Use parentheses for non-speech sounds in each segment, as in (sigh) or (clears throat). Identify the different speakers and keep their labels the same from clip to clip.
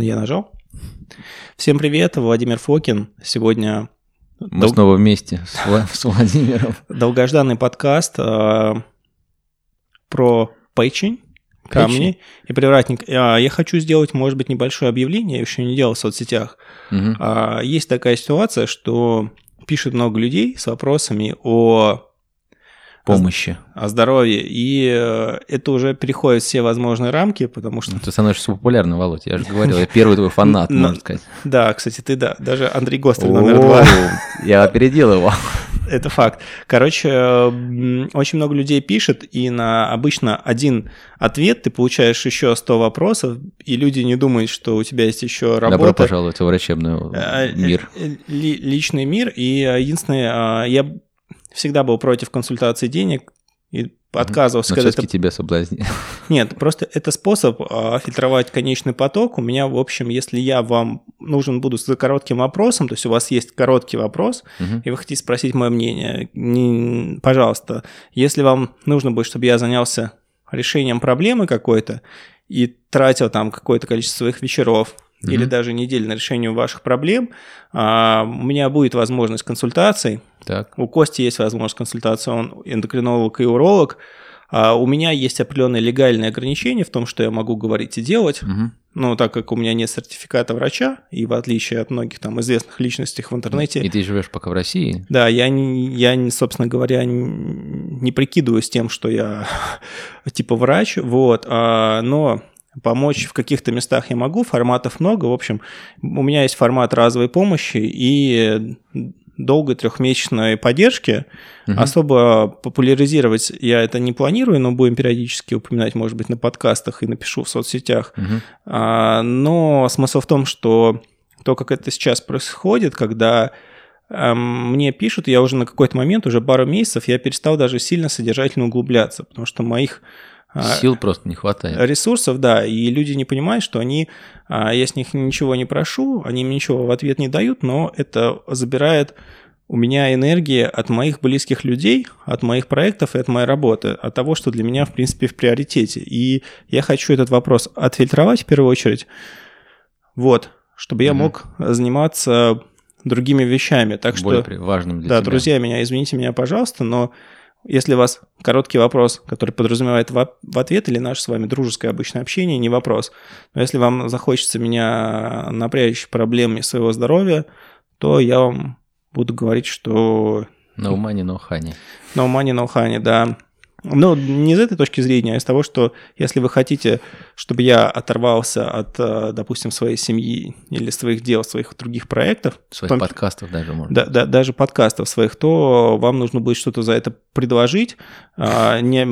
Speaker 1: Я нажал. Всем привет, Владимир Фокин. Сегодня
Speaker 2: Мы
Speaker 1: Дол-
Speaker 2: снова вместе с, (laughs) с Владимиром.
Speaker 1: долгожданный подкаст э, про печень, камни и привратник. А, Я хочу сделать, может быть, небольшое объявление, я еще не делал в соцсетях. А, Есть такая ситуация, что пишет много людей с вопросами о
Speaker 2: Помощи.
Speaker 1: о здоровье, и э, это уже переходит все возможные рамки, потому что,
Speaker 2: Ну, Ты становишься популярным, Володь. Я же говорил, я первый твой фанат, (laughs)
Speaker 1: Ну,
Speaker 2: можно сказать.
Speaker 1: да, кстати, ты да, даже Андрей Гостель номер два.
Speaker 2: Я опередил его. (laughs)
Speaker 1: Это факт. Короче, очень много людей пишет, и на обычно один ответ ты получаешь еще 100 вопросов, и люди не думают, что у тебя есть еще
Speaker 2: Добро
Speaker 1: работа.
Speaker 2: пожаловать в врачебный
Speaker 1: Э,
Speaker 2: мир.
Speaker 1: э, ли- личный мир. И единственное, э, я всегда был против консультации денег и отказывался,
Speaker 2: Но
Speaker 1: когда
Speaker 2: все-таки
Speaker 1: это...
Speaker 2: тебя соблазнили. (laughs)
Speaker 1: Нет, просто это способ э, фильтровать конечный поток. У меня, в общем, если я вам нужен буду за коротким вопросом, то есть у вас есть короткий вопрос, и вы хотите спросить мое мнение, не- пожалуйста, если вам нужно будет, чтобы я занялся решением проблемы какой-то и тратил там какое-то количество своих вечеров
Speaker 2: Мгм.
Speaker 1: или даже недель на решение ваших проблем, а, у меня будет возможность консультаций.
Speaker 2: Так.
Speaker 1: У Кости есть возможность консультации, он эндокринолог и уролог. А у меня есть определенные легальные ограничения в том, что я могу говорить и делать.
Speaker 2: Мгм.
Speaker 1: Но так как у меня нет сертификата врача, и в отличие от многих там известных личностей в интернете,
Speaker 2: И ты живешь пока в России?
Speaker 1: да, я, не, я собственно говоря, не, не прикидываюсь тем, что я (laughs) типа врач, вот, а, но помочь в каких-то местах я могу, форматов много, в общем, у меня есть формат разовой помощи и долгой трехмесячной поддержки.
Speaker 2: Мгм.
Speaker 1: Особо популяризировать я это не планирую, но будем периодически упоминать, может быть, на подкастах и напишу в соцсетях.
Speaker 2: Мгм.
Speaker 1: А, Но смысл в том, что то, как это сейчас происходит, когда эм, мне пишут, я уже на какой-то момент, уже пару месяцев, я перестал даже сильно содержательно углубляться, потому что моих
Speaker 2: Сил просто не хватает.
Speaker 1: ресурсов, да, и люди не понимают, что они, а, я с них ничего не прошу, они мне ничего в ответ не дают, но это забирает у меня энергии от моих близких людей, от моих проектов и от моей работы, от того, что для меня, в принципе, в приоритете. И я хочу этот вопрос отфильтровать в первую очередь, вот, чтобы я
Speaker 2: Мгм.
Speaker 1: мог заниматься другими вещами. Так что,
Speaker 2: Более при- важным для
Speaker 1: да,
Speaker 2: тебя.
Speaker 1: друзья, меня, извините меня, пожалуйста, но если у вас короткий вопрос, который подразумевает в, ответ или наше с вами дружеское обычное общение, не вопрос. Но если вам захочется меня напрячь в проблеме своего здоровья, то я вам буду говорить, что
Speaker 2: No money, no honey.
Speaker 1: no money, no honey, да. Ну, не из этой точки зрения, а из того, что если вы хотите, чтобы я оторвался от, э, допустим, своей семьи или своих дел, своих других проектов,
Speaker 2: Своих
Speaker 1: том-
Speaker 2: подкастов даже можно.
Speaker 1: да, да, даже подкастов своих, то вам нужно будет что-то за это предложить. а, не,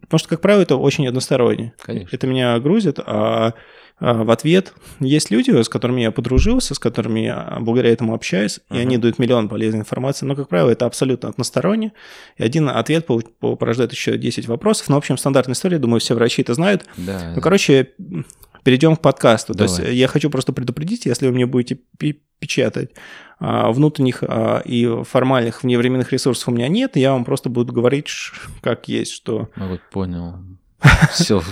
Speaker 1: потому что, как правило, это очень односторонне.
Speaker 2: Конечно.
Speaker 1: Это меня грузит, а в ответ есть люди, с которыми я подружился, с которыми я благодаря этому общаюсь, и
Speaker 2: Ага.
Speaker 1: они дают миллион полезной информации, но, как правило, это абсолютно односторонне, и один ответ по- по- порождает еще 10 вопросов. Но, в общем, стандартная история, думаю, все врачи это знают.
Speaker 2: Да.
Speaker 1: Ну, короче, перейдем к подкасту. То
Speaker 2: Давай.
Speaker 1: есть я хочу просто предупредить, если вы мне будете печатать, а, внутренних а, и формальных вневременных ресурсов у меня нет, я вам просто буду говорить, как есть, что...
Speaker 2: Ну вот понял. Все,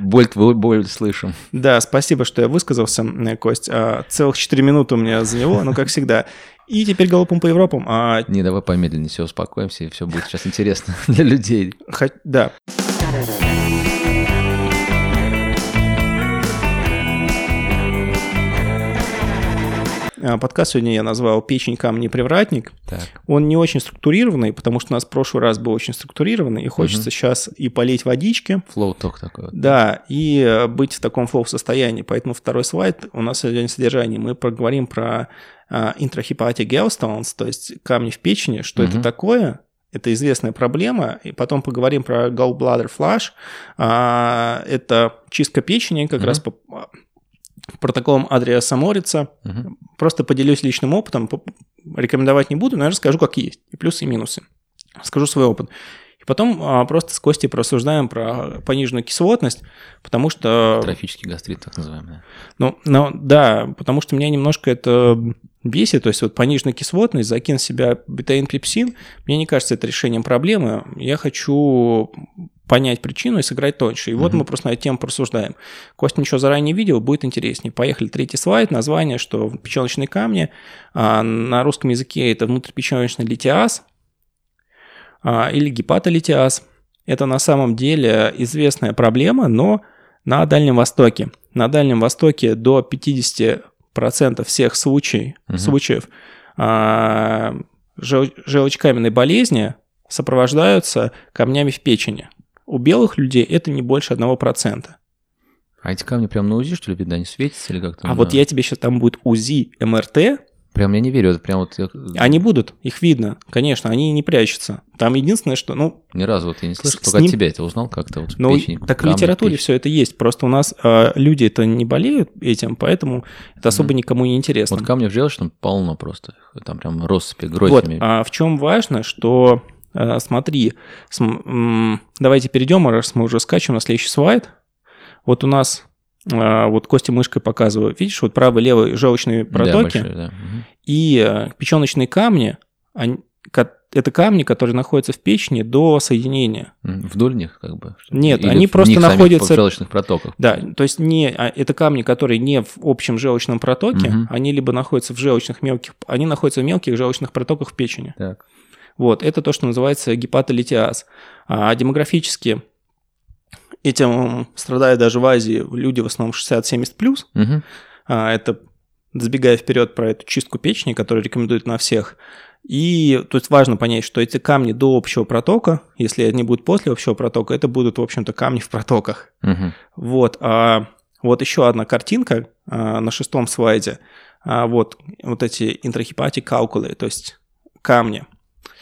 Speaker 2: боль, боль, боль слышим.
Speaker 1: Да, спасибо, что я высказался, э, Кость. А, Целых 4 минуты у меня заняло, ну, как всегда. И теперь галопом по Европам. А,
Speaker 2: Не, давай помедленнее, все, успокоимся, и все будет сейчас интересно (laughs) для людей.
Speaker 1: хо- Да. А, Подкаст сегодня я назвал «Печень, камни, привратник».
Speaker 2: Так,
Speaker 1: Он не очень структурированный, потому что у нас в прошлый раз был очень структурированный, и хочется сейчас и полить водички,
Speaker 2: флоу ток такой вот.
Speaker 1: да, и э, быть в таком флоу-состоянии. Поэтому второй слайд у нас сегодня содержание. Мы поговорим про интрахепатик gallstones, то есть камни в печени, что это
Speaker 2: Мгм.
Speaker 1: такое, это известная проблема, и потом поговорим про gallbladder flush. А, Это чистка печени, как
Speaker 2: Мгм.
Speaker 1: раз по протоколам Адриаса Морица.
Speaker 2: Мгм.
Speaker 1: Просто поделюсь личным опытом, рекомендовать не буду, но я расскажу, как есть, и плюсы, и минусы. Скажу свой опыт. И потом а, просто с Костей просуждаем про пониженную кислотность, потому что...
Speaker 2: Трофический гастрит, так называемый.
Speaker 1: Ну, ну, да, потому что меня немножко это бесит, то есть вот пониженная кислотность, закин в себя бетаин-пепсин, мне не кажется это решением проблемы. Я хочу понять причину и сыграть тоньше. И вот
Speaker 2: Мгм.
Speaker 1: мы просто на эту тему порассуждаем. Костя ничего заранее не видел, будет интереснее. Поехали. Третий слайд. Название, что печеночные камни. а, на русском языке это внутрипеченочный литиаз а, или гепатолитиаз. Это на самом деле известная проблема, но на Дальнем Востоке. На Дальнем Востоке до 50% всех случаев,
Speaker 2: Мгм.
Speaker 1: случаев а, жел- желчекаменной болезни сопровождаются камнями в печени. У белых людей это не больше 1%.
Speaker 2: А эти камни прям на УЗИ, что ли, видно, они светятся или как-то?
Speaker 1: А вот я тебе сейчас там будет УЗИ, МРТ,
Speaker 2: Прям я не верю, это прям вот...
Speaker 1: они будут, их видно, конечно, они не прячутся. Там единственное, что, ну,
Speaker 2: Ни разу вот я не слышал, только
Speaker 1: ним-
Speaker 2: от тебя это узнал как-то. Вот в
Speaker 1: Ну,
Speaker 2: печени,
Speaker 1: так в
Speaker 2: камни
Speaker 1: литературе
Speaker 2: печени.
Speaker 1: все это есть. Просто у нас э, люди это не болеют этим, поэтому это особо
Speaker 2: Мгм.
Speaker 1: никому не интересно.
Speaker 2: Вот камни в желчном полно просто. Там прям россыпи,
Speaker 1: Вот,
Speaker 2: гроздями.
Speaker 1: а в чем важно, что смотри, см- давайте перейдем, раз мы уже скачем на следующий слайд. Вот у нас э, вот Костя мышкой показываю, видишь, вот правый, левый желчные
Speaker 2: Да,
Speaker 1: протоки
Speaker 2: большие, да. Мгм.
Speaker 1: и э, печеночные камни. они- это камни, которые находятся в печени до соединения.
Speaker 2: Вдоль них как бы?
Speaker 1: Нет,
Speaker 2: Или
Speaker 1: они просто
Speaker 2: них
Speaker 1: находятся-
Speaker 2: в желчных протоках?
Speaker 1: Да, то есть не, а это камни, которые не в общем желчном протоке,
Speaker 2: Мгм.
Speaker 1: они либо находятся в желчных мелких, они находятся в мелких желчных протоках в печени.
Speaker 2: Так.
Speaker 1: Вот, это то, что называется гепатолитиаз. А демографически этим страдают даже в Азии люди в основном 60-70 плюс.
Speaker 2: Мгм.
Speaker 1: А, Это забегая вперед про эту чистку печени, которую рекомендуют на всех. И тут важно понять, что эти камни до общего протока, если они будут после общего протока, это будут, в общем-то, камни в протоках.
Speaker 2: Мгм.
Speaker 1: Вот, а, вот еще одна картинка а, на шестом слайде. А, вот, вот эти интрахепатик калкулы, то есть камни.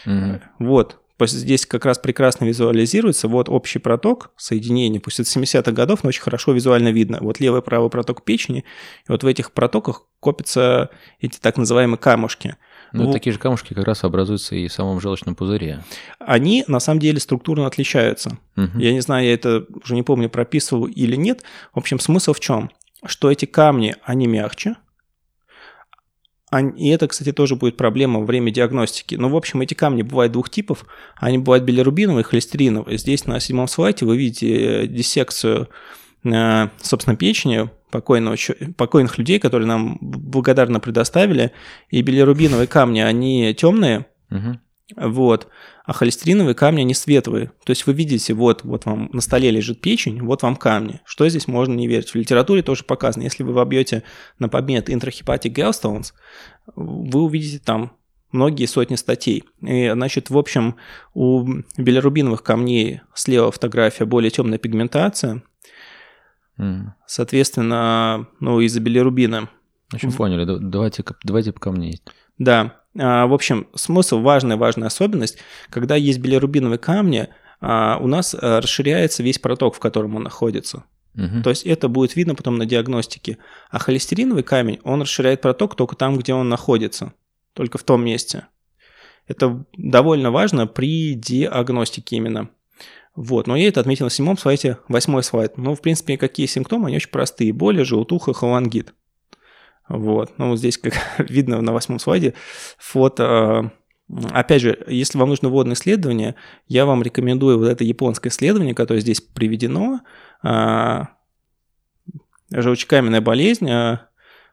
Speaker 2: Мгм.
Speaker 1: Вот, здесь как раз прекрасно визуализируется. Вот общий проток соединения, пусть это 70-х годов, но очень хорошо визуально видно. Вот левый и правый проток печени, и вот в этих протоках копятся эти так называемые камушки.
Speaker 2: Ну,
Speaker 1: Вот.
Speaker 2: такие же камушки как раз образуются и в самом желчном пузыре.
Speaker 1: Они на самом деле структурно отличаются.
Speaker 2: Мгм.
Speaker 1: Я не знаю, я это уже не помню, прописывал или нет. В общем, смысл в чем? Что эти камни, они мягче. Ань- И это, кстати, тоже будет проблема во время диагностики. Ну, в общем, эти камни бывают двух типов. Они бывают билирубиновые и холестериновые. Здесь на седьмом слайде вы видите э, диссекцию, э, собственно, печени покойного, покойных людей, которые нам благодарно предоставили. И билирубиновые камни, они темные,
Speaker 2: Мгм.
Speaker 1: вот. А холестериновые камни, они светлые. То есть вы видите, вот, вот вам на столе лежит печень, вот вам камни. Что здесь можно не верить? В литературе тоже показано. Если вы вобьете на подмет intrahepatic gallstones, вы увидите там многие сотни статей. И, значит, в общем, у билирубиновых камней слева фотография более темная пигментация. Соответственно, ну, из-за билирубина
Speaker 2: В общем, поняли. Да- Давайте, давайте по камней.
Speaker 1: Да, в общем, смысл, важная, важная особенность, когда есть билирубиновые камни, а, у нас а, расширяется весь проток, в котором он находится.
Speaker 2: Мгм.
Speaker 1: То есть это будет видно потом на диагностике. А холестериновый камень, он расширяет проток только там, где он находится, только в том месте. Это довольно важно при диагностике именно. Вот, но я это отметил на седьмом слайде, восьмой слайд. Ну, в принципе, какие симптомы, они очень простые. Боли, желтуха, холангит. Вот, ну, вот здесь, как (laughs) видно на восьмом слайде, фото. Опять же, если вам нужно вводное исследование, я вам рекомендую вот это японское исследование, которое здесь приведено. А, Желчекаменная болезнь, а,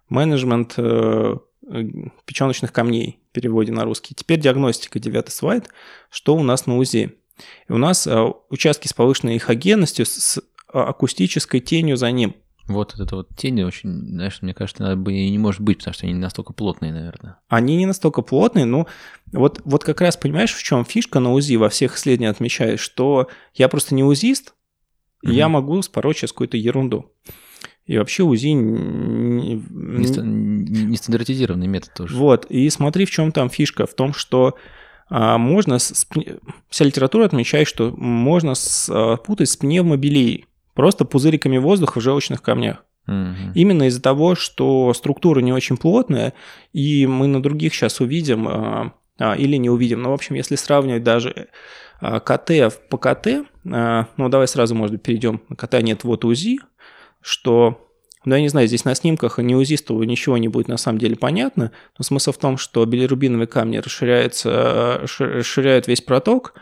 Speaker 1: менеджмент э, э, печеночных камней в переводе на русский. Теперь диагностика, девятый слайд. Что у нас на УЗИ? И у нас а, участки с повышенной эхогенностью, с а, акустической тенью за ним.
Speaker 2: Вот эта вот тень очень, знаешь, мне кажется, надо бы и не может быть, потому что они не настолько плотные, наверное.
Speaker 1: Они не настолько плотные, но вот, вот как раз понимаешь, в чем фишка на УЗИ во всех исследованиях отмечает, что я просто не УЗИст, и
Speaker 2: Мгм.
Speaker 1: я могу спороть сейчас какую-то ерунду. И вообще УЗИ... не-
Speaker 2: Не Нестандартизированный метод тоже.
Speaker 1: Вот, и смотри, в чем там фишка, в том, что а, можно... С, вся литература отмечает, что можно спутать с пневмобилией, просто пузыриками воздуха в желчных камнях. Именно из-за того, что структура не очень плотная, и мы на других сейчас увидим а, а, или не увидим. Но, в общем, если сравнивать даже а, КТ по КТ, а, ну, давай сразу, может быть, перейдем на КТ, нет, вот УЗИ, что, ну, я не знаю, здесь на снимках не УЗИсту ничего не будет на самом деле понятно, но смысл в том, что билирубиновые камни расширяются, расши- расширяют весь проток,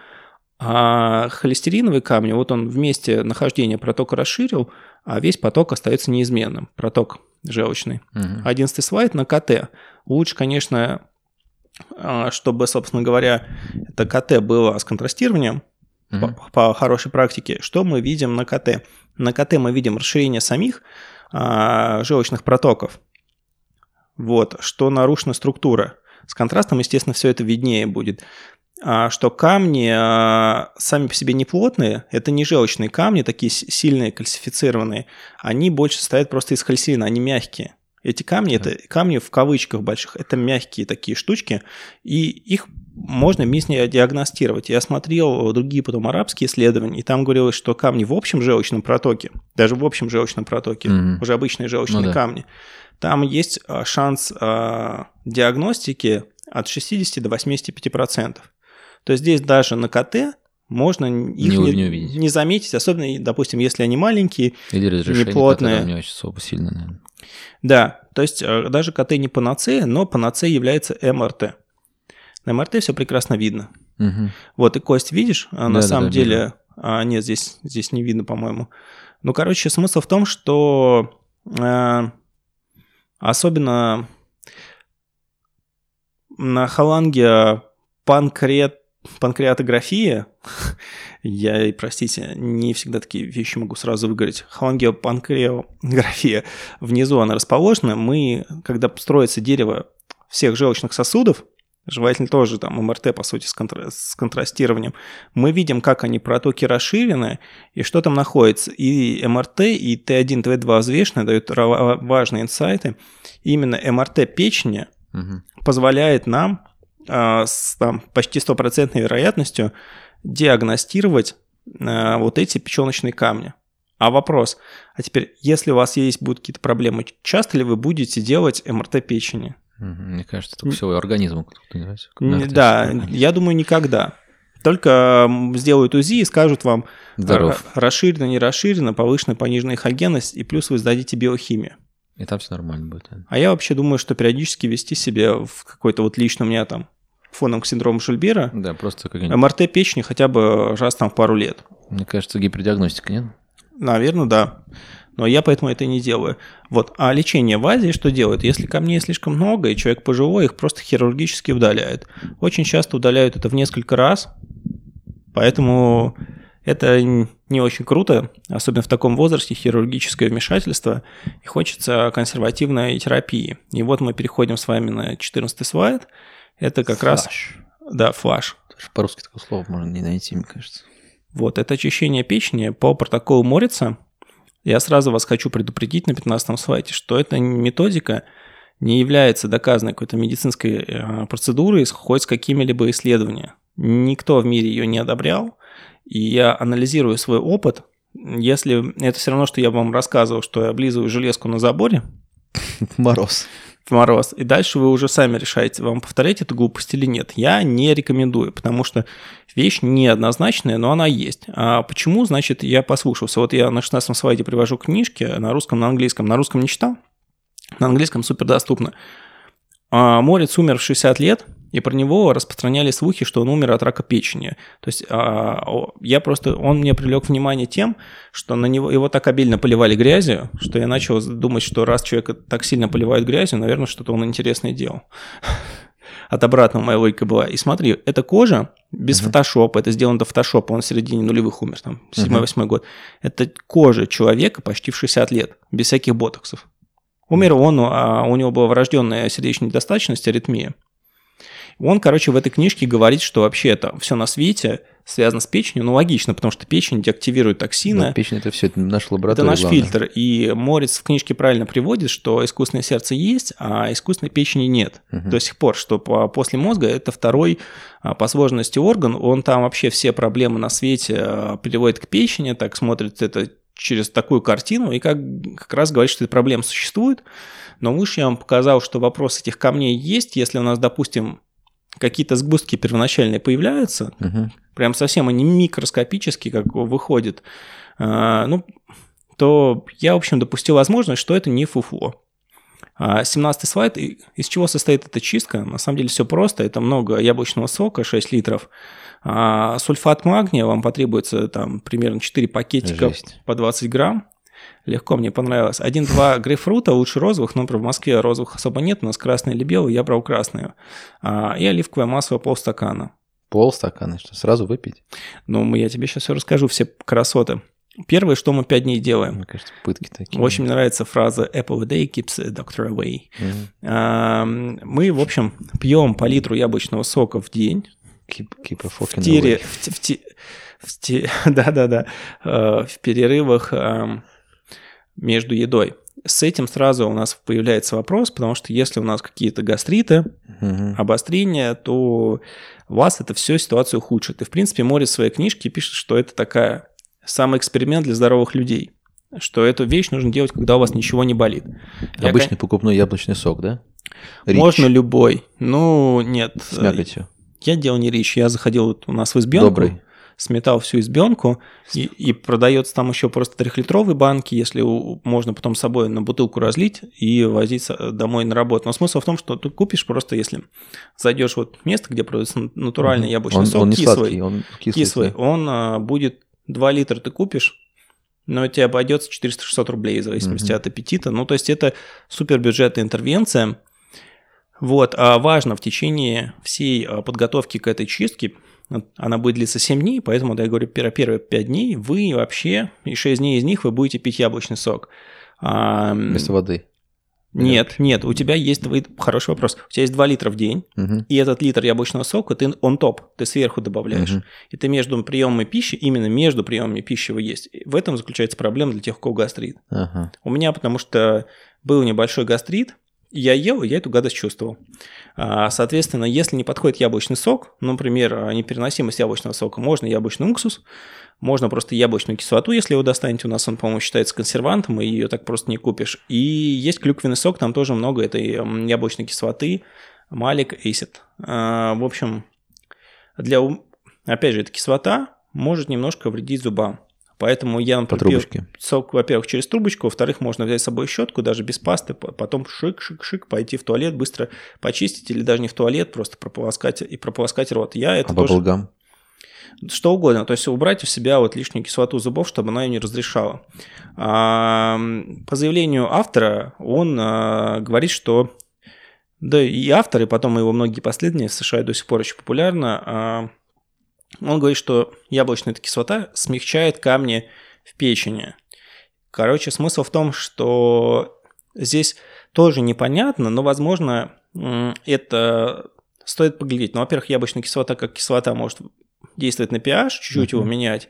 Speaker 1: А холестериновые камни, вот он в месте нахождения протока расширил, а весь поток остается неизменным, проток желчный.
Speaker 2: Мгм.
Speaker 1: Одиннадцатый слайд на КТ. Лучше, конечно, а, чтобы, собственно говоря, это КТ было с контрастированием
Speaker 2: Мгм.
Speaker 1: по, по хорошей практике. Что мы видим на КТ? На КТ мы видим расширение самих а, желчных протоков. Вот, что нарушена структура. С контрастом, естественно, все это виднее будет. А, что камни а, сами по себе не плотные, это не желчные камни, такие сильные, кальцифицированные. Они больше состоят просто из холестерина, они мягкие. Эти камни, это камни в кавычках больших, это мягкие такие штучки, и их можно местнее диагностировать. Я смотрел другие потом арабские исследования, и там говорилось, что камни в общем желчном протоке, даже в общем желчном протоке,
Speaker 2: Мгм.
Speaker 1: уже обычные желчные
Speaker 2: Ну да.
Speaker 1: камни, там есть а, шанс диагностики от 60 до 85%. То здесь даже на КТ можно их
Speaker 2: Не-
Speaker 1: не,
Speaker 2: увидеть.
Speaker 1: не заметить, особенно, допустим, если они маленькие.
Speaker 2: Или разрешение,
Speaker 1: неплотные.
Speaker 2: не очень особо сильно, наверное.
Speaker 1: Да, то есть э, даже КТ не панацея, но панацея является МРТ. На МРТ все прекрасно видно.
Speaker 2: Мгм.
Speaker 1: Вот, и кость видишь, а на
Speaker 2: Да-да-да,
Speaker 1: самом
Speaker 2: вижу.
Speaker 1: деле... а, нет, здесь, здесь не видно, по-моему. Ну, короче, смысл в том, что э, особенно на халанге панкреат, панкреатография, я, простите, не всегда такие вещи могу сразу выговорить, халангиопанкреография, внизу она расположена, мы, когда строится дерево всех желчных сосудов, желательно тоже там МРТ, по сути, с, контра- с контрастированием, мы видим, как они протоки расширены и что там находится. И МРТ, и Т1, Т2 взвешенные дают важные инсайты. Именно МРТ печени
Speaker 2: Мгм.
Speaker 1: позволяет нам с там, почти стопроцентной вероятностью диагностировать а, вот эти печеночные камни. А вопрос, а теперь, если у вас есть будут какие-то проблемы, часто ли вы будете делать МРТ печени?
Speaker 2: Мне кажется, только всего организма
Speaker 1: Да, я думаю, никогда. Только сделают УЗИ и скажут вам,
Speaker 2: Здоров.
Speaker 1: ра- расширено, не расширено, повышенная, пониженная эхогенность, и плюс вы сдадите биохимию.
Speaker 2: И там все нормально будет.
Speaker 1: А я вообще думаю, что периодически вести себя в какой-то вот лично у меня там фоном к синдрому Шульбера,
Speaker 2: Да, просто какая-нибудь...
Speaker 1: МРТ печени хотя бы раз там в пару лет.
Speaker 2: Мне кажется, гипердиагностика, нет?
Speaker 1: Наверное, да. Но я поэтому это не делаю. Вот. А лечение в Азии что делают? Если камней слишком много, и человек пожилой, их просто хирургически удаляют. Очень часто удаляют это в несколько раз, поэтому это не очень круто, особенно в таком возрасте, хирургическое вмешательство, и хочется консервативной терапии. И вот мы переходим с вами на 14 слайд. Это как раз...
Speaker 2: Флаш.
Speaker 1: Да, флаш.
Speaker 2: По-русски такого слова можно не найти, мне кажется.
Speaker 1: Вот, это очищение печени по протоколу Морица. Я сразу вас хочу предупредить на 15 слайде, что эта методика не является доказанной какой-то медицинской э, процедурой хоть с какими-либо исследованиями. Никто в мире ее не одобрял, и я анализирую свой опыт. Если это все равно, что я вам рассказывал, что я облизываю железку на заборе (laughs)
Speaker 2: Мороз.
Speaker 1: В мороз, и дальше вы уже сами решаете, вам повторять эту глупость или нет. Я не рекомендую, потому что вещь неоднозначная, но она есть. А почему, значит, я послушался? Вот я на 16 слайде привожу книжки на русском, на английском. На русском не читал, на английском супер доступно. А, Морец умер в 60 лет, и про него распространяли слухи, что он умер от рака печени. То есть а, я просто, он мне привлек внимание тем, что на него его так обильно поливали грязью, что я начал думать, что раз человека так сильно поливают грязью, наверное, что-то он интересное делал. (laughs) От обратного моя логика была. И смотри, эта кожа без фотошопа, это сделано до фотошопа, он в середине нулевых умер, там, 7-8 год. Это кожа человека почти в 60 лет, без всяких ботоксов. Умер он, а у него была врожденная сердечная недостаточность, аритмия. Он, короче, в этой книжке говорит, что вообще это все на свете связано с печенью. Ну, логично, потому что печень деактивирует токсины.
Speaker 2: Да, печень это все, это
Speaker 1: Это
Speaker 2: лаборатория.
Speaker 1: наш
Speaker 2: главное.
Speaker 1: фильтр. И Морец в книжке правильно приводит, что искусственное сердце есть, а искусственной печени нет.
Speaker 2: Мгм.
Speaker 1: До сих пор, что по- после мозга это второй а, по сложности орган. Он там вообще все проблемы на свете а, переводит к печени, так смотрит это через такую картину и как, как раз говорит, что эта проблема существует. Но выше я вам показал, что вопрос этих камней есть. Если у нас, допустим, какие-то сгустки первоначальные появляются,
Speaker 2: Мгм.
Speaker 1: прям совсем они микроскопически как выходят, а, ну, то я, в общем, допустил возможность, что это не фуфло. А, 17 слайд. И Из чего состоит эта чистка? На самом деле все просто. Это много яблочного сока, 6 литров. А, Сульфат магния вам потребуется там примерно 4 пакетика
Speaker 2: Жесть.
Speaker 1: по 20 грамм. Легко, мне понравилось. Один-два грейпфрута, лучше розовых, но в Москве розовых особо нет, у нас красные или белые, я брал красные. А, И оливковое масло полстакана.
Speaker 2: Полстакана, что сразу выпить?
Speaker 1: Ну, я тебе сейчас все расскажу, все красоты. Первое, что мы 5 дней делаем.
Speaker 2: Мне кажется, пытки такие.
Speaker 1: Очень мне нравится фраза «Apple a day keeps a doctor away». А, Мы, в общем, пьем по литру яблочного сока в день.
Speaker 2: Keep, keep a fucking
Speaker 1: В тире,
Speaker 2: away.
Speaker 1: в, в в те- (laughs) да-да-да, э, в перерывах между едой. С этим сразу у нас появляется вопрос, потому что если у нас какие-то гастриты,
Speaker 2: Мгм.
Speaker 1: обострения, то вас это все ситуацию ухудшит. И, в принципе, Море в своей книжке пишет, что это такая самый эксперимент для здоровых людей. Что эту вещь нужно делать, когда у вас ничего не болит. Я,
Speaker 2: Обычный покупной яблочный сок, да? Рич.
Speaker 1: Можно любой. Ну, нет.
Speaker 2: С мякотью.
Speaker 1: Я делал не рич. Я заходил вот у нас в избенку.
Speaker 2: Добрый.
Speaker 1: Сметал всю избенку, и, и продается там еще просто трехлитровые банки, если у- можно потом с собой на бутылку разлить и возить домой на работу. Но смысл в том, что ты купишь просто, если зайдешь вот в место, где продается натуральный
Speaker 2: Мгм.
Speaker 1: яблочный
Speaker 2: он,
Speaker 1: сок,
Speaker 2: он не
Speaker 1: кислый,
Speaker 2: сладкий, он кислый.
Speaker 1: кислый, он а, будет 2 литра ты купишь, но тебе обойдется 400-600 рублей в зависимости
Speaker 2: Мгм.
Speaker 1: от аппетита. Ну, то есть это супер бюджетная интервенция. Вот, а важно в течение всей а, подготовки к этой чистке, она будет длиться 7 дней, поэтому, да, я говорю, пер- первые 5 дней вы вообще, и 6 дней из них вы будете пить яблочный сок. А,
Speaker 2: Вместо воды.
Speaker 1: нет, нет, у тебя есть, вы- хороший вопрос, у тебя есть 2 литра в день,
Speaker 2: Мгм.
Speaker 1: и этот литр яблочного сока ты он топ, ты сверху добавляешь.
Speaker 2: Мгм.
Speaker 1: И ты между приемами пищи, именно между приемами пищи вы есть. И В этом заключается проблема для тех, у кого гастрит.
Speaker 2: Ага.
Speaker 1: У меня, потому что был небольшой гастрит, я ел, и я эту гадость чувствовал. А, Соответственно, если не подходит яблочный сок, например, а, непереносимость яблочного сока, можно яблочный уксус, можно просто яблочную кислоту, если его достанете. У нас он, по-моему, считается консервантом, и ее так просто не купишь. И есть клюквенный сок, там тоже много этой яблочной кислоты, малик, эйсид. А, В общем, для, опять же, эта кислота может немножко вредить зубам. Поэтому я,
Speaker 2: По
Speaker 1: например, пью
Speaker 2: трубочке.
Speaker 1: сок, во-первых, через трубочку, во-вторых, можно взять с собой щетку, даже без пасты, по- потом шик-шик-шик, пойти в туалет, быстро почистить, или даже не в туалет, просто прополоскать и прополоскать рот. Я это
Speaker 2: А
Speaker 1: тоже...
Speaker 2: баблгам?
Speaker 1: Что угодно, то есть убрать у себя вот лишнюю кислоту зубов, чтобы она ее не разрешала. По заявлению автора, он а, говорит, что да и автор, и потом его многие последние в США до сих пор очень популярно, а, он говорит, что яблочная кислота смягчает камни в печени. Короче, смысл в том, что здесь тоже непонятно, но, возможно, это стоит поглядеть. Ну, во-первых, яблочная кислота как кислота может действовать на pH, чуть-чуть его
Speaker 2: Мгм.
Speaker 1: менять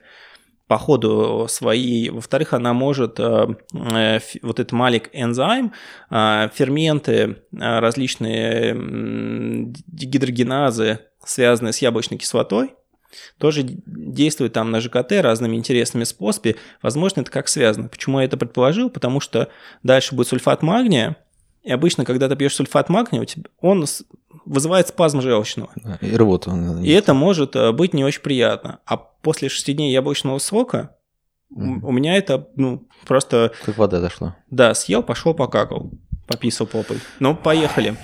Speaker 1: по ходу своей. Во-вторых, она может, э, э, вот этот малик энзайм, э, ферменты, э, различные м, дегидрогеназы, связанные с яблочной кислотой, тоже действует там на ЖКТ разными интересными способами. Возможно, это как связано. Почему я это предположил? Потому что дальше будет сульфат магния, и обычно, когда ты пьешь сульфат магния, у тебя, он вызывает спазм желчного.
Speaker 2: И рвоту.
Speaker 1: И это может э, быть не очень приятно. А после 6 дней яблочного сока
Speaker 2: Мгм.
Speaker 1: у меня это, ну, просто,
Speaker 2: Как вода зашла.
Speaker 1: да, съел, пошел, покакал, пописал попой. Ну, поехали.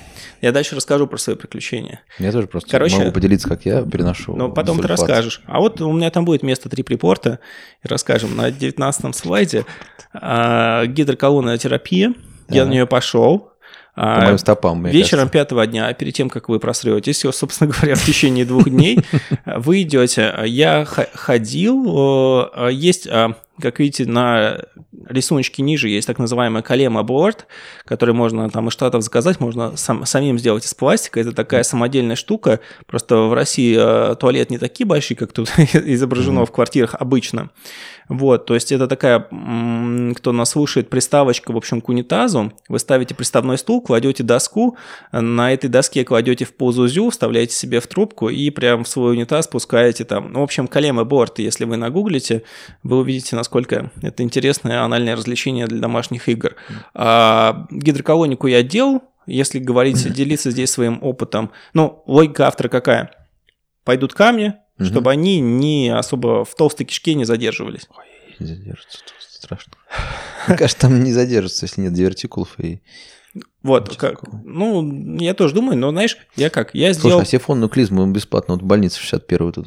Speaker 1: Я дальше расскажу про свои приключения.
Speaker 2: Я тоже просто
Speaker 1: Короче,
Speaker 2: могу поделиться, как я переношу
Speaker 1: Ну, потом ты расскажешь. А вот у меня там будет место три припорта. И расскажем. На 19 слайде а, гидроколонная терапия. Я
Speaker 2: Так.
Speaker 1: на нее пошел.
Speaker 2: По
Speaker 1: А,
Speaker 2: моим стопам, мне
Speaker 1: Вечером
Speaker 2: кажется.
Speaker 1: пятого дня, перед тем, как вы просретесь, собственно (laughs) говоря, в течение двух дней, (laughs) вы идете. Я ходил, э, есть, э, как видите, на рисуночке ниже есть так называемая колема борт, который можно там из штатов заказать, можно сам- самим сделать из пластика. Это такая самодельная штука. Просто в России э, туалет не такие большие, как тут (laughs) изображено
Speaker 2: Мгм.
Speaker 1: в квартирах обычно. Вот, то есть это такая, кто нас слушает, приставочка, в общем, к унитазу. Вы ставите приставной стул, кладете доску, на этой доске кладете в позу зю, вставляете себе в трубку и прям в свой унитаз пускаете там. Ну, в общем, колема борт, если вы нагуглите, вы увидите, насколько это интересное анальное развлечение для домашних игр. А, гидроколонику я делал, если говорить, делиться здесь своим опытом. Ну, логика автора какая? Пойдут камни,
Speaker 2: Мгм.
Speaker 1: чтобы они не особо в толстой кишке не задерживались.
Speaker 2: Ой, не задержится. страшного. Мне кажется, там не задержится, если нет дивертикулов и...
Speaker 1: Вот,
Speaker 2: Ничего
Speaker 1: как,
Speaker 2: такого.
Speaker 1: ну, я тоже думаю, но знаешь, я как, я
Speaker 2: Слушай,
Speaker 1: сделал...
Speaker 2: а сифонную клизму бесплатно вот в больнице 61 тут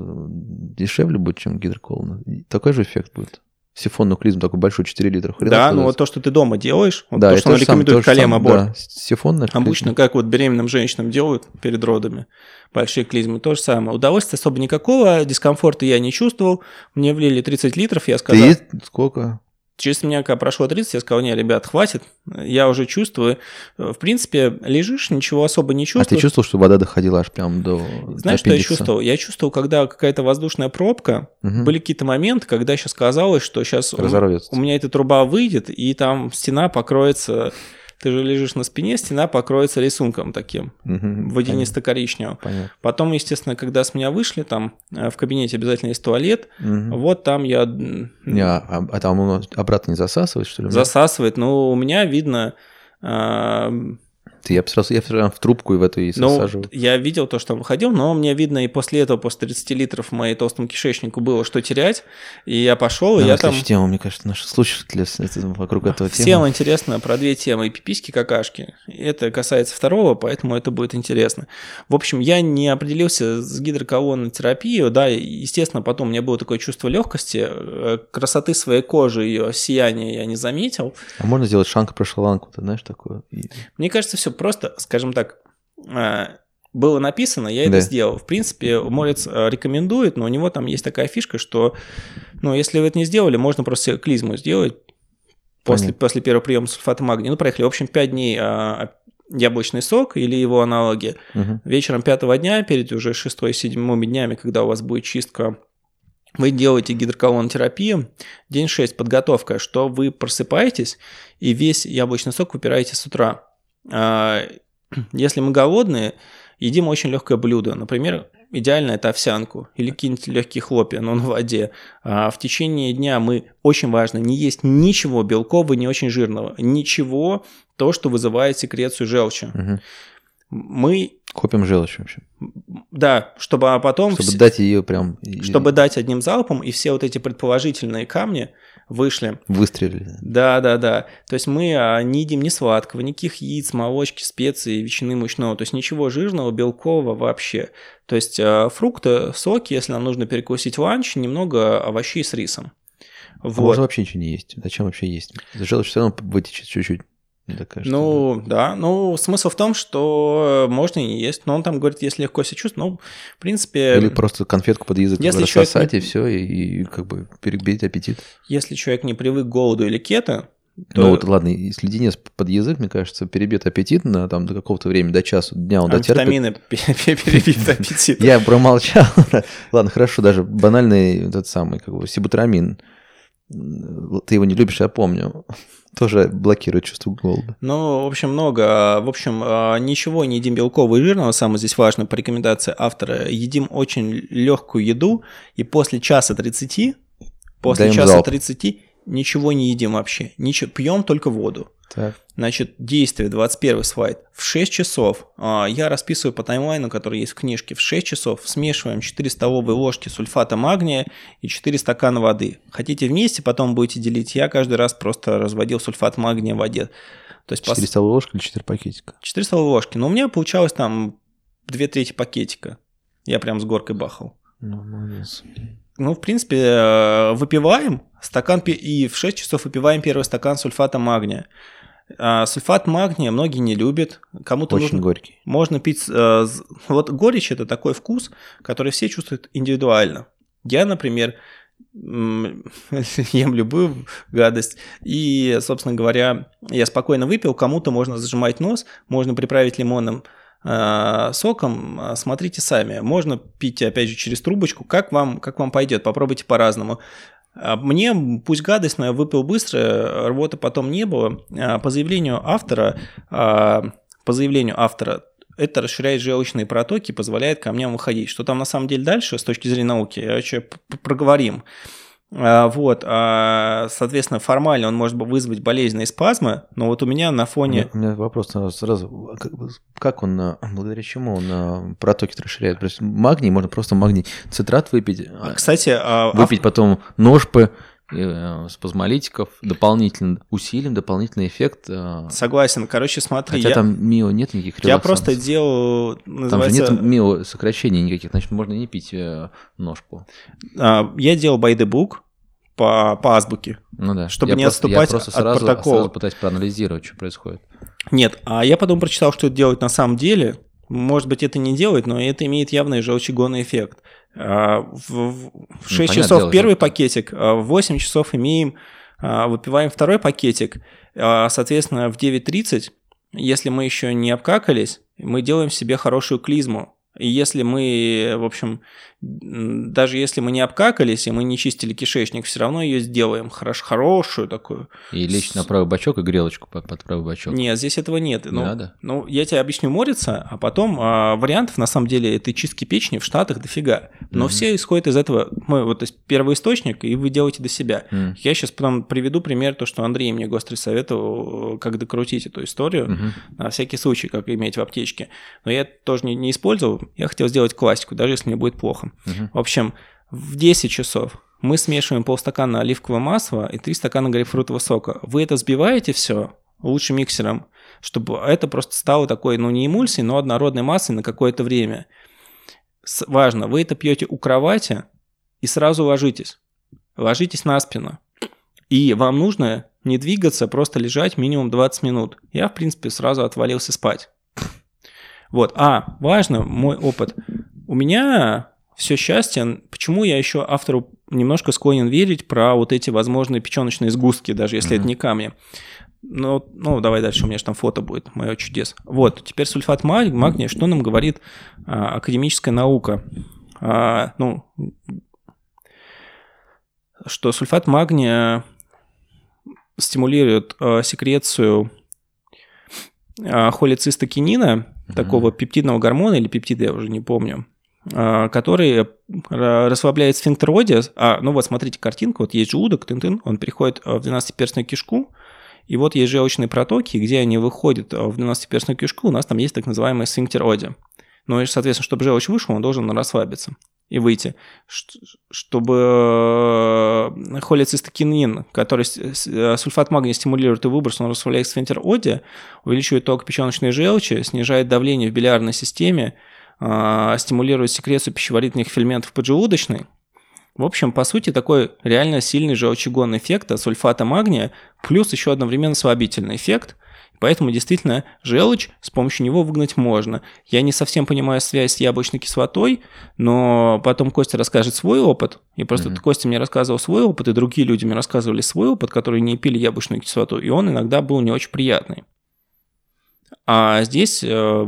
Speaker 2: дешевле будет, чем гидроколона? Такой же эффект будет. Сифонную клизму такой большой 4 литра. Хрена
Speaker 1: Да, ну вот то, что ты дома делаешь, вот
Speaker 2: да,
Speaker 1: то, что она рекомендует
Speaker 2: то же
Speaker 1: колем
Speaker 2: самое,
Speaker 1: аборт.
Speaker 2: да, сифонная клизма.
Speaker 1: Обычно, как вот беременным женщинам делают перед родами, большие клизмы, то же самое. Удовольствия особо никакого, дискомфорта я не чувствовал. Мне влили 30 литров, я сказал...
Speaker 2: Ты сколько?
Speaker 1: Через меня, когда прошло 30, я сказал, не, ребят, хватит, я уже чувствую. В принципе, лежишь, ничего особо не
Speaker 2: А
Speaker 1: чувствуешь.
Speaker 2: ты чувствовал, что вода доходила аж прям до
Speaker 1: Знаешь,
Speaker 2: до
Speaker 1: что я чувствовал? Я чувствовал, когда какая-то воздушная пробка,
Speaker 2: Мгм.
Speaker 1: были какие-то моменты, когда сейчас казалось, что сейчас у, у меня эта труба выйдет, и там стена покроется... Ты же лежишь на спине, стена покроется рисунком таким,
Speaker 2: Мгм.
Speaker 1: водянисто-коричневым.
Speaker 2: Понятно.
Speaker 1: Потом, естественно, когда с меня вышли, там э, в кабинете обязательно есть туалет,
Speaker 2: Мгм.
Speaker 1: вот там я
Speaker 2: Не, а, а- а там он обратно не засасывает, что ли?
Speaker 1: засасывает, но у меня видно... а,
Speaker 2: я сразу я прям в трубку и в эту и
Speaker 1: Ну, я видел то, что он выходил, но мне видно и после этого, после 30 литров моей толстом кишечнику было что терять, и я пошел, и я там...
Speaker 2: тему, мне кажется, наши слушатели вокруг (laughs) этого
Speaker 1: Всем
Speaker 2: темы.
Speaker 1: интересно про две темы, и пиписьки, какашки. Это касается второго, поэтому это будет интересно. В общем, я не определился с гидроколонной терапией, да, естественно, потом у меня было такое чувство легкости, э, красоты своей кожи, ее сияния я не заметил.
Speaker 2: А можно сделать шанка про шаланку, ты знаешь такое?
Speaker 1: Мне кажется, все просто, скажем так, э, было написано, я это
Speaker 2: Да.
Speaker 1: сделал. В принципе, Морец э, рекомендует, но у него там есть такая фишка, что, ну, если вы это не сделали, можно просто клизму сделать после,
Speaker 2: Понятно.
Speaker 1: после первого приема сульфата магния. Ну, проехали, в общем, 5 дней а, яблочный сок или его аналоги.
Speaker 2: Мгм.
Speaker 1: Вечером пятого дня, перед уже шестой, седьмыми днями, когда у вас будет чистка, вы делаете гидроколонотерапию. День 6 подготовка, что вы просыпаетесь и весь яблочный сок выпираете с утра. А, (clears throat) Если мы голодные, едим очень легкое блюдо. Например, идеально это овсянку или какие-нибудь легкие хлопья, но на воде. А в течение дня мы, очень важно, не есть ничего белкового, не очень жирного. Ничего, то, что вызывает секрецию желчи.
Speaker 2: Мгм.
Speaker 1: Мы
Speaker 2: Копим желчь вообще.
Speaker 1: да, чтобы а потом...
Speaker 2: Чтобы
Speaker 1: вс-
Speaker 2: дать ее прям...
Speaker 1: чтобы дать одним залпом, и все вот эти предположительные камни вышли.
Speaker 2: Выстрелили.
Speaker 1: Да, да, да. То есть мы а, не едим ни сладкого, никаких яиц, молочки, специй, ветчины мучного. То есть ничего жирного, белкового вообще. То есть а, фрукты, соки, если нам нужно перекусить ланч, немного овощей с рисом.
Speaker 2: А
Speaker 1: Вот.
Speaker 2: Можно вообще ничего не есть. Зачем вообще есть? Желчь все равно вытечет чуть-чуть. Мне так кажется.
Speaker 1: Ну, да. Ну, смысл в том, что можно и есть. Но он там говорит, если легко себя чувствует, ну, в принципе...
Speaker 2: Или просто конфетку под язык
Speaker 1: Если
Speaker 2: рассосать,
Speaker 1: не-
Speaker 2: и все, и, и как бы перебить аппетит.
Speaker 1: Если человек не привык к голоду или кето, то
Speaker 2: Ну вот ладно, если леденец под язык, мне кажется, перебьет аппетит на там до какого-то времени, до часу, дня он дотерпит.
Speaker 1: амфетамины (laughs) перебит (laughs) аппетит.
Speaker 2: Я промолчал. (laughs) Ладно, хорошо, даже банальный этот самый, как бы, сибутрамин. Ты его не любишь, я помню. Тоже блокирует чувство голода.
Speaker 1: Ну, в общем, много. В общем, а, ничего не едим белкового и жирного. Самое здесь важно по рекомендации автора. Едим очень легкую еду, и после часа 30, после
Speaker 2: Даем
Speaker 1: часа
Speaker 2: залп.
Speaker 1: 30 ничего не едим вообще. Ничего, пьем только воду.
Speaker 2: Так.
Speaker 1: Значит, действие, 21 слайд. В 6 часов, а, я расписываю по таймлайну, который есть в книжке, в 6 часов смешиваем 4 столовые ложки сульфата магния и 4 стакана воды. Хотите вместе, потом будете делить. Я каждый раз просто разводил сульфат магния в воде. То есть, пос-
Speaker 2: 4 столовые ложки или 4 пакетика?
Speaker 1: 4 столовые ложки. Но у меня получалось там 2 трети пакетика. Я прям с горкой бахал.
Speaker 2: Ну, молодец.
Speaker 1: Ну, в принципе, э, выпиваем стакан и в 6 часов выпиваем первый стакан сульфата магния. А, Сульфат магния многие не любят. Кому-то
Speaker 2: Очень
Speaker 1: нужно,
Speaker 2: горький.
Speaker 1: можно пить... э, Вот горечь – это такой вкус, который все чувствуют индивидуально. Я, например, (laughs) ем любую гадость. И, собственно говоря, я спокойно выпил. Кому-то можно зажимать нос, можно приправить лимонным э, соком. А, Смотрите сами. Можно пить, опять же, через трубочку. Как вам, как вам пойдет? Попробуйте по-разному. А Мне, пусть гадость, но я выпил быстро, рвоты потом не было. А, По заявлению автора, а, по заявлению автора, это расширяет желчные протоки, позволяет камням выходить. Что там на самом деле дальше с точки зрения науки, п- п- проговорим. А, Вот, а, соответственно, формально он может вызвать болезненные спазмы, но вот у меня на
Speaker 2: У
Speaker 1: фоне...
Speaker 2: меня, у меня вопрос сразу. А Как, он, а, благодаря чему он а, протоки расширяет? То есть магний, можно просто магний цитрат выпить, а,
Speaker 1: Кстати, а,
Speaker 2: выпить потом ножпы спазмолитиков, дополнительным усилием, дополнительный эффект. э,
Speaker 1: Согласен. Короче, смотри,
Speaker 2: Хотя
Speaker 1: я,
Speaker 2: там мио нет никаких
Speaker 1: я просто делал,
Speaker 2: Там же
Speaker 1: называется,
Speaker 2: нет мио сокращений никаких, значит, можно не пить э, ножку.
Speaker 1: а, я делал by the book по, по азбуке.
Speaker 2: Ну да.
Speaker 1: Чтобы
Speaker 2: Я
Speaker 1: не
Speaker 2: просто-
Speaker 1: отступать
Speaker 2: я просто
Speaker 1: от
Speaker 2: сразу,
Speaker 1: протокола.
Speaker 2: сразу пытаюсь проанализировать, что происходит.
Speaker 1: Нет, а я потом прочитал, что это делать на самом деле. Может быть, это не делать, но это имеет явный желчегонный эффект. А, В, в- в 6
Speaker 2: понятное
Speaker 1: часов
Speaker 2: дело,
Speaker 1: первый
Speaker 2: что-
Speaker 1: пакетик, а в 8 часов имеем, а, выпиваем второй пакетик. Соответственно, в 9.30, если мы еще не обкакались, мы делаем себе хорошую клизму. И если мы, в общем, даже если мы не обкакались и мы не чистили кишечник, все равно ее сделаем хорош, хорошую такую.
Speaker 2: И лечь на правый бочок и грелочку под, правый бочок.
Speaker 1: Нет, здесь этого нет.
Speaker 2: Не
Speaker 1: Ну,
Speaker 2: надо?
Speaker 1: ну, я тебе объясню мориться, а потом а, вариантов, на самом деле, этой чистки печени в Штатах дофига. Но
Speaker 2: Мгм.
Speaker 1: все исходят из этого, мы, вот, то есть первый источник, и вы делаете до себя.
Speaker 2: М.
Speaker 1: Я сейчас потом приведу пример, то, что Андрей мне гострый советовал, как докрутить эту историю,
Speaker 2: Мгм.
Speaker 1: на всякий случай, как иметь в аптечке. Но я это тоже не, не использовал, я хотел сделать классику, даже если мне будет плохо.
Speaker 2: Мгм.
Speaker 1: В общем, в 10 часов мы смешиваем полстакана оливкового масла и 3 стакана грейпфрутового сока. Вы это взбиваете все лучше миксером, чтобы это просто стало такой, ну не эмульсией, но однородной массой на какое-то время. С- важно, вы это пьете у кровати и сразу ложитесь. Ложитесь на спину. И вам нужно не двигаться, просто лежать минимум 20 минут. Я, в принципе, сразу отвалился спать. (laughs) Вот. А, важно, мой опыт. У меня все счастье. Почему я еще автору немножко склонен верить про вот эти возможные печеночные сгустки, даже если
Speaker 2: Мгм.
Speaker 1: это не камни. Ну, ну, давай дальше, у меня же там фото будет, мое чудес. Вот, теперь сульфат маг- магния, что нам говорит а, академическая наука? А, ну, что сульфат магния стимулирует а, секрецию а, холецистокинина,
Speaker 2: Мгм.
Speaker 1: такого пептидного гормона или пептида, я уже не помню, который ра- расслабляет сфинктеродия. А, ну вот, смотрите картинку, вот есть желудок, тын-тын, он переходит а, в 12-перстную кишку, и вот есть желчные протоки, где они выходят а, в 12-перстную кишку, у нас там есть так называемый сфинктер. Ну и, соответственно, чтобы желчь вышел, он должен расслабиться и выйти. Чтобы э, холецистокинин, который э, сульфат магния стимулирует и выброс, он расслабляет сфинктер Оди, увеличивает ток печеночной желчи, снижает давление в билиарной системе, а, стимулирует секрецию пищеварительных ферментов поджелудочной. В общем, по сути, такой реально сильный желчегонный эффект от сульфата магния, плюс еще одновременно слабительный эффект. Поэтому действительно желчь с помощью него выгнать можно. Я не совсем понимаю связь с яблочной кислотой, но потом Костя расскажет свой опыт. И просто
Speaker 2: Мгм.
Speaker 1: Костя мне рассказывал свой опыт, и другие люди мне рассказывали свой опыт, которые не пили яблочную кислоту, и он иногда был не очень приятный. А здесь э,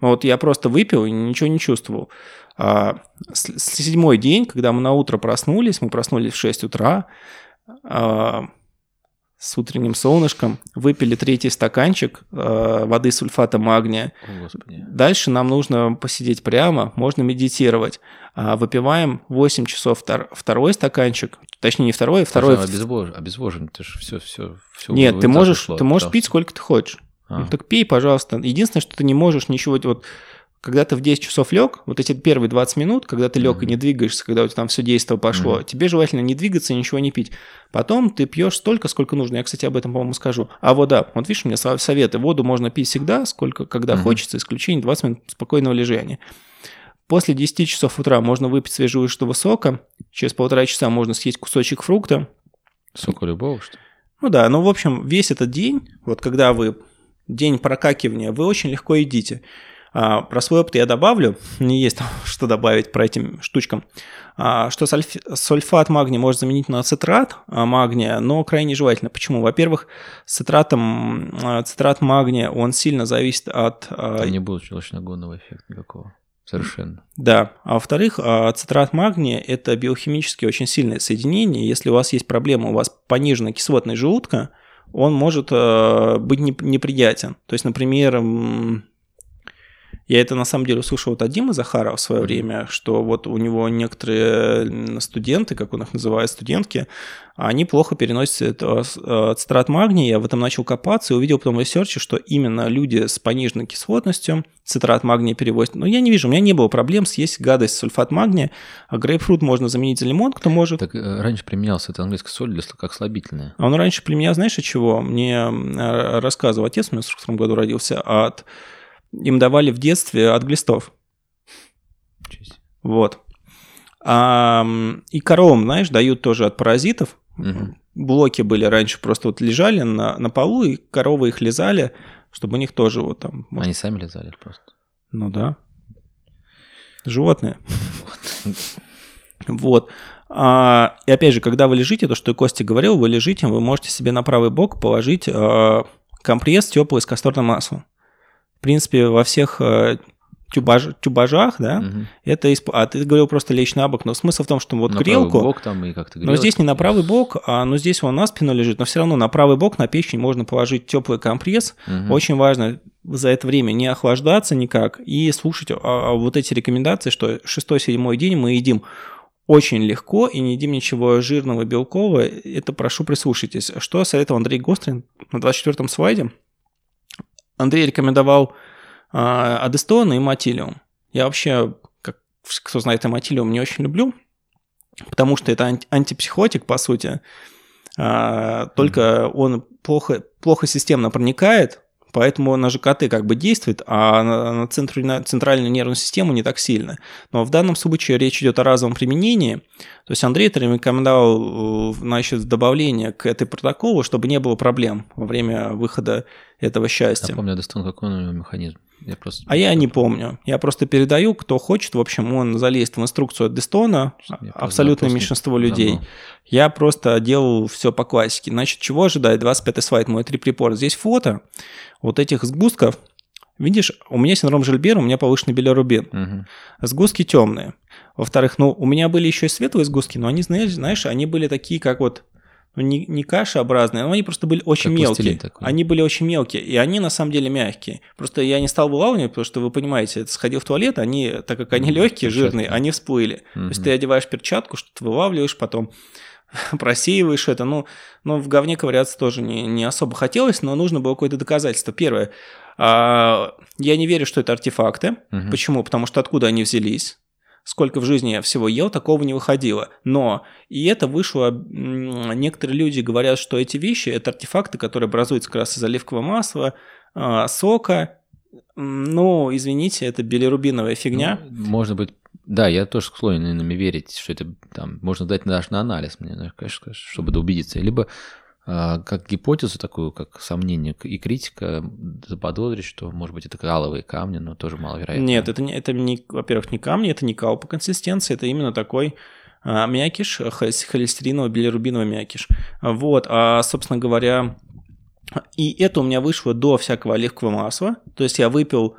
Speaker 1: вот я просто выпил и ничего не чувствовал. А с- с- седьмой день, когда мы на утро проснулись, мы проснулись в 6 утра, а, с утренним солнышком, выпили третий стаканчик э, воды с сульфатом магния.
Speaker 2: О, Господи.
Speaker 1: Дальше нам нужно посидеть прямо, можно медитировать. А, выпиваем 8 часов втор- второй стаканчик, точнее не второй, а второй.
Speaker 2: Слушай, обезвож- обезвожен, ты же все, все, все.
Speaker 1: Нет, ты можешь, ты можешь пить сколько ты хочешь. Ну, так пей, пожалуйста. Единственное, что ты не можешь ничего... Вот, когда ты в 10 часов лег, вот эти первые 20 минут, когда ты лег и
Speaker 2: Мгм.
Speaker 1: не двигаешься, когда у тебя там все действие пошло,
Speaker 2: Мгм.
Speaker 1: тебе желательно не двигаться и ничего не пить. Потом ты пьешь столько, сколько нужно. Я, кстати, об этом, по-моему, скажу. А вода, вот видишь, у меня со- советы. Воду можно пить всегда, сколько, когда
Speaker 2: Мгм.
Speaker 1: хочется, исключение 20 минут спокойного лежания. После 10 часов утра можно выпить свежевыжатого сока, через полтора часа можно съесть кусочек фрукта,
Speaker 2: Сока любого, что ли?
Speaker 1: ну да, ну в общем, весь этот день, вот когда вы день прокакивания, вы очень легко едите. А, про свой опыт я добавлю, не есть там (laughs) что добавить про этим штучкам, а, что сульф- сульфат магния может заменить на цитрат а, магния, но крайне желательно. Почему? Во-первых, с цитратом, цитрат магния, он сильно зависит от...
Speaker 2: Там не будет желчногонного эффекта никакого. Совершенно.
Speaker 1: да, а во-вторых, цитрат магния – это биохимически очень сильное соединение. Если у вас есть проблема, у вас пониженная кислотность желудка, он может э, быть неп- неприятен. То есть, например, Я это на самом деле услышал от Вадима Захарова в свое время, что вот у него некоторые студенты, как он их называет, студентки, они плохо переносят цитрат магния. Я в этом начал копаться и увидел потом в research е, что именно люди с пониженной кислотностью цитрат магния переносят. Но я не вижу, у меня не было проблем съесть гадость сульфат магния, а грейпфрут можно заменить за лимон, кто может.
Speaker 2: Так э, раньше применялся это английская соль для, как слабительная.
Speaker 1: А он раньше применял, знаешь, от чего? Мне рассказывал отец, у меня в 42 году родился, от им давали в детстве от глистов. Вот. А, и коровам, знаешь, дают тоже от паразитов. Угу. Блоки были раньше, просто вот лежали на, на полу, и коровы их лизали, чтобы у них тоже вот там...
Speaker 2: Может... Они сами лизали просто?
Speaker 1: Ну да. Животные. Вот. А, и опять же, когда вы лежите, то, что и Костя говорил, вы лежите, вы можете себе на правый бок положить а, компресс теплый с касторным маслом в принципе, во всех э, тюбаж, тюбажах, да, угу. это исп... а ты говорил просто лечь на бок, но смысл в том, что вот на грелку, правый
Speaker 2: бок там и как
Speaker 1: но здесь не на правый бок, а но здесь он на спину лежит, но все равно на правый бок на печень можно положить теплый компресс. Угу. Очень важно за это время не охлаждаться никак и слушать а, а вот эти рекомендации, что шестой-седьмой день мы едим очень легко и не едим ничего жирного, белкового. Это прошу прислушайтесь. Что советовал Андрей Гострин на 24-м слайде? Андрей рекомендовал э, Адестон и Матилиум. Я вообще, как, кто знает Матилиум, не очень люблю, потому что это анти- антипсихотик, по сути. А, только он плохо, плохо системно проникает, Поэтому на ЖКТ как бы действует, а на центральную, нервную систему не так сильно. Но в данном случае речь идет о разовом применении. То есть Андрей это рекомендовал значит, добавление к этой протоколу, чтобы не было проблем во время выхода этого счастья.
Speaker 2: Напомню, Дестон, какой у него механизм? Я просто...
Speaker 1: А я не помню. Я просто передаю, кто хочет. В общем, он залезет в инструкцию от Дестона, абсолютное меньшинство людей. Забыл. Я просто делал все по классике. Значит, чего ожидать? 25 слайд, мой трип-репорт. Здесь фото вот этих сгустков. Видишь, у меня синдром Жильбера, у меня повышенный билирубин. Угу. Сгустки темные. Во-вторых, ну, у меня были еще и светлые сгустки, но они, знаешь, знаешь, они были такие, как вот ну, не, не кашеобразные, но они просто были очень как мелкие. Такой. Они были очень мелкие, и они на самом деле мягкие. Просто я не стал вылавливать, потому что вы понимаете, это сходил в туалет, они, так как они легкие, жирные, они всплыли. Mm-hmm. То есть ты одеваешь перчатку, что-то вылавливаешь, потом (laughs) просеиваешь это. Ну, ну, в говне ковыряться тоже не, не особо хотелось, но нужно было какое-то доказательство. Первое, а, я не верю, что это артефакты. Угу. Почему? Потому что откуда они взялись? Сколько в жизни я всего ел, такого не выходило. Но и это вышло, некоторые люди говорят, что эти вещи – это артефакты, которые образуются как раз из оливкового масла, а, сока, ну, извините, это билирубиновая фигня.
Speaker 2: Ну, можно быть да, я тоже склонен иногда верить, что это там можно дать даже на анализ, мне, конечно, чтобы убедиться. Либо как гипотезу такую, как сомнение и критика заподозрить, что, может быть, это каловые камни, но тоже маловероятно.
Speaker 1: Нет, это, не, это не, во-первых, не камни, это не кал по консистенции, это именно такой а, мякиш, холестериновый, билирубиновый мякиш. Вот, а, собственно говоря, и это у меня вышло до всякого оливкового масла, то есть я выпил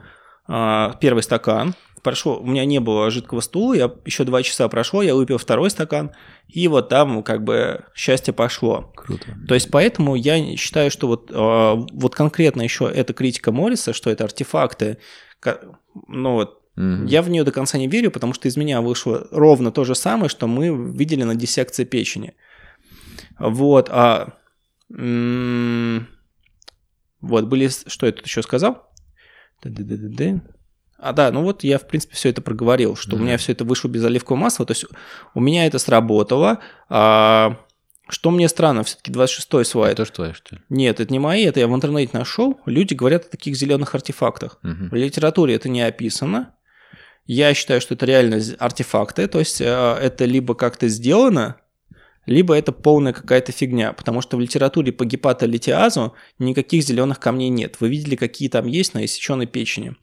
Speaker 1: а, первый стакан, прошло, у меня не было жидкого стула, я еще два часа прошло, я выпил второй стакан, и вот там как бы счастье пошло.
Speaker 2: Круто.
Speaker 1: То есть поэтому я считаю, что вот, а, вот конкретно еще эта критика Морриса, что это артефакты, ну вот Угу. Я в нее до конца не верю, потому что из меня вышло ровно то же самое, что мы видели на диссекции печени. Вот, а вот были, что я тут еще сказал? А да, ну вот я, в принципе, все это проговорил, что mm-hmm. у меня все это вышло без оливкового масла, то есть у меня это сработало. А, что мне странно, все-таки 26-й слайд.
Speaker 2: Это твои, что ли?
Speaker 1: Нет, это не мои, это я в интернете нашел. Люди говорят о таких зеленых артефактах. Mm-hmm. В литературе это не описано. Я считаю, что это реально артефакты, то есть а, это либо как-то сделано, либо это полная какая-то фигня, потому что в литературе по гепатолитиазу никаких зеленых камней нет. Вы видели, какие там есть на иссеченной печени.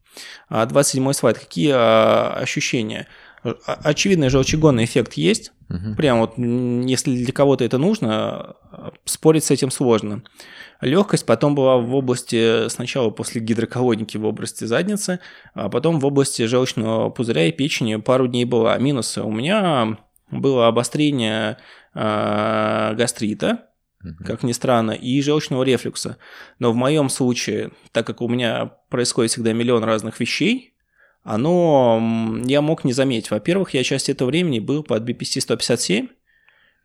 Speaker 1: 27 а, слайд. Какие а, ощущения? Очевидный желчегонный эффект есть. Угу. Прям вот, если для кого-то это нужно, спорить с этим сложно. Легкость потом была в области, сначала после гидроколоники в области задницы, а потом в области желчного пузыря и печени пару дней была. Минусы. У меня было обострение э, гастрита, как ни странно, и желчного рефлюкса. Но в моем случае, так как у меня происходит всегда миллион разных вещей, оно я мог не заметить. Во-первых, я часть этого времени был под BPC 157,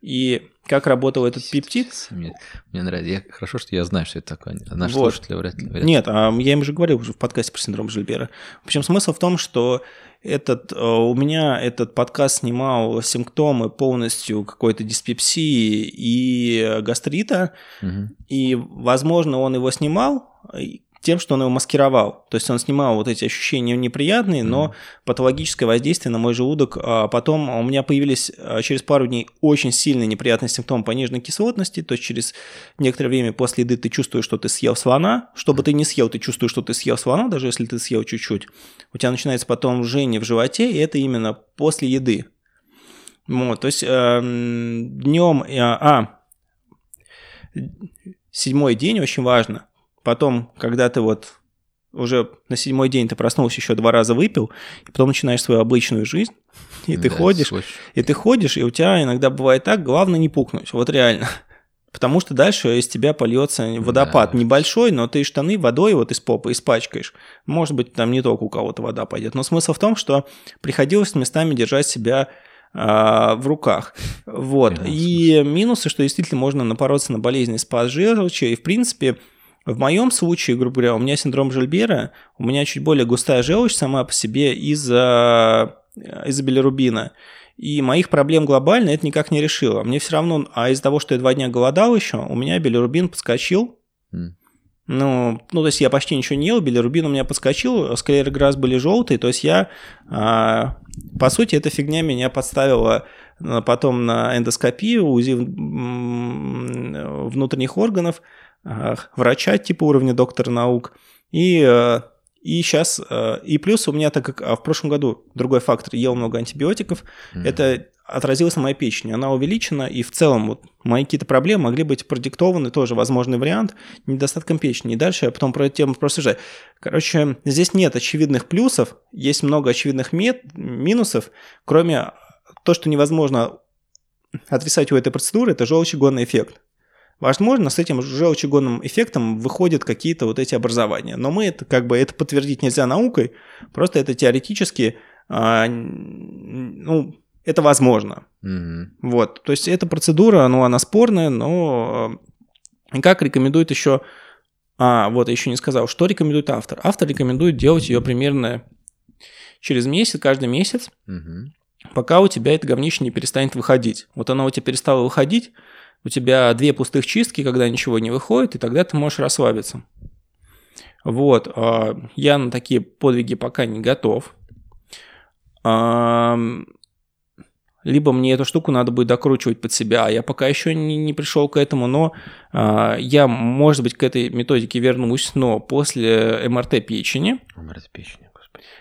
Speaker 1: и как работал этот пептид?
Speaker 2: Мне, мне нравится. Я, хорошо, что я знаю, что это такое. А наши вот. слушатели вряд ли. Вряд
Speaker 1: Нет, а я им уже говорил уже в подкасте про синдром Жильбера. В общем, смысл в том, что этот, э, у меня этот подкаст снимал симптомы полностью какой-то диспепсии и гастрита, угу. и, возможно, он его снимал, тем, что он его маскировал. То есть он снимал вот эти ощущения неприятные, но mm-hmm. патологическое воздействие на мой желудок. А потом у меня появились а, через пару дней очень сильные неприятные симптомы пониженной кислотности. То есть через некоторое время после еды ты чувствуешь, что ты съел слона. Что бы ты не съел, ты чувствуешь, что ты съел слона, даже если ты съел чуть-чуть. У тебя начинается потом жжение в животе, и это именно после еды. Вот, то есть э, эм, днем, э, а, седьмой день очень важно – Потом, когда ты вот уже на седьмой день ты проснулся, еще два раза выпил, и потом начинаешь свою обычную жизнь, (laughs) и ты да, ходишь, и ты ходишь, и у тебя иногда бывает так, главное не пукнуть, вот реально. (laughs) Потому что дальше из тебя польется водопад да. небольшой, но ты штаны водой вот из попы испачкаешь. Может быть, там не только у кого-то вода пойдет. Но смысл в том, что приходилось местами держать себя а, в руках. Вот. И минусы, что действительно можно напороться на болезни спас желчи, и в принципе в моем случае, грубо говоря, у меня синдром Жильбера, у меня чуть более густая желчь сама по себе из-за из билирубина. И моих проблем глобально это никак не решило. Мне все равно, а из-за того, что я два дня голодал еще, у меня билирубин подскочил. Mm. Ну, ну, то есть я почти ничего не ел, билирубин у меня подскочил, склерограз были желтые, то есть я, а, по сути, эта фигня меня подставила а, потом на эндоскопию, УЗИ внутренних органов, врача типа уровня доктора наук. И, э, и сейчас, э, и плюс у меня, так как а в прошлом году другой фактор, ел много антибиотиков, mm-hmm. это отразилось на моей печени. Она увеличена, и в целом вот мои какие-то проблемы могли быть продиктованы, тоже возможный вариант, недостатком печени. И дальше я потом про эту тему просужаю. Короче, здесь нет очевидных плюсов, есть много очевидных мет, минусов, кроме то, что невозможно отрицать у этой процедуры, это желчегонный эффект. Возможно, с этим желчегонным эффектом выходят какие-то вот эти образования. Но мы это как бы это подтвердить нельзя наукой, просто это теоретически, а, ну, это возможно. Mm-hmm. Вот, то есть эта процедура, ну, она спорная, но а, как рекомендует еще, а, вот, я еще не сказал, что рекомендует автор. Автор рекомендует делать ее примерно через месяц, каждый месяц, mm-hmm. пока у тебя это говнище не перестанет выходить. Вот оно у тебя перестало выходить, у тебя две пустых чистки, когда ничего не выходит, и тогда ты можешь расслабиться. Вот, а, я на такие подвиги пока не готов. Либо мне эту штуку надо будет докручивать под себя, а я пока еще не, не пришел к этому, но а, я, может быть, к этой методике вернусь, но после МРТ печени.
Speaker 2: МРТ печени.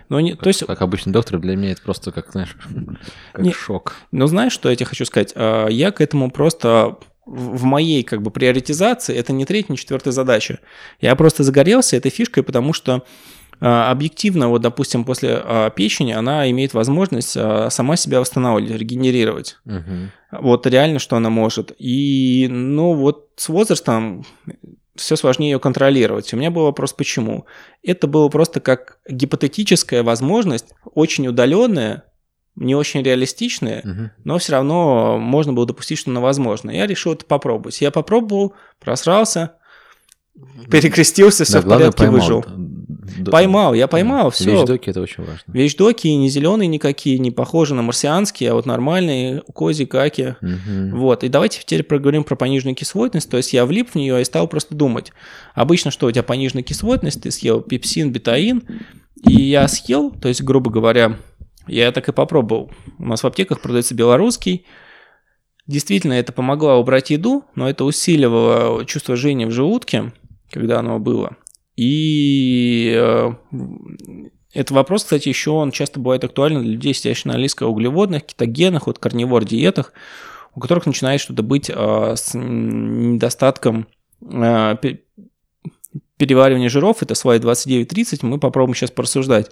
Speaker 1: Но не,
Speaker 2: как,
Speaker 1: то есть...
Speaker 2: как обычный доктор, для меня это просто как, знаешь, (laughs) как не, шок.
Speaker 1: Но знаешь, что я тебе хочу сказать? А, я к этому просто в моей как бы приоритизации это не третья, не четвертая задача. Я просто загорелся этой фишкой, потому что а, объективно, вот, допустим, после а, печени она имеет возможность а, сама себя восстанавливать, регенерировать. Угу. Вот реально, что она может. И, ну, вот с возрастом все сложнее ее контролировать. У меня был вопрос, почему. Это было просто как гипотетическая возможность, очень удаленная, не очень реалистичные, угу. но все равно можно было допустить, что оно возможно. Я решил это попробовать. Я попробовал, просрался, перекрестился, все да, в порядке, поймал. выжил. Поймал, я поймал, да. все.
Speaker 2: Вещдоки это очень важно.
Speaker 1: Вещдоки не зеленые никакие, не похожи на марсианские, а вот нормальные кози, каки. Угу. Вот. И давайте теперь проговорим про пониженную кислотность. То есть я влип в нее и стал просто думать. Обычно что у тебя пониженная кислотность, ты съел пепсин, бетаин, и я съел, то есть, грубо говоря, я так и попробовал. У нас в аптеках продается белорусский. Действительно, это помогло убрать еду, но это усиливало чувство жжения в желудке, когда оно было. И э, этот вопрос, кстати, еще он часто бывает актуален для людей, сидящих на низкоуглеводных, кетогенных, вот карнивор диетах, у которых начинает что-то быть э, с недостатком э, переваривания жиров. Это слайд 29.30, мы попробуем сейчас порассуждать.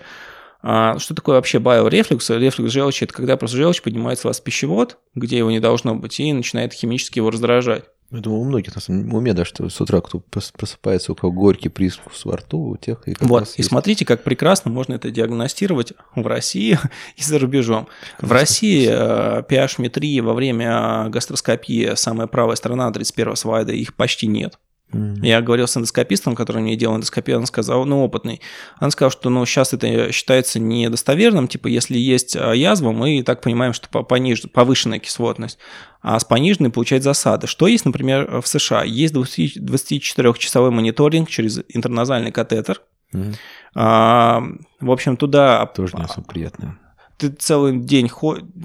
Speaker 1: А что такое вообще биорефлюкс? Рефлюкс желчи – это когда просто желчь поднимается у вас в пищевод, где его не должно быть, и начинает химически его раздражать.
Speaker 2: Я думаю, у многих на самом уме, да, что с утра кто просыпается, у кого горький привкус во рту, у тех
Speaker 1: и Вот, и есть. смотрите, как прекрасно можно это диагностировать в России (laughs) и за рубежом. Прекрасно. В России э, pH-метрии во время гастроскопии самая правая сторона 31 слайда, их почти нет. Mm-hmm. Я говорил с эндоскопистом, который мне делал эндоскопию, он сказал, ну, опытный. Он сказал, что, ну, сейчас это считается недостоверным, типа, если есть а, язва, мы и так понимаем, что пониж... повышенная кислотность, а с пониженной получать засада. Что есть, например, в США? Есть 24-часовой мониторинг через интерназальный катетер. Mm-hmm. А, в общем, туда...
Speaker 2: Тоже не особо приятно
Speaker 1: ты целый день,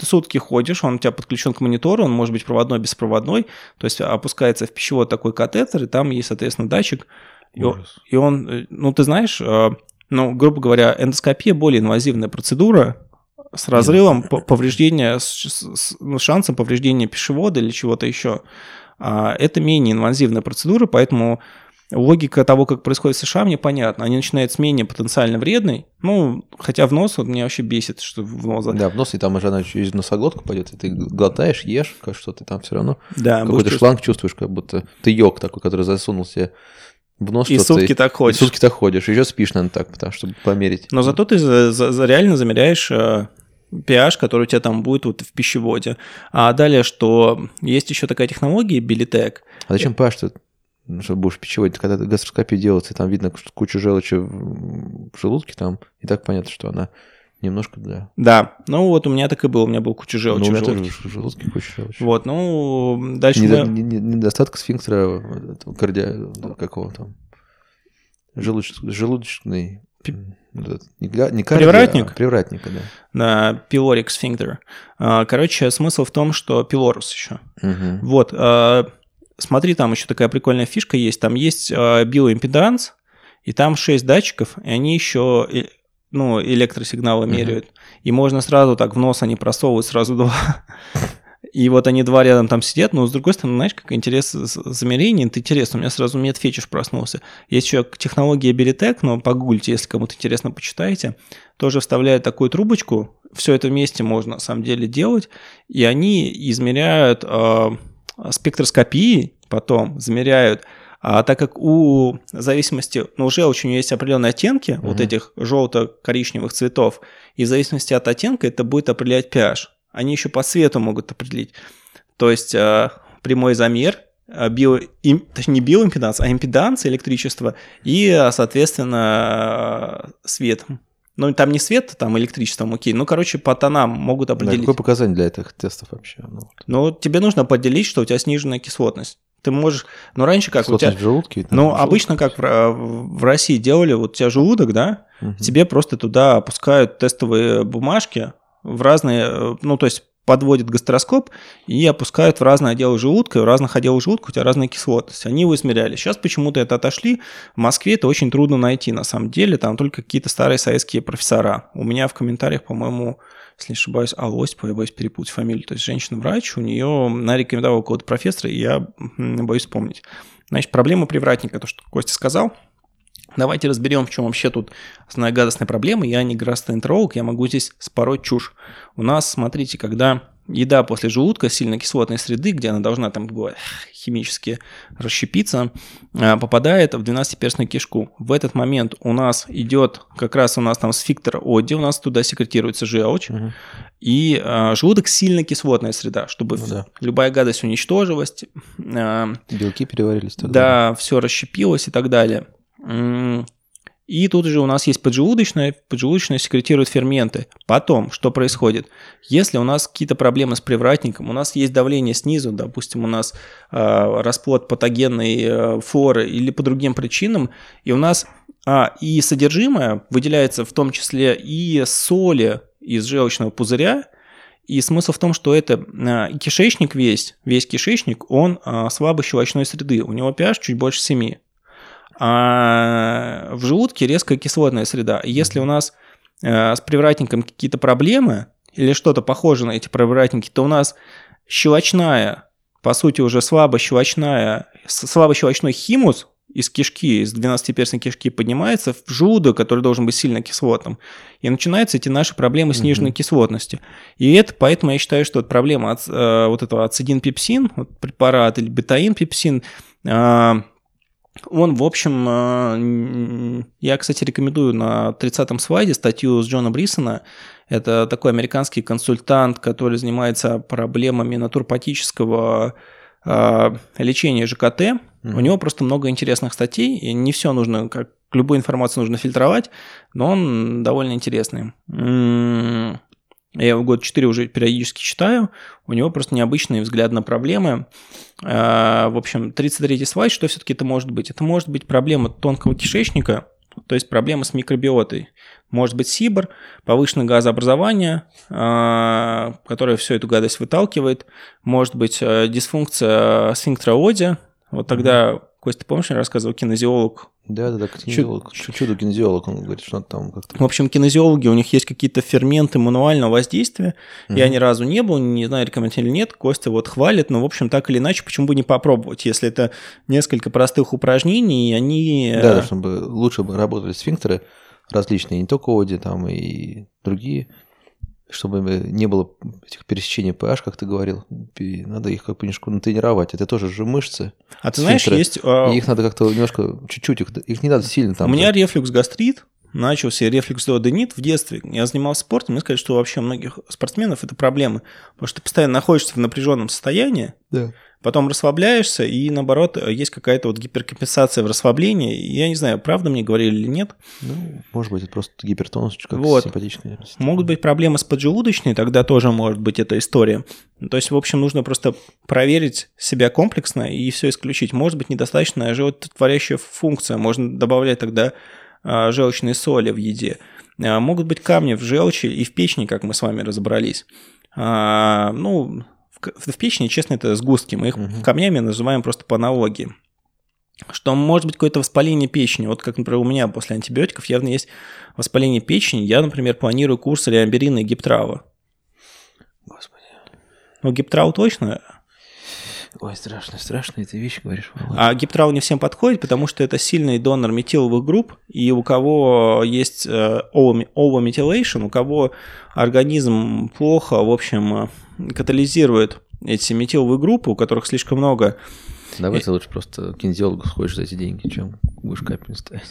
Speaker 1: сутки ходишь, он у тебя подключен к монитору, он может быть проводной, беспроводной, то есть опускается в пищевод такой катетер, и там есть, соответственно, датчик, и он, и он, э, ну, ты знаешь, э, ну, грубо говоря, эндоскопия более инвазивная процедура, с разрывом повреждения, с, ну, шансом повреждения пищевода или чего-то еще. А это менее инвазивная процедура, поэтому Логика того, как происходит в США, мне понятна. Они начинают с менее потенциально вредной. Ну, хотя в нос вот меня вообще бесит, что в нос.
Speaker 2: Да, в нос, и там уже она через носоглотку пойдет, и ты глотаешь, ешь, что ты там все равно
Speaker 1: да,
Speaker 2: какой-то шланг чувствуешь, как будто ты йог такой, который засунул себе в нос.
Speaker 1: И сутки так ходишь.
Speaker 2: И сутки так ходишь, еще спишь, наверное, так, потому, чтобы померить.
Speaker 1: Но зато ты за, за, реально замеряешь pH, э, который у тебя там будет вот в пищеводе. А далее, что есть еще такая технология, Билитек.
Speaker 2: А зачем pH? ну, что будешь пищевать, когда гастроскопия делается, там видно кучу желчи в желудке, там и так понятно, что она немножко, да.
Speaker 1: Да, ну вот у меня так и было, у меня был куча желчи ну, у меня в желудке.
Speaker 2: Тоже в желудке куча желчи.
Speaker 1: Вот, ну, дальше
Speaker 2: Недо, мы... Недостаток сфинктера кардиа... какого там? Желуч... Желудочный... Не, не кардио,
Speaker 1: привратник?
Speaker 2: А привратника, да.
Speaker 1: На пилорик сфинктер. А, короче, смысл в том, что пилорус еще.
Speaker 2: Угу.
Speaker 1: Вот, а, Смотри, там еще такая прикольная фишка есть. Там есть э, биоимпеданс, и там 6 датчиков, и они еще ну, электросигналы меряют. Uh-huh. И можно сразу так в нос они просовывают сразу два. И вот они два рядом там сидят, но с другой стороны, знаешь, как интерес замерения, это интересно, у меня сразу медфетиш проснулся. Есть еще технология Беритек, но погуглите, если кому-то интересно, почитайте. Тоже вставляют такую трубочку, все это вместе можно на самом деле делать, и они измеряют э, спектроскопии потом замеряют, а так как у зависимости, ну, уже очень есть определенные оттенки mm-hmm. вот этих желто-коричневых цветов, и в зависимости от оттенка это будет определять pH. Они еще по цвету могут определить. То есть э, прямой замер, э, био, им, точнее не биоимпеданс, а импеданс электричества и, соответственно, э, свет. Ну, там не свет, там электричество, окей. Ну, короче, по тонам могут определить. Да,
Speaker 2: какое показание для этих тестов вообще?
Speaker 1: Ну, вот. ну, тебе нужно определить, что у тебя сниженная кислотность. Ты можешь... Ну, раньше как
Speaker 2: кислотность
Speaker 1: у тебя...
Speaker 2: в желудке?
Speaker 1: Ну, желудке. обычно как в, в России делали, вот у тебя желудок, да, угу. тебе просто туда опускают тестовые бумажки в разные... Ну, то есть подводят гастроскоп и опускают в разные отделы желудка, и в разных отделах желудка у тебя разная кислотность. Они его измеряли. Сейчас почему-то это отошли. В Москве это очень трудно найти, на самом деле. Там только какие-то старые советские профессора. У меня в комментариях, по-моему, если не ошибаюсь, Алосипова, я боюсь перепутать фамилию. То есть женщина-врач, у нее нарекомендовала какого-то профессора, и я боюсь вспомнить. Значит, проблема привратника, то, что Костя сказал – Давайте разберем, в чем вообще тут основная гадостная проблема. Я не гастроэнтеролог, я могу здесь спороть чушь. У нас, смотрите, когда еда после желудка сильно кислотной среды, где она должна там химически расщепиться, а, попадает в 12-перстную кишку. В этот момент у нас идет, как раз у нас там сфинктер Оди, у нас туда секретируется желчь, угу. и а, желудок сильно кислотная среда, чтобы ну, да. любая гадость уничтожилась.
Speaker 2: А, Белки переварились.
Speaker 1: Тогда. Да, все расщепилось и так далее. И тут же у нас есть поджелудочная, поджелудочная секретирует ферменты. Потом, что происходит? Если у нас какие-то проблемы с привратником, у нас есть давление снизу, допустим, у нас э, расплод патогенной э, флоры или по другим причинам, и у нас а, и содержимое выделяется в том числе и соли из желчного пузыря, и смысл в том, что это э, кишечник весь, весь кишечник, он э, слабой щелочной среды, у него pH чуть больше 7. А в желудке резкая кислотная среда. если у нас э, с привратником какие-то проблемы или что-то похоже на эти привратники, то у нас щелочная, по сути уже слабо щелочная, слабо щелочной химус из кишки, из 12-перстной кишки поднимается в желудок, который должен быть сильно кислотным. И начинаются эти наши проблемы сниженной угу. кислотности. И это поэтому я считаю, что проблема от, э, вот этого ацидин-пепсин, вот препарат или бетаин-пепсин, э, он, в общем, э, я, кстати, рекомендую на 30-м слайде статью с Джона Брисона. Это такой американский консультант, который занимается проблемами натуропатического э, лечения ЖКТ. Mm-hmm. У него просто много интересных статей, и не все нужно, как любую информацию нужно фильтровать, но он довольно интересный. Я его год 4 уже периодически читаю. У него просто необычный взгляд на проблемы. А, в общем, 33-й слайд, что все-таки это может быть? Это может быть проблема тонкого кишечника, то есть проблема с микробиотой. Может быть сибр, повышенное газообразование, а, которое всю эту гадость выталкивает. Может быть э, дисфункция сфинктера Оди. Вот тогда, Костя, помнишь, я рассказывал, кинезиолог
Speaker 2: да, да, да, кинезиолог. Чуд... Чудо-кинезиолог, он говорит, что там как-то.
Speaker 1: В общем, кинезиологи, у них есть какие-то ферменты мануального воздействия. Mm-hmm. Я ни разу не был, не знаю, рекомендовать или нет. Костя вот хвалит, но, в общем, так или иначе, почему бы не попробовать, если это несколько простых упражнений, и они...
Speaker 2: Да, да, чтобы лучше бы работали сфинктеры различные, не только Оди, там и другие чтобы не было этих пересечений PH, как ты говорил, надо их как немножко натренировать. Это тоже же мышцы.
Speaker 1: А ты знаешь, есть...
Speaker 2: А, и их надо как-то немножко, чуть-чуть, их, их не надо сильно там...
Speaker 1: У меня начался рефлюкс-дуоденит в детстве. Я занимался спортом, мне сказали, что вообще у многих спортсменов это проблемы, потому что ты постоянно находишься в напряженном состоянии,
Speaker 2: да
Speaker 1: потом расслабляешься, и наоборот, есть какая-то вот гиперкомпенсация в расслаблении. Я не знаю, правда мне говорили или нет.
Speaker 2: Ну, может быть, это просто гипертонус, как
Speaker 1: вот. симпатичная. Могут быть проблемы с поджелудочной, тогда тоже может быть эта история. То есть, в общем, нужно просто проверить себя комплексно и все исключить. Может быть, недостаточная животворящая функция, можно добавлять тогда а, желчные соли в еде. А, могут быть камни в желчи и в печени, как мы с вами разобрались. А, ну, в, печени, честно, это сгустки. Мы их угу. камнями называем просто по аналогии. Что может быть какое-то воспаление печени. Вот как, например, у меня после антибиотиков явно есть воспаление печени. Я, например, планирую курс реамберина и гиптрава.
Speaker 2: Господи.
Speaker 1: Ну, гиптрау точно,
Speaker 2: Ой, страшно, страшно эти вещи говоришь.
Speaker 1: А гиптрал не всем подходит, потому что это сильный донор метиловых групп, и у кого есть овометилейшн, у кого организм плохо, в общем, э, катализирует эти метиловые группы, у которых слишком много.
Speaker 2: Давай и... ты лучше просто к кинезиологу сходишь за эти деньги, чем будешь капельницу ставить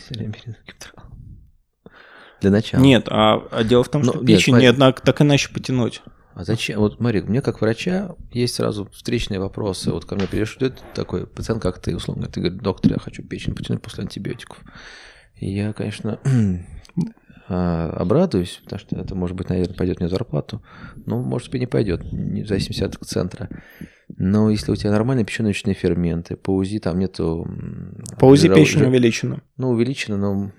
Speaker 2: Для начала.
Speaker 1: Нет, а, а дело в том, что Но, печень нет, не одна так иначе потянуть.
Speaker 2: А зачем? Вот, Марик, мне как врача есть сразу встречные вопросы. Вот ко мне придет такой пациент, как ты, условно, ты говоришь, доктор, я хочу печень потянуть после антибиотиков. И я, конечно, (clears throat) а, обрадуюсь, потому что это, может быть, наверное, пойдет мне зарплату. Ну, может быть, не пойдет, в зависимости от центра. Но если у тебя нормальные печеночные ферменты, по УЗИ там нету...
Speaker 1: По УЗИ печень увеличена.
Speaker 2: Ну, увеличена, но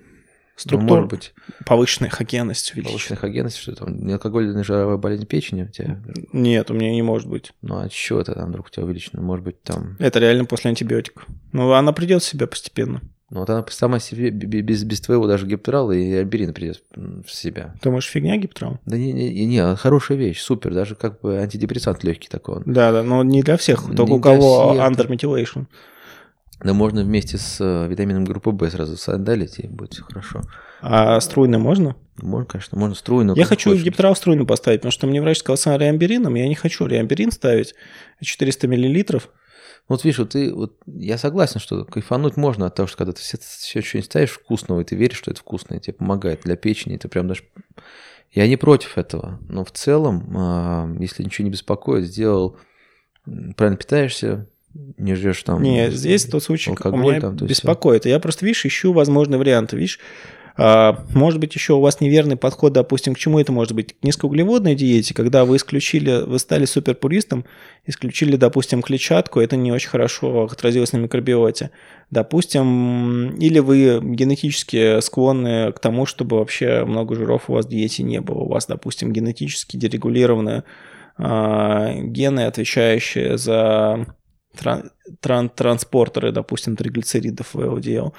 Speaker 1: Структура, ну, может быть. Повышенная хогенность
Speaker 2: увеличена. Повышенная хогенность, что там, неалкогольная жировая болезнь печени у тебя?
Speaker 1: Нет, у меня не может быть.
Speaker 2: Ну, а что это там вдруг у тебя увеличено? Может быть, там...
Speaker 1: Это реально после антибиотиков. Ну, она придет в себя постепенно.
Speaker 2: Ну, вот она сама себе, без, без твоего даже гиптрала и альберина придет в себя.
Speaker 1: Думаешь, фигня гиптрал?
Speaker 2: Да не, не, не, хорошая вещь, супер, даже как бы антидепрессант легкий такой.
Speaker 1: Да, да, но не для всех, только не у кого андерметилейшн.
Speaker 2: Да можно вместе с э, витамином группы В сразу сандалить, и будет все хорошо.
Speaker 1: А струйно можно?
Speaker 2: Можно, конечно, можно струйно.
Speaker 1: Я хочу хочешь. гиптрал струйну поставить, потому что мне врач сказал с реамберином, я не хочу реамберин ставить 400 миллилитров.
Speaker 2: Вот видишь, вот ты, вот я согласен, что кайфануть можно от того, что когда ты все, все что-нибудь ставишь вкусного, и ты веришь, что это вкусно, и тебе помогает для печени, ты прям даже... Я не против этого, но в целом, а, если ничего не беспокоит, сделал, правильно питаешься, не жрешь там.
Speaker 1: Нет, здесь тот случай, алкоголь, у меня там, беспокоит. Все. Я просто, видишь, ищу возможные варианты. Видишь, а, может быть, еще у вас неверный подход, допустим, к чему это может быть? К низкоуглеводной диете, когда вы исключили, вы стали суперпуристом, исключили, допустим, клетчатку, это не очень хорошо отразилось на микробиоте. Допустим, или вы генетически склонны к тому, чтобы вообще много жиров у вас в диете не было. У вас, допустим, генетически дерегулированные э, гены, отвечающие за тран- тран- транспортеры, допустим, триглицеридов в LDL.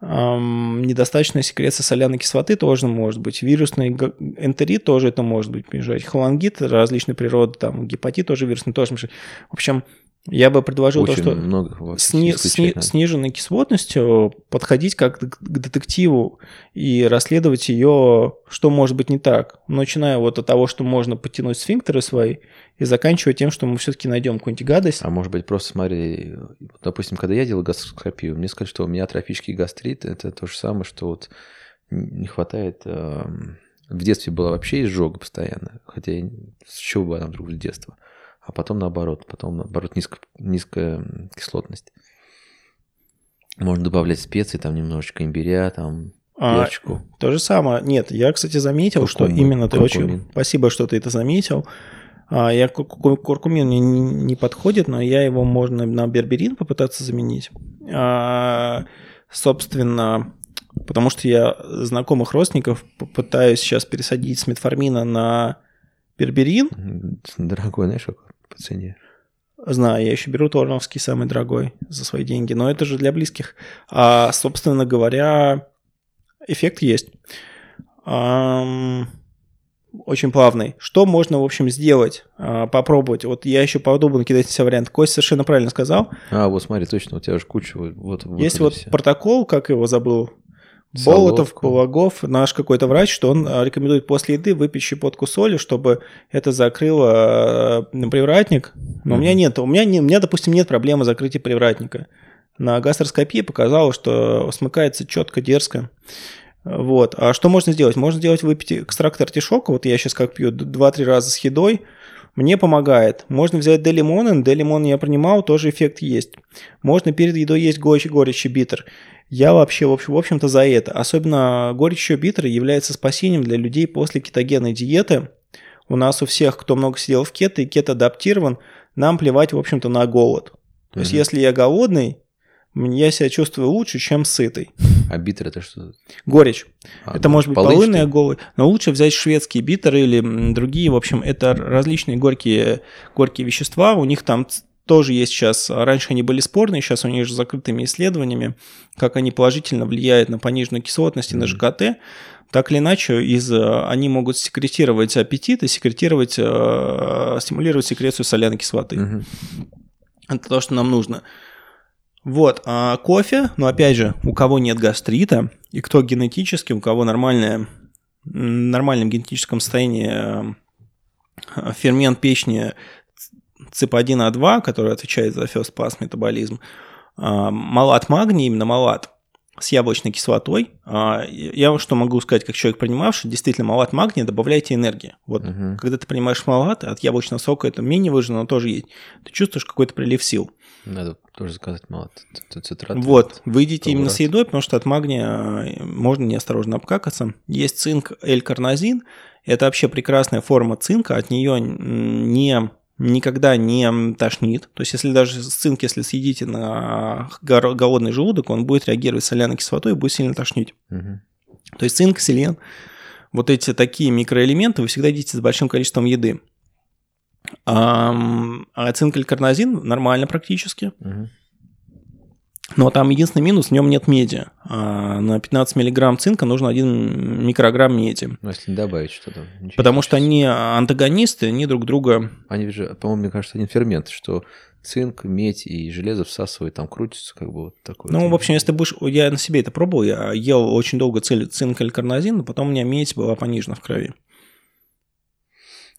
Speaker 1: Эм, недостаточная секреция соляной кислоты тоже может быть. Вирусный энтерит тоже это может быть мешать. Холангит различной природы, там гепатит тоже вирусный тоже. В общем, Я бы предложил
Speaker 2: Очень
Speaker 1: то, что
Speaker 2: много
Speaker 1: сни- сни- сниженной кислотностью подходить как к детективу и расследовать ее, что может быть не так. Начиная вот от того, что можно подтянуть сфинктеры свои, и заканчивая тем, что мы все-таки найдем какую-нибудь гадость.
Speaker 2: А может быть, просто смотри, допустим, когда я делал гастроскопию, мне сказали, что у меня атрофический гастрит, это то же самое, что вот не хватает... Э, в детстве была вообще изжога постоянно, хотя с чего бы она вдруг с детства а потом наоборот, потом наоборот низко, низкая кислотность. Можно добавлять специи, там немножечко имбиря, там перчику.
Speaker 1: А, то же самое. Нет, я, кстати, заметил, куркумин, что именно ты очень... Спасибо, что ты это заметил. А, я куркумин мне не подходит, но я его можно на берберин попытаться заменить. А, собственно, потому что я знакомых родственников попытаюсь сейчас пересадить с метформина на берберин.
Speaker 2: Дорогой, знаешь, какой? По цене?
Speaker 1: Знаю, я еще беру Торновский самый дорогой за свои деньги, но это же для близких. А, собственно говоря, эффект есть. очень плавный. Что можно, в общем, сделать? А, попробовать. Вот я еще подумал накидать себе вариант. Кость совершенно правильно сказал.
Speaker 2: А, вот смотри, точно, у тебя же куча. Вот,
Speaker 1: Есть вот все. протокол, как его забыл, Болотов, Пологов, наш какой-то врач, что он а, рекомендует после еды выпить щепотку соли, чтобы это закрыло э, привратник. Но mm у меня нет, у меня, не, у меня, допустим, нет проблемы закрытия привратника. На гастроскопии показалось, что смыкается четко, дерзко. Вот. А что можно сделать? Можно сделать выпить экстракт артишока. Вот я сейчас как пью 2-3 раза с едой. Мне помогает. Можно взять делимон. Делимон я принимал, тоже эффект есть. Можно перед едой есть горечь, горечь и битер. Я вообще, в, общем, в общем-то, за это. Особенно горечь биттер является спасением для людей после кетогенной диеты. У нас у всех, кто много сидел в кето и кето адаптирован, нам плевать, в общем-то, на голод. То mm есть, если я голодный, я себя чувствую лучше, чем сытый.
Speaker 2: А биттер это что?
Speaker 1: Горечь. А, это ну, может быть полынная голод, но лучше взять шведские биттеры или другие. В общем, это различные горькие, горькие вещества. У них там тоже есть сейчас, раньше они были спорные, сейчас у них же закрытыми исследованиями, как они положительно влияют на пониженную кислотность и на ЖКТ. Так или иначе, из, они могут секретировать аппетит и секретировать, э, стимулировать секрецию соляной кислоты. mm Это то, что нам нужно. Вот, а кофе, но опять же, у кого нет гастрита, и кто генетически, у кого нормальное, нормальном генетическом состоянии э, фермент печени ЦИП1А2, который отвечает за first pass метаболизм, а, малат магний, именно малат, с яблочной кислотой. А, я что могу сказать, как человек, принимавший, действительно, малат магния добавляйте энергии. Вот, угу. когда ты принимаешь малат, от яблочного сока это менее выжжено, но тоже есть. Ты чувствуешь какой-то прилив сил.
Speaker 2: Надо тоже заказать малат
Speaker 1: цитрат. Вот, выйдите именно с едой, потому что от магния э, можно неосторожно обкакаться. Есть цинк L-карнозин. Это вообще прекрасная форма цинка. От нее не никогда не тошнит. То есть, если даже цинк, если съедите на голодный желудок, он будет реагировать соляной кислотой и будет сильно тошнить. Угу. То есть, цинк, селен, вот эти такие микроэлементы вы всегда едите с большим количеством еды. А, а цинк или карнозин нормально практически. Угу. Но там единственный минус, в нем нет меди. А на 15 миллиграмм цинка нужно 1 микрограмм меди.
Speaker 2: Ну, если не добавить что-то.
Speaker 1: Потому что они антагонисты, они друг друга...
Speaker 2: Они же, по-моему, мне кажется, один фермент, что цинк, медь и железо всасывают, там крутится, как бы вот такое.
Speaker 1: Ну, в общем, если ты будешь... Я на себе это пробовал, я ел очень долго цинк или карнозин, но потом у меня медь была понижена в крови.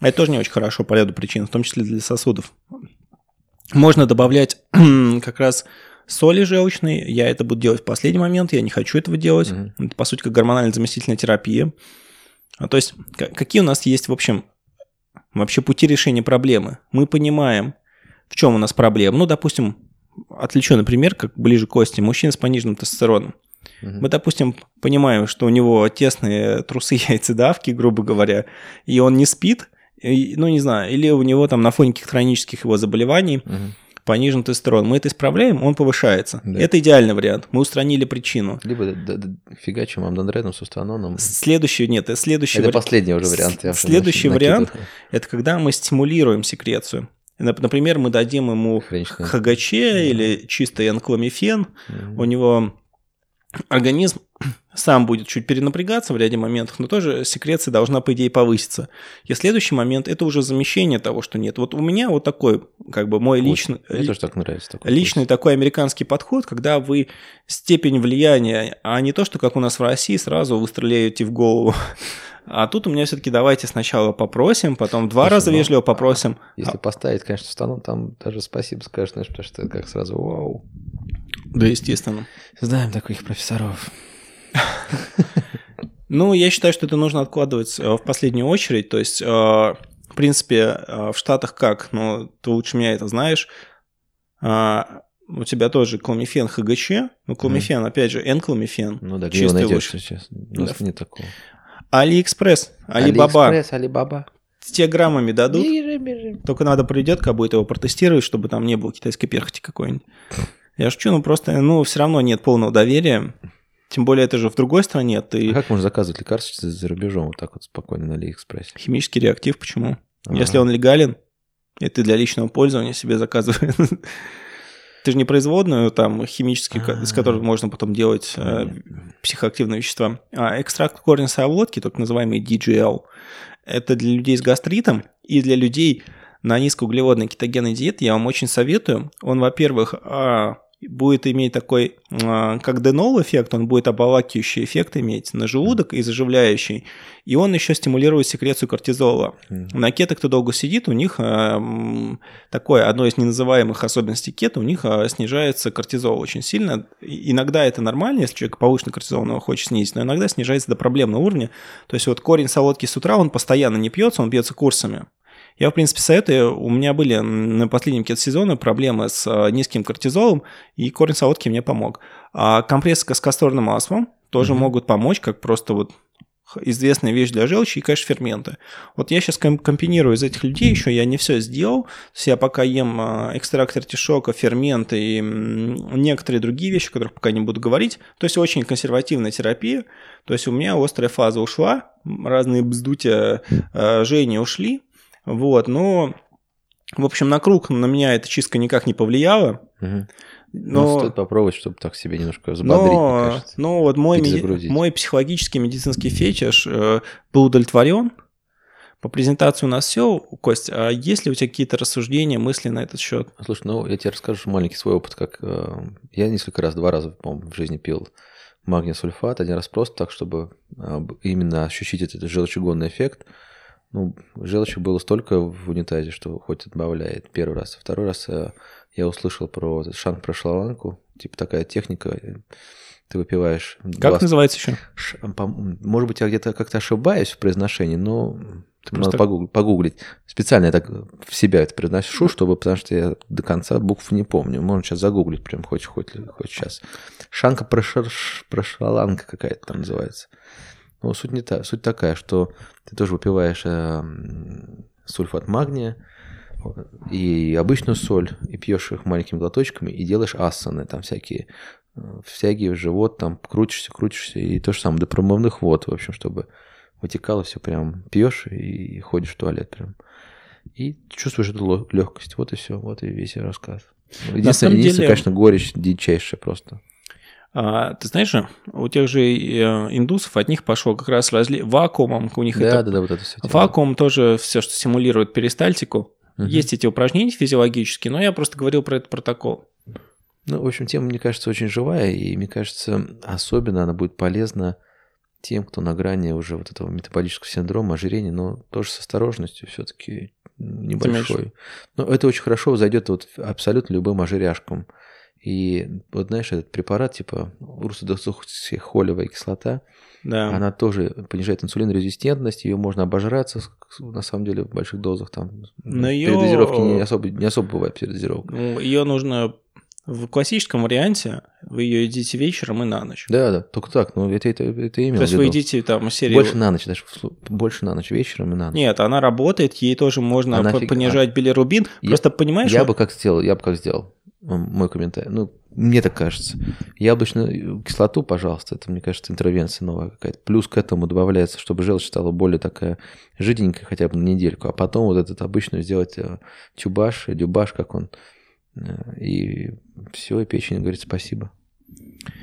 Speaker 1: Это тоже не очень хорошо по ряду причин, в том числе для сосудов. Можно добавлять (clears throat) как раз соли желчной. Я это буду делать в последний момент, я не хочу этого делать. Mm-hmm. Это, по сути, как гормональная заместительная терапия. А, то есть, какие у нас есть, в общем, вообще пути решения проблемы? Мы понимаем, в чем у нас проблема. Ну, допустим, отвлечу, например, как ближе к кости, мужчина с пониженным тестостероном. Угу. Мы, допустим, понимаем, что у него тесные трусы (laughs) яйцедавки, грубо говоря, и он не спит, и, ну, не знаю, или у него там на фоне каких-то хронических его заболеваний угу понижен тестостерон. Мы это исправляем, он повышается. Да. Это идеальный вариант. Мы устранили причину.
Speaker 2: Либо да, да, фигачим амдандреном, сустаноном.
Speaker 1: Следующий, нет, следующий
Speaker 2: Это вари... последний уже вариант.
Speaker 1: Следующий вариант – это когда мы стимулируем секрецию. Например, мы дадим ему ХГЧ да. или чистый энкламифен. Угу. У него организм сам будет чуть перенапрягаться в ряде моментов, но тоже секреция должна, по идее, повыситься. И следующий момент – это уже замещение того, что нет. Вот у меня вот такой, как бы, мой личный…
Speaker 2: Мне тоже так нравится. Такой
Speaker 1: личный вкус. такой американский подход, когда вы степень влияния, а не то, что как у нас в России, сразу вы стреляете в голову. А тут у меня все-таки давайте сначала попросим, потом два Слушай, раза ну, вежливо попросим.
Speaker 2: Если а... поставить, конечно, стану, там даже спасибо скажешь, знаешь, потому что как сразу вау.
Speaker 1: Да, естественно.
Speaker 2: Знаем таких профессоров. (laughs)
Speaker 1: Ну, я считаю, что это нужно откладывать э, в последнюю очередь. То есть, э, в принципе, э, в Штатах как? Ну, ты лучше меня это знаешь. У тебя тоже кламифен ХГЧ. Ну, кламифен, опять же, N-кламифен.
Speaker 2: Ну да, где его найдешь сейчас? У нас нет такого.
Speaker 1: Алиэкспресс, Алибаба.
Speaker 2: Алиэкспресс, Алибаба.
Speaker 1: С те граммами дадут. Бежим, бежим. Только надо придет, как будет его протестировать, чтобы там не было китайской перхоти какой-нибудь. Я шучу, ну просто, ну, все равно нет полного доверия. Тем более это же в другой стране. Ты...
Speaker 2: А как можно заказывать лекарства за рубежом вот так вот спокойно на Алиэкспрессе?
Speaker 1: Химический реактив, почему? А-а-а. Если он легален, и ты для личного пользования себе заказываешь. (laughs) Ты же не производную там химический, из которых можно потом делать э, психоактивные вещества. А экстракт корня солодки, так называемый DGL, это для людей с гастритом и для людей на низкоуглеводной кетогенной диете я вам очень советую. Он, во-первых, а, будет иметь такой, а, как денол эффект, он будет обволакивающий эффект иметь на желудок и заживляющий, и он еще стимулирует секрецию кортизола. Mm. На кето, кто долго сидит, у них а, такое, одно из неназываемых особенностей кето, у них а, снижается кортизол очень сильно. Иногда это нормально, если человек повышенный кортизол, но хочет снизить, но иногда снижается до проблемного уровня. То есть вот корень солодки с утра, он постоянно не пьется, он пьется курсами. Я, в принципе, советую. У меня были на последнем кет-сезоне проблемы с а, низким кортизолом, и корень солодки мне помог. А компрессы с касторным маслом тоже mm-hmm. могут помочь, как просто вот известная вещь для желчи и, конечно, ферменты. Вот я сейчас комбинирую из этих людей еще, я не все сделал. То есть я пока ем а, экстракт артишока, ферменты и некоторые другие вещи, о которых пока не буду говорить. То есть очень консервативная терапия. То есть у меня острая фаза ушла, разные бздутия э, Жени ушли. Вот, но, в общем, на круг на меня эта чистка никак не повлияла.
Speaker 2: Угу. Но... Ну, стоит попробовать, чтобы так себе немножко взбодрить, но.
Speaker 1: Но вот мой, меди... мой психологический медицинский фетиш э, был удовлетворен. По презентации у нас все, Кость. А есть ли у тебя какие-то рассуждения, мысли на этот счет?
Speaker 2: Слушай, ну я тебе расскажу маленький свой опыт, как э, я несколько раз, два раза, по-моему, в жизни пил магний сульфат, один раз просто так, чтобы э, именно ощутить этот желчегонный эффект. Ну, желчи было столько в унитазе, что хоть отбавляет. Первый раз. Второй раз э, я услышал про шанг про шлаланку. Типа такая техника. Э, ты выпиваешь...
Speaker 1: Как два... называется еще?
Speaker 2: Ш... Может быть, я где-то как-то ошибаюсь в произношении, но Просто... надо погуглить, погуглить. Специально я так в себя это произношу, чтобы, потому что я до конца букв не помню. Можно сейчас загуглить прям хоть, хоть, хоть сейчас. Шанка прошаланка какая-то там называется. Ну, суть не та, суть такая, что ты тоже выпиваешь э, сульфат магния и обычную соль, и пьешь их маленькими глоточками, и делаешь асаны, там всякие, э, всякие в живот, там крутишься, крутишься, и то же самое, до промывных вод, в общем, чтобы вытекало все прям, пьешь и ходишь в туалет прям. И чувствуешь эту легкость. Вот и все, вот и весь рассказ. Единственное, единственное деле... конечно, горечь дичайшая просто.
Speaker 1: А, ты знаешь у тех же э, индусов от них пошел как раз разли... вакуумом, у них
Speaker 2: да,
Speaker 1: это...
Speaker 2: Да, да, вот это все.
Speaker 1: Вакуум тоже все, что симулирует перистальтику. Угу. Есть эти упражнения физиологические, но я просто говорил про этот протокол.
Speaker 2: Ну, в общем, тема, мне кажется, очень живая, и мне кажется, особенно она будет полезна тем, кто на грани уже вот этого метаболического синдрома, ожирения, но тоже с осторожностью все-таки небольшой. Но это очень хорошо зайдет вот абсолютно любым ожиряшкам. И вот знаешь, этот препарат, типа урсодосухолевая кислота, да. она тоже понижает инсулинорезистентность, ее можно обожраться, на самом деле, в больших дозах. Там Но ее... передозировки не особо, не особо бывает передозировка.
Speaker 1: Ну, ее нужно в классическом варианте вы ее едите вечером и на ночь.
Speaker 2: Да, да, только так. Ну, это, это, это именно.
Speaker 1: То есть вы едите там серию...
Speaker 2: Больше на ночь, даже больше на ночь, вечером и на ночь.
Speaker 1: Нет, она работает, ей тоже можно она понижать фиг... билирубин. Я, Просто понимаешь...
Speaker 2: Я что... бы как сделал, я бы как сделал мой комментарий. Ну, мне так кажется. Яблочную кислоту, пожалуйста, это, мне кажется, интервенция новая какая-то. Плюс к этому добавляется, чтобы желчь стала более такая жиденькая хотя бы на недельку, а потом вот этот обычную сделать э, тюбаш, дюбаш, как он, э, и все, и печень говорит спасибо.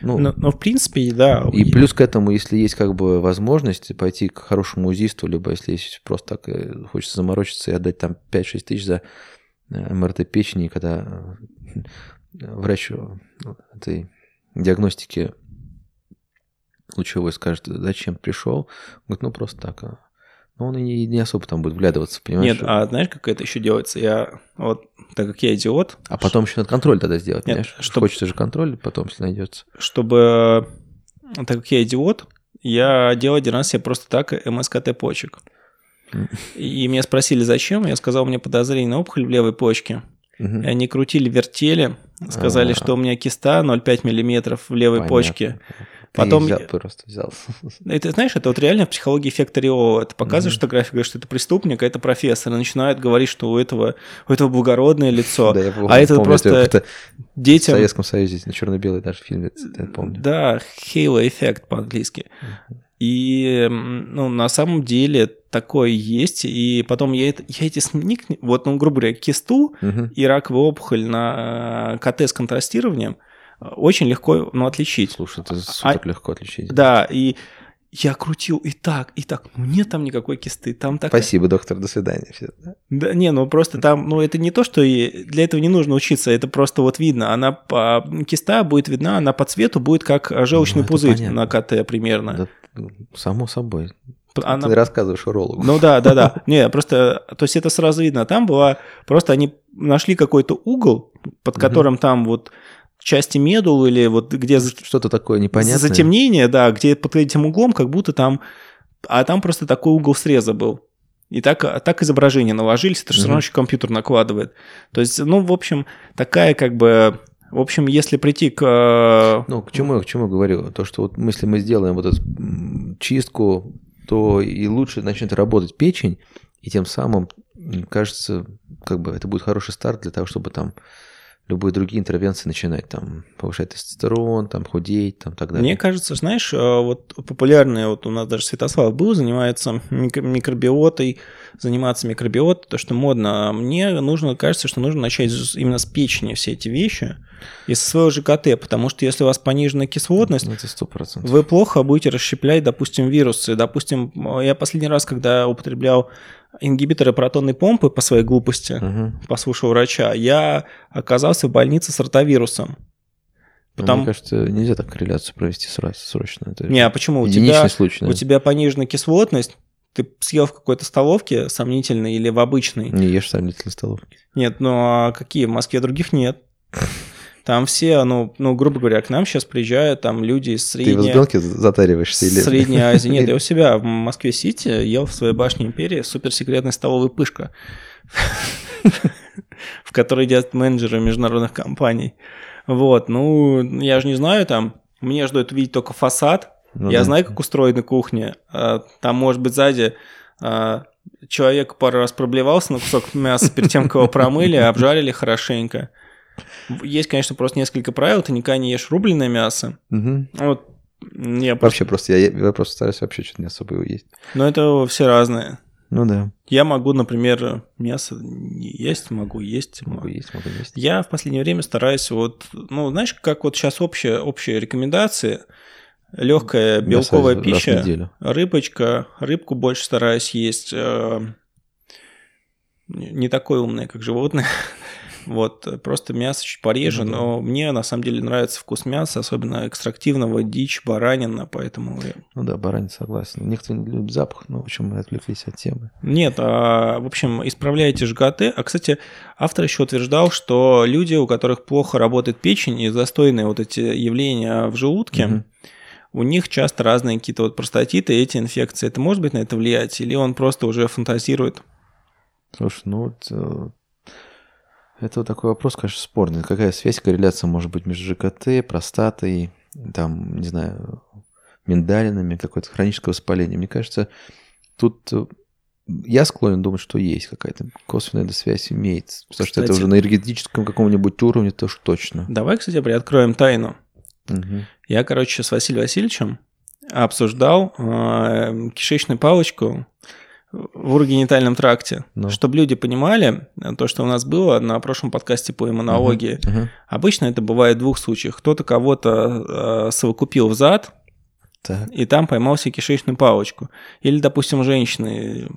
Speaker 1: Ну, но, но в принципе, да.
Speaker 2: И плюс к этому, если есть как бы возможность пойти к хорошему узисту, либо если есть просто так э, хочется заморочиться и отдать там 5-6 тысяч за э, МРТ печени, когда э, врач этой диагностики лучевой скажет, зачем пришел, говорит, ну просто так. А». Но он и не, особо там будет вглядываться, понимаешь?
Speaker 1: Нет, а знаешь, как это еще делается? Я вот, так как я идиот...
Speaker 2: А потом еще надо контроль тогда сделать, Нет, понимаешь? Чтобы, Хочется же контроль потом, если найдется.
Speaker 1: Чтобы, так как я идиот, я делал один раз себе просто так МСКТ почек. И меня спросили, зачем? Я сказал, у меня подозрение на опухоль в левой почке. Угу. И они крутили, вертели, сказали, А-а-а. что у меня киста 0,5 мм в левой Понятно. почке.
Speaker 2: Потом... взял, просто взял.
Speaker 1: Это, знаешь, это вот реально психология эффекта Рио. Ты показываешь mm-hmm. фотографию, говоришь, что это преступник, а это профессор. И начинают говорить, что у этого, у этого благородное лицо. Да, я помню, а это просто это детям...
Speaker 2: В Советском Союзе на черно-белый даже фильм, я помню.
Speaker 1: Да, halo эффект по-английски. И, ну, на самом деле такое есть, и потом я, это, я эти сник, вот, ну, грубо говоря, кисту uh и раковую опухоль на э, КТ с контрастированием, очень легко ну, отличить.
Speaker 2: Слушай, это супер а, легко отличить.
Speaker 1: Да, и я крутил и так, и так. Нет там никакой кисты. Там так...
Speaker 2: Спасибо, доктор, до свидания. Все,
Speaker 1: да, не, ну просто там, ну это не то, что и для этого не нужно учиться, это просто вот видно. Она по киста будет видна, она по цвету будет как желчный ну, пузырь понятно. на КТ примерно.
Speaker 2: Да, само собой. Она... Ты рассказываешь урологу.
Speaker 1: Ну да, да, да. Не, просто, то есть это сразу видно. Там была, просто они нашли какой-то угол, под которым там вот части медул или вот где...
Speaker 2: Что-то такое непонятное.
Speaker 1: Затемнение, да, где под этим углом как будто там... А там просто такой угол среза был. И так, так изображения наложились, это же все равно еще компьютер накладывает. То есть, ну, в общем, такая как бы... В общем, если прийти к... Э,
Speaker 2: ну, к чему я к чему говорю? То, что вот если мы сделаем вот эту чистку, то и лучше начнет работать печень, и тем самым, кажется, как бы это будет хороший старт для того, чтобы там любые другие интервенции начинать, там, повышать тестостерон, там, худеть, там, так далее.
Speaker 1: Мне кажется, знаешь, э, вот популярные, вот у нас даже Святослав был, занимается микробиотой, заниматься микробиотой, то, что модно. А мне нужно, кажется, что нужно начать именно с печени все эти вещи и со своего ЖКТ, потому что если у вас пониженная кислотность,
Speaker 2: Это 100%.
Speaker 1: вы плохо будете расщеплять, допустим, вирусы. Допустим, я последний раз, когда употреблял ингибиторы протонной помпы по своей глупости, угу. послушал врача, я оказался в больнице с ротавирусом.
Speaker 2: Ну, Потому... Мне кажется, нельзя так корреляцию провести срочно.
Speaker 1: Это не, а почему? У тебя, случай, да? у тебя пониженная кислотность, ты съел в какой-то столовке сомнительной или в обычной?
Speaker 2: Не ешь сомнительной столовке.
Speaker 1: Нет, ну а какие? В Москве других нет. (laughs) Там все, ну, ну, грубо говоря, к нам сейчас приезжают там люди из средней... Ты в
Speaker 2: Избенке затариваешься или...
Speaker 1: Средней Азии. Нет, (laughs) я у себя в Москве-Сити ел в своей башне империи суперсекретной столовой пышка, (laughs) в которой едят менеджеры международных компаний. Вот, ну, я же не знаю, там, мне ждут видеть только фасад. Ну, я да. знаю, как устроена кухня. А, там, может быть, сзади а, человек пару раз проблевался на кусок мяса перед тем, как его промыли, обжарили хорошенько. Есть, конечно, просто несколько правил. Ты никогда не ешь рубленное мясо.
Speaker 2: Угу.
Speaker 1: Вот
Speaker 2: я Вообще просто, я, я просто стараюсь вообще что-то не особо его есть.
Speaker 1: Но это все разное.
Speaker 2: Ну да.
Speaker 1: Я могу, например, мясо не есть, могу есть.
Speaker 2: Могу есть, могу есть.
Speaker 1: Я в последнее время стараюсь вот, ну, знаешь, как вот сейчас общая, общая рекомендация, легкая белковая мясо пища, рыбочка, рыбку больше стараюсь есть, э, не такой умный, как животные. (laughs) Вот, просто мясо чуть пореже, да. но мне на самом деле нравится вкус мяса, особенно экстрактивного, дичь, баранина, поэтому...
Speaker 2: Ну да, баранин согласен. Некоторые не любят запах, но в общем мы отвлеклись от темы.
Speaker 1: Нет, а, в общем, исправляйте ЖКТ. А, кстати, автор еще утверждал, что люди, у которых плохо работает печень и застойные вот эти явления в желудке, угу. у них часто разные какие-то вот простатиты, эти инфекции. Это может быть на это влиять? Или он просто уже фантазирует?
Speaker 2: Слушай, ну вот э, это вот такой вопрос, конечно, спорный. Какая связь, корреляция может быть между ЖКТ, простатой, там, не знаю, миндалинами, какое-то хроническое воспаление? Мне кажется, тут э, я склонен думать, что есть какая-то косвенная эта связь имеется. Потому кстати, что это уже на энергетическом каком-нибудь уровне тоже точно.
Speaker 1: Давай, кстати, приоткроем тайну. Угу. Я, короче, с Василием Васильевичем обсуждал э, кишечную палочку в урогенитальном тракте.
Speaker 2: Ну.
Speaker 1: Чтобы люди понимали, э, то, что у нас было на прошлом подкасте по иммунологии.
Speaker 2: Мгм.
Speaker 1: Обычно это бывает в двух случаях. Кто-то кого-то э, совокупил в зад,
Speaker 2: Так.
Speaker 1: и там поймал себе кишечную палочку. Или, допустим, женщины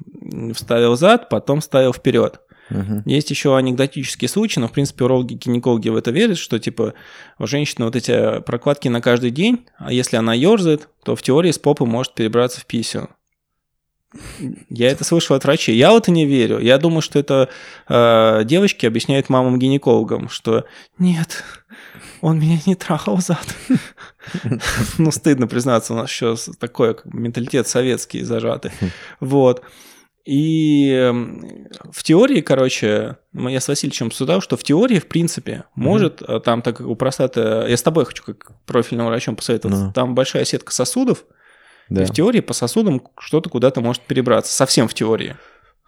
Speaker 1: вставил зад, потом вставил вперед.
Speaker 2: Мгм.
Speaker 1: Есть еще анекдотические случаи, но, в принципе, урологи гинекологи в это верят, что, типа, у женщины вот эти прокладки на каждый день, а если она ерзает, то в теории с попы может перебраться в писю. Я это слышал от врачей. Я вот и не верю. Я думаю, что это э, девочки объясняют мамам-гинекологам, что нет, он меня не трахал зад. (laughs) Ну, стыдно признаться, у нас еще такой менталитет советский зажатый. Вот. И эм, в теории, короче, я с Васильевичем обсуждал, что в теории, в принципе, может, э, там, так как у простаты, я с тобой хочу как профильным врачом посоветоваться,
Speaker 2: Ну.
Speaker 1: там большая сетка сосудов,
Speaker 2: Да.
Speaker 1: и в теории по сосудам что-то куда-то может перебраться, совсем в теории.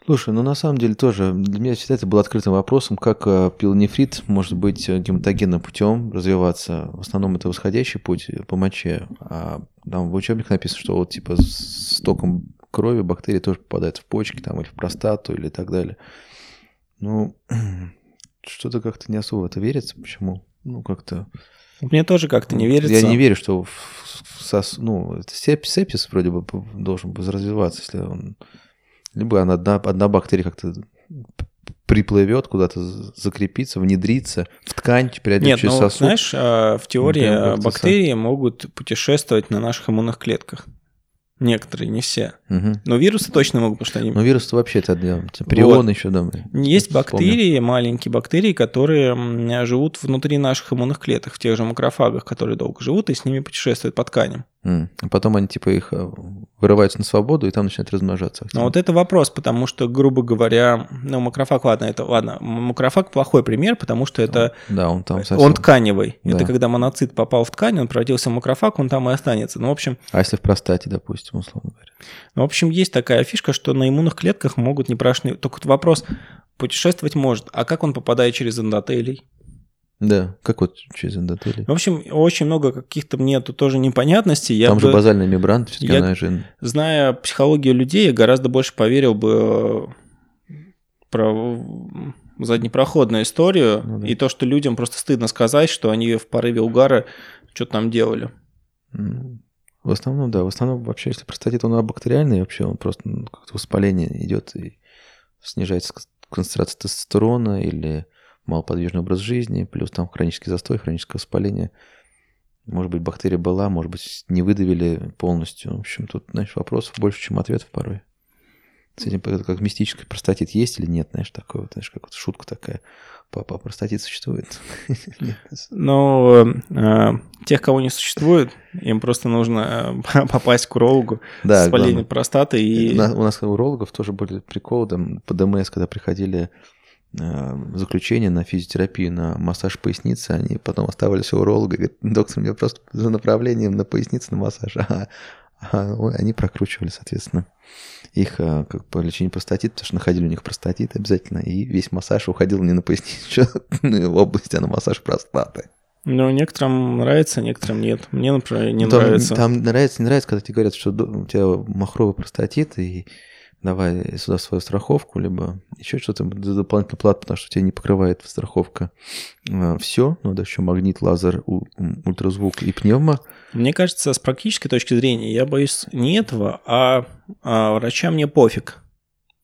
Speaker 2: Слушай, ну на самом деле тоже для меня всегда это было открытым вопросом, как э, пилонефрит может быть э, гематогенным путем развиваться. В основном это восходящий путь по моче, а там в учебниках написано, что вот типа с током крови бактерии тоже попадают в почки там или в простату или так далее. Ну, (clears throat) что-то как-то не особо в это верится. Почему? Ну, как-то...
Speaker 1: Мне тоже как-то не верится.
Speaker 2: Я не верю, что в- в сос- ну, сепсис вроде бы должен развиваться, если он... Либо она одна, одна бактерия как-то приплывет куда-то, закрепится, внедрится в ткань, пройдет
Speaker 1: Нет,
Speaker 2: через
Speaker 1: ну,
Speaker 2: сосуд.
Speaker 1: знаешь, а, в теории а, бактерии могут путешествовать на наших иммунных клетках. Некоторые, не все.
Speaker 2: Мгм.
Speaker 1: Но вирусы точно могут, потому что они...
Speaker 2: Но вирус вообще это отдел. Прион еще, да. мы
Speaker 1: Есть бактерии, маленькие бактерии, которые живут внутри наших иммунных клеток, в тех же макрофагах, которые долго живут, и с ними путешествуют по тканям.
Speaker 2: А потом они типа их э, вырываются на свободу и там начинают размножаться.
Speaker 1: Но вот это вопрос, потому что, грубо говоря, ну, макрофаг, ладно, это ладно, макрофаг плохой пример, потому что это
Speaker 2: Да, он там совсем...
Speaker 1: он тканевый.
Speaker 2: Да.
Speaker 1: Это когда моноцит попал в ткань, он превратился в макрофаг, он там и останется. Ну, в общем,
Speaker 2: А если в простате, допустим, условно говоря?
Speaker 1: ну, в общем, есть такая фишка, что на иммунных клетках могут непрашенные... Только вот вопрос, путешествовать может, а как он попадает через эндотелий?
Speaker 2: Да, как вот через эндотелий.
Speaker 1: В общем, очень много каких-то мне тут тоже непонятностей. Я
Speaker 2: Там же
Speaker 1: бы,
Speaker 2: базальная мембрана, все-таки она же...
Speaker 1: зная психологию людей, я гораздо больше поверил бы э, про заднепроходную историю
Speaker 2: Ну да.
Speaker 1: и то, что людям просто стыдно сказать, что они в порыве угара что-то там делали.
Speaker 2: В основном, да. В основном вообще, если простатит, он бактериальный, вообще он просто ну, как-то воспаление идет и снижается кон- концентрация тестостерона или малоподвижный образ жизни, плюс там хронический застой, хроническое воспаление. Может быть, бактерия была, может быть, не выдавили полностью. В общем, тут, знаешь, вопросов больше, чем ответов порой. С этим как мистический простатит есть или нет, знаешь, такое, знаешь, как вот шутка такая. Папа, простатит существует? (laughs)
Speaker 1: Но э, тех, кого не существует, им просто нужно э, (laughs) попасть к урологу
Speaker 2: Да,
Speaker 1: с воспалением простаты и...
Speaker 2: У нас, у нас урологов тоже были приколы, там, по ДМС, когда приходили э, заключение на физиотерапию, на массаж поясницы, они потом оставались у уролога и говорят, доктор, мне просто за направлением на поясницу на массаж. (laughs) Ой, они прокручивали, соответственно, их э, как по лечению простатита, потому что находили у них простатит обязательно, и весь массаж уходил не на поясничную (laughs) область, а на массаж простаты.
Speaker 1: Ну, некоторым нравится, некоторым нет. Мне, например, не
Speaker 2: Ну, там,
Speaker 1: нравится.
Speaker 2: Там нравится, не нравится, когда тебе говорят, что у тебя махровый простатит, и давай сюда свою страховку, либо еще что-то за дополнительную плату, потому что тебя не покрывает страховка. Все, надо еще магнит, лазер, ультразвук и пневмо.
Speaker 1: Мне кажется, с практической точки зрения, я боюсь не этого, а, а врача мне пофиг.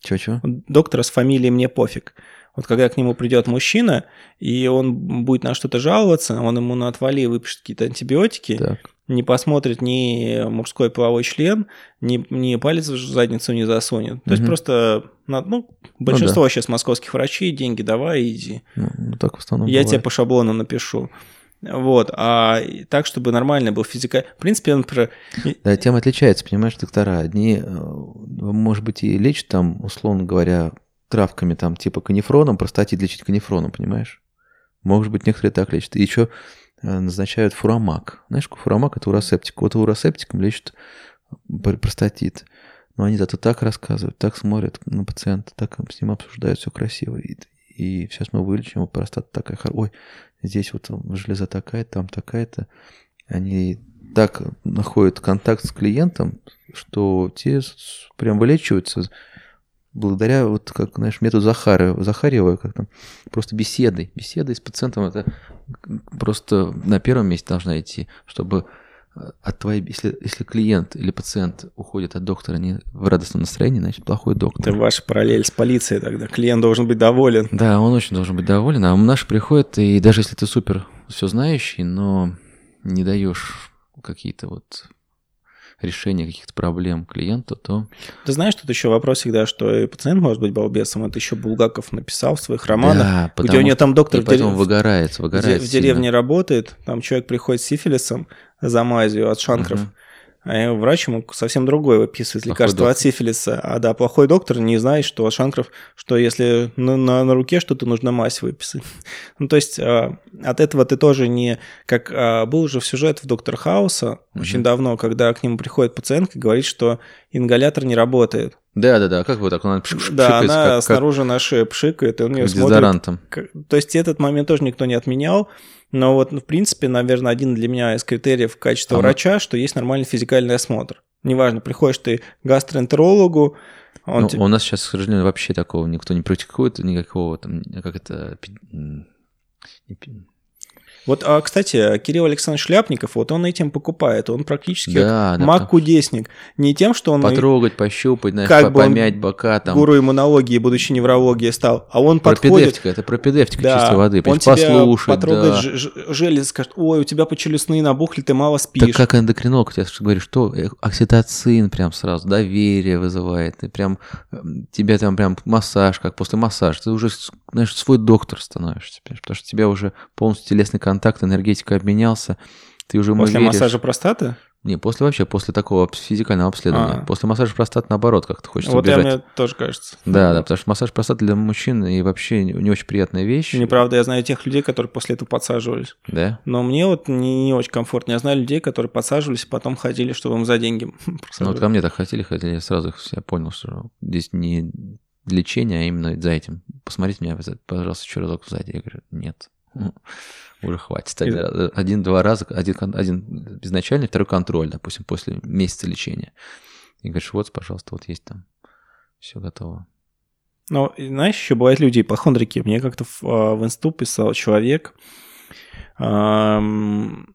Speaker 2: Чего-чего?
Speaker 1: Доктора с фамилией мне пофиг. Вот когда к нему придет мужчина, и он будет на что-то жаловаться, он ему на отвали выпишет какие-то антибиотики,
Speaker 2: Так.
Speaker 1: Не посмотрит ни мужской половой член, ни, ни палец в задницу не засунет. То есть
Speaker 2: Мгм.
Speaker 1: просто, на- ну, большинство сейчас московских врачей, деньги давай, иди.
Speaker 2: Ну, ну, так в основном
Speaker 1: Я
Speaker 2: бывает.
Speaker 1: тебе по шаблону напишу. Вот, а так, чтобы нормально был физика. В принципе, он про...
Speaker 2: Да, тема отличается, понимаешь, доктора. Одни, э, может быть, и лечат там, условно говоря, травками, там, типа канифроном, простатит лечить канифроном, понимаешь? Может быть, некоторые так лечат. И еще назначают фурамак. Знаешь, фурамак? Это уросептик. Вот уросептиком лечат пр- простатит. Но они зато так рассказывают, так смотрят на пациента, так с ним обсуждают, все красиво. И, и сейчас мы вылечим, его простата такая, ой, здесь вот железа такая, там такая-то. Они так находят контакт с клиентом, что те прям вылечиваются благодаря, вот как, знаешь, методу Захарова, Захарьева, как там, просто беседы. Беседы с пациентом, это просто на первом месте должна идти, чтобы от твоей, если, если клиент или пациент уходит от доктора не в радостном настроении, значит, плохой доктор.
Speaker 1: Это ваша параллель с полицией тогда. Клиент должен быть доволен.
Speaker 2: Да, он очень должен быть доволен. А наш приходит, и даже если ты супер все знающий, но не даешь какие-то вот решения каких-то проблем клиенту, то...
Speaker 1: Ты знаешь, тут еще вопрос всегда, что и пациент может быть балбесом. Это еще Булгаков написал в своих романах, да, где у него там доктор
Speaker 2: и потом в выгорается, выгорает
Speaker 1: в деревне работает, там человек приходит с сифилисом за мазью от шанкров, угу. А врач ему совсем другое выписывает плохой лекарство доктор. от сифилиса. А да, плохой доктор не знает, что шанкров, что если на, на, на руке что-то нужно мазь выписать. ну, то есть а, от этого ты тоже не... Как а, был уже в сюжет в Доктор Хауса mm очень давно, когда к нему приходит пациентка и говорит, что ингалятор не работает.
Speaker 2: Да, да, да. Как вы так? Она
Speaker 1: пш Да, она как, снаружи как... на шее пшикает, и он ее
Speaker 2: смотрит.
Speaker 1: То есть этот момент тоже никто не отменял. Но вот, ну, в принципе, наверное, один для меня из критериев качества а врача, что есть нормальный физикальный осмотр. Неважно, приходишь ты к гастроэнтерологу,
Speaker 2: он ну, тебе... У нас сейчас, к сожалению, вообще такого никто не практикует, никакого там, как это,
Speaker 1: вот, а, кстати, Кирилл Александрович Шляпников, вот он этим покупает. Он практически да, да, маг-кудесник. Не тем, что он...
Speaker 2: Потрогать, пощупать, знаешь, как помять бы бока. Там.
Speaker 1: Гуру иммунологии, будучи неврологией, стал. А он
Speaker 2: пропедевтика, подходит... это пропедевтика да, чистой воды. Он послушать,
Speaker 1: потрогает да. железо, скажет, ой, у тебя почелюстные набухли, ты мало спишь.
Speaker 2: Так как эндокринолог, я говорю, что окситоцин прям сразу, доверие вызывает. И прям тебе там прям массаж, как после массажа. Ты уже, знаешь, свой доктор становишься. Потому что тебя уже полностью телесный контакт контакт, энергетика обменялся, ты уже
Speaker 1: После веришь... массажа простаты?
Speaker 2: Не, после вообще, после такого физикального обследования. А. После массажа простаты, наоборот, как-то хочется
Speaker 1: вот
Speaker 2: убежать.
Speaker 1: Вот мне тоже кажется.
Speaker 2: Да, да, потому что массаж простаты для мужчин и вообще не очень приятная вещь.
Speaker 1: Неправда, я знаю тех людей, которые после этого подсаживались.
Speaker 2: Да?
Speaker 1: Но мне вот не, не очень комфортно. Я знаю людей, которые подсаживались, и потом ходили, чтобы им за деньги (laughs)
Speaker 2: Ну вот ко мне так хотели, хотели, я сразу я понял, что здесь не лечение, а именно за этим. Посмотрите меня, пожалуйста, еще разок сзади. Я говорю, нет уже хватит. Один-два раза, один, один изначальный, второй контроль, допустим, после месяца лечения. И говоришь, вот, пожалуйста, вот есть там, все готово.
Speaker 1: Ну, знаешь, еще бывают люди ипохондрики. Мне как-то в, а, в инсту писал человек эм,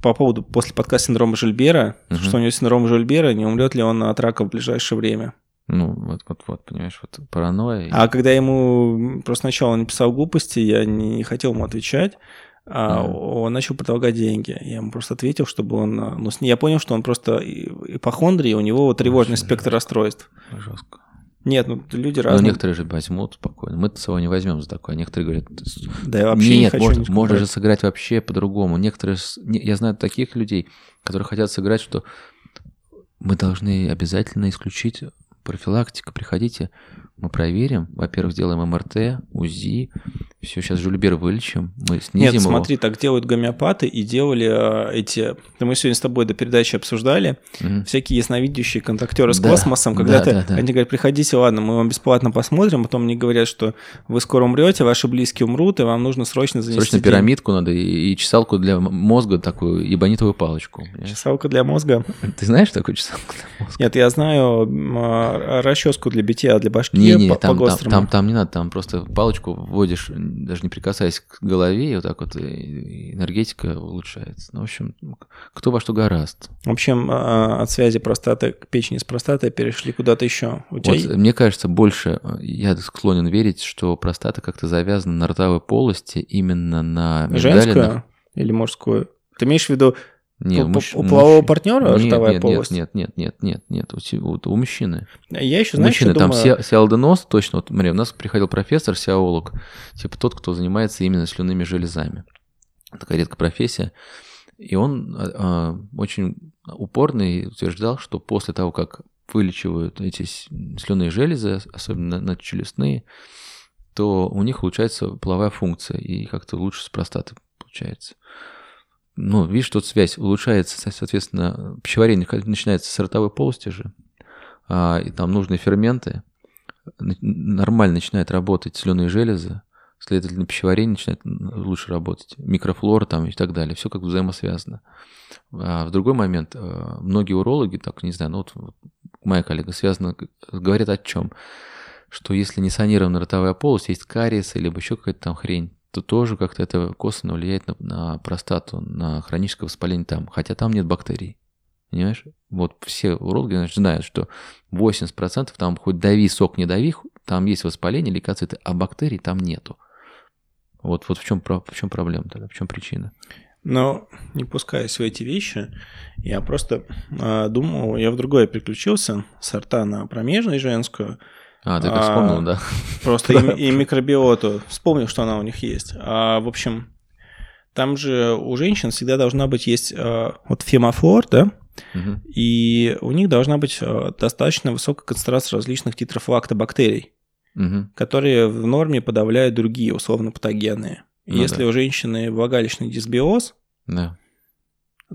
Speaker 1: по поводу после подкаста синдрома Жильбера, угу. что у него синдром Жильбера, не умрет ли он от рака в ближайшее время.
Speaker 2: Ну, вот, вот, вот, понимаешь, вот паранойя.
Speaker 1: А когда ему просто сначала написал глупости, я не, хотел ему отвечать, а mm. он начал предлагать деньги. Я ему просто ответил, чтобы он... Ну, я понял, что он просто ипохондрий, у него вот тревожный Очень спектр жестко. расстройств.
Speaker 2: Жестко.
Speaker 1: Нет, ну люди
Speaker 2: ну,
Speaker 1: разные.
Speaker 2: Но некоторые же возьмут спокойно. Мы-то своего не возьмем за такое. А некоторые говорят,
Speaker 1: да я вообще нет, не хочу
Speaker 2: можно, можно же сыграть вообще по-другому. Некоторые, я знаю таких людей, которые хотят сыграть, что мы должны обязательно исключить профилактика, приходите, мы проверим. Во-первых, сделаем МРТ, УЗИ. Все, сейчас Жульбер вылечим, мы снизим
Speaker 1: Нет, смотри, так делают гомеопаты и делали а, эти... Мы сегодня с тобой до передачи обсуждали mm всякие ясновидящие контактеры с да, космосом, когда да, ты, да, да. они говорят, приходите, ладно, мы вам бесплатно посмотрим, потом мне говорят, что вы скоро умрете, ваши близкие умрут, и вам нужно срочно занести
Speaker 2: Срочно
Speaker 1: день.
Speaker 2: пирамидку надо и, и чесалку для мозга, такую ебанитовую палочку.
Speaker 1: Чесалка для мозга?
Speaker 2: Ты знаешь такую чесалку для мозга?
Speaker 1: Нет, я знаю а, расческу для битья, для башки не,
Speaker 2: не, по, там, по там, там, там не надо, там просто палочку вводишь, даже не прикасаясь к голове, и вот так вот энергетика улучшается. Ну, в общем, кто во что гораст.
Speaker 1: В общем, а, от связи простаты к печени с простатой перешли куда-то еще.
Speaker 2: У тебя... вот, мне кажется, больше я склонен верить, что простата как-то завязана на ротовой полости, именно на
Speaker 1: Женскую или мужскую? Ты имеешь в виду нет, у, муж, у полового муж... партнера нет, ротовая
Speaker 2: нет,
Speaker 1: полость?
Speaker 2: Нет, нет, нет, нет, нет, у, у мужчины.
Speaker 1: Я еще, знаешь,
Speaker 2: мужчины, там
Speaker 1: думаю...
Speaker 2: сиалденоз, точно, вот, смотри, у нас приходил профессор, сиаолог, типа тот, кто занимается именно слюнными железами. Такая редкая профессия. И он а, а очень упорный утверждал, что после того, как вылечивают эти слюнные железы, особенно надчелюстные, то у них улучшается половая функция, и как-то лучше с простатой получается ну, видишь, тут связь улучшается, соответственно, пищеварение начинается с ротовой полости же, а, и там нужны ферменты, нормально начинает работать слюнные железы, следовательно, пищеварение начинает лучше работать, микрофлора там и так далее, все как взаимосвязано. А в другой момент, а, многие урологи, так, не знаю, ну вот моя коллега, связано, говорит о чем? Что если не санирована ротовая полость, есть кариес, либо еще какая-то там хрень, то тоже как-то это косвенно влияет на, на простату, на хроническое воспаление там, хотя там нет бактерий. Понимаешь? Вот все урологи значит, знают, что 80% там хоть дави, сок не дави, там есть воспаление, лейкоциты, а бактерий там нету. Вот, вот в чем, в чем проблема тогда, в чем причина?
Speaker 1: Но не пускаясь в эти вещи, я просто э, думал, я в другое переключился, сорта на промежную женскую.
Speaker 2: А, ты как вспомнил, а, да?
Speaker 1: Просто (laughs) и, и микробиоту. Вспомнил, что она у них есть. А, в общем, там же у женщин всегда должна быть есть а, вот фемофлор, да? Угу. И у них должна быть а, достаточно высокая концентрация различных титров лактобактерий, угу. которые в норме подавляют другие условно патогенные. Ну, Если да. у женщины влагалищный дисбиоз,
Speaker 2: да.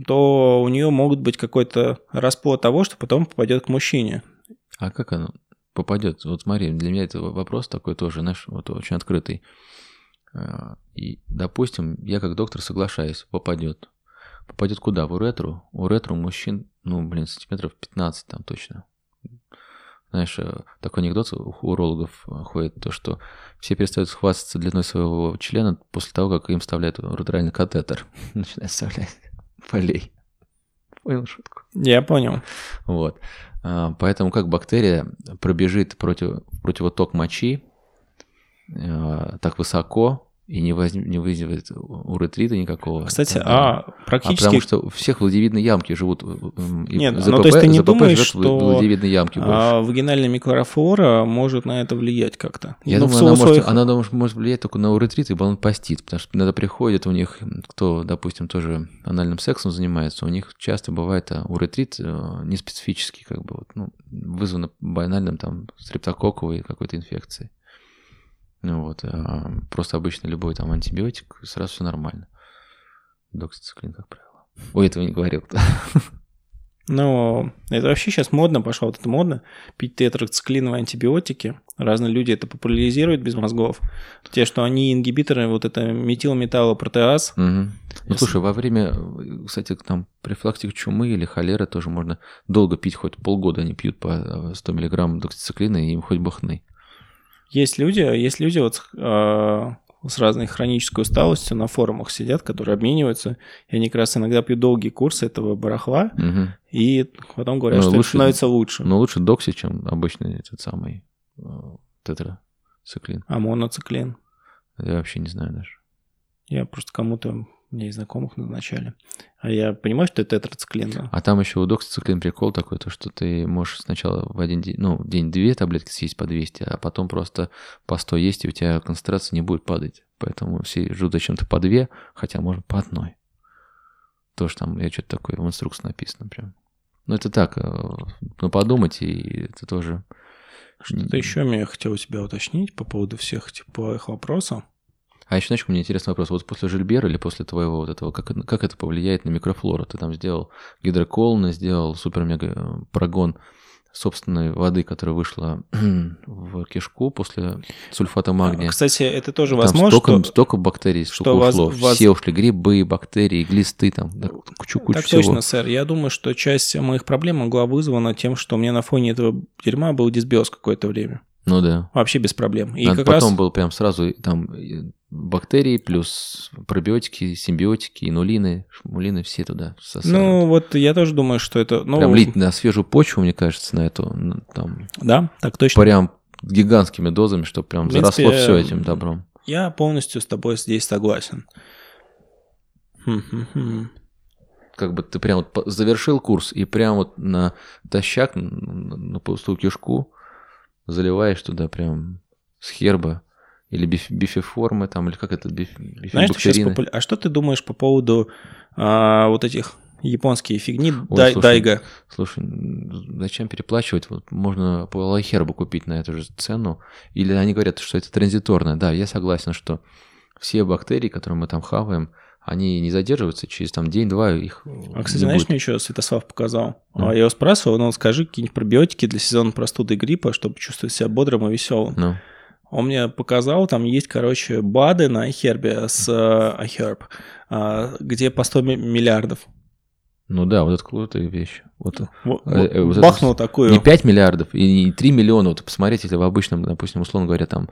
Speaker 1: то у нее могут быть какой-то расплод того, что потом попадет к мужчине.
Speaker 2: А как оно попадет? Вот смотри, для меня это вопрос такой тоже, знаешь, вот очень открытый. А, и, допустим, я как доктор соглашаюсь, попадет. Попадет куда? В уретру? Уретру мужчин, ну, блин, сантиметров 15 там точно. Знаешь, э, такой анекдот у урологов ходит, то, что все перестают хвастаться длиной своего члена после того, как им вставляют уретральный катетер. (laughs) Начинают вставлять полей. Понял шутку?
Speaker 1: Я понял.
Speaker 2: Вот. А, поэтому как бактерия пробежит против, противоток мочи э, так высоко, и не, воз... не вызовет уретрита никакого.
Speaker 1: Кстати, а практически... А
Speaker 2: потому что у всех владевидные ямки живут...
Speaker 1: Нет, ЗПП, ну то есть ты не ЗПП думаешь, что
Speaker 2: владевидные ямки
Speaker 1: а, вагинальная микрофлора может на это влиять как-то?
Speaker 2: Я ну, думаю, она, может, она может, может влиять только на уретрит и баланпастит, потому что иногда приходят у них, кто, допустим, тоже анальным сексом занимается, у них часто бывает а, уретрит э, неспецифический, как бы, вот, ну, вызван банальным там стрептококковой какой-то инфекцией. Ну вот, а просто обычно любой там антибиотик, сразу все нормально. Доксициклин, как правило. Ой, этого не говорил.
Speaker 1: Ну, это вообще сейчас модно пошло, вот это модно, пить тетрациклиновые антибиотики. Разные люди это популяризируют без мозгов. Те, что они ингибиторы, вот это метилметаллопротеаз.
Speaker 2: Угу. Ну, Если... слушай, во время, кстати, там профилактик чумы или холеры тоже можно долго пить, хоть полгода они пьют по 100 мг доксициклина, и им хоть бахны.
Speaker 1: Есть люди, есть люди вот э, с разной хронической усталостью на форумах сидят, которые обмениваются, и они как раз иногда пьют долгие курсы этого барахла, угу. и потом говорят, но что лучше, это становится лучше.
Speaker 2: Но лучше докси, чем обычный этот самый э, тетрациклин.
Speaker 1: А моноциклин?
Speaker 2: Я вообще не знаю даже.
Speaker 1: Я просто кому-то мне и знакомых назначали. А я понимаю, что это тетрациклин, да?
Speaker 2: А там еще у доксициклин прикол такой, то, что ты можешь сначала в один день, ну, день две таблетки съесть по 200, а потом просто по 100 есть, и у тебя концентрация не будет падать. Поэтому все ждут зачем-то по две, хотя можно по одной. Тоже там, я что-то такое в инструкции написано прям. Ну, это так, э, ну, подумать, и это тоже...
Speaker 1: Что-то еще мне хотел у тебя уточнить по поводу всех типовых вопросов.
Speaker 2: А еще, знаешь, мне интересный вопрос. Вот после Жильбера или после твоего вот этого, как, как это повлияет на микрофлору? Ты там сделал гидроколны, сделал супер-мега-прогон собственной воды, которая вышла (clears throat) в кишку после сульфата магния.
Speaker 1: Кстати, это тоже там возможно,
Speaker 2: столько, что... столько бактерий, столько что ушло. Вас... Все ушли, грибы, бактерии, глисты, там, да, кучу, кучу
Speaker 1: так
Speaker 2: всего.
Speaker 1: точно, сэр. Я думаю, что часть моих проблем могла вызвана тем, что у меня на фоне этого дерьма был дисбиоз какое-то время.
Speaker 2: Ну да.
Speaker 1: Вообще без проблем.
Speaker 2: И как потом раз... был прям сразу там бактерии плюс пробиотики, симбиотики, инулины, шмулины, все туда
Speaker 1: сосают. Ну, вот я тоже думаю, что это... Ну...
Speaker 2: Прям лить на свежую почву, мне кажется, на эту... Там,
Speaker 1: да, так точно.
Speaker 2: Прям гигантскими дозами, чтобы прям принципе, заросло все этим добром.
Speaker 1: Я полностью с тобой здесь согласен.
Speaker 2: Как бы ты прям вот завершил курс и прям вот на тощак, на пустую кишку заливаешь туда прям с херба или биф, бифеформы там, или как это, биф,
Speaker 1: Знаешь, что сейчас популя... А что ты думаешь по поводу а, вот этих японские фигни Ой, дай, слушай, дайга?
Speaker 2: Слушай, зачем переплачивать? Вот можно по лайхербу купить на эту же цену. Или они говорят, что это транзиторно. Да, я согласен, что все бактерии, которые мы там хаваем, они не задерживаются, через там день-два их
Speaker 1: А, кстати, знаешь, будет. мне еще Святослав показал? Ну. Я его спрашивал, ну, скажи какие-нибудь пробиотики для сезона простуды и гриппа, чтобы чувствовать себя бодрым и веселым.
Speaker 2: Ну.
Speaker 1: Он мне показал, там есть, короче, БАДы на iHerb с iHerb, uh, где по 100 миллиардов.
Speaker 2: Ну да, вот это крутая вещь. Вот,
Speaker 1: Вот-
Speaker 2: э, э, вот это
Speaker 1: бахнул
Speaker 2: с-
Speaker 1: такую.
Speaker 2: не 5 миллиардов и не 3 миллиона. Вот посмотрите, если в обычном, допустим, условно говоря, там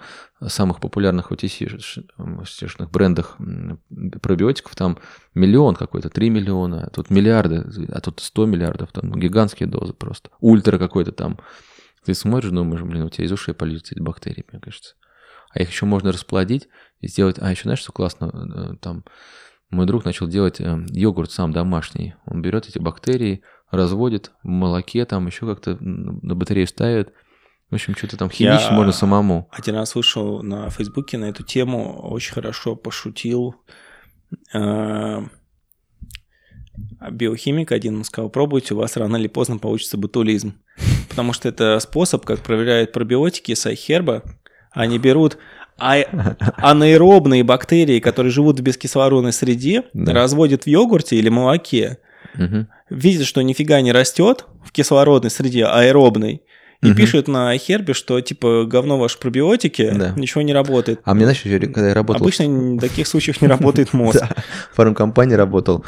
Speaker 2: самых популярных OTC-шных брендах пробиотиков, там миллион какой-то, 3 миллиона, а тут миллиарды, а тут 100 миллиардов, там гигантские дозы просто. Ультра какой-то там. Ты смотришь, думаешь, блин, у тебя из ушей польются эти бактерии, мне кажется. А их еще можно расплодить и сделать... А еще знаешь, что классно? Э, Там мой друг начал делать э, йогурт сам домашний. Он берет эти бактерии, разводит в молоке, там еще как-то на батарею ставит. В общем, что-то там
Speaker 1: Я-
Speaker 2: химичить можно самому.
Speaker 1: Один раз вышел на Фейсбуке на эту тему, очень хорошо пошутил. э, Биохимик один он сказал, пробуйте, у вас рано или поздно получится ботулизм. (laughs) Потому что это способ, как проверяют пробиотики с айхерба. Они берут а- (laughs) анаэробные бактерии, которые живут в бескислородной среде,
Speaker 2: Да.
Speaker 1: разводят в йогурте или молоке,
Speaker 2: Мгм.
Speaker 1: видят, что нифига не растет в кислородной среде, аэробной, и
Speaker 2: Мгм.
Speaker 1: пишут на Хербе, что типа говно ваши пробиотики,
Speaker 2: Да.
Speaker 1: ничего не работает.
Speaker 2: А мне, знаешь, когда я работал...
Speaker 1: Обычно в таких случаях не работает (laughs) мозг.
Speaker 2: Да, в фармкомпании работал,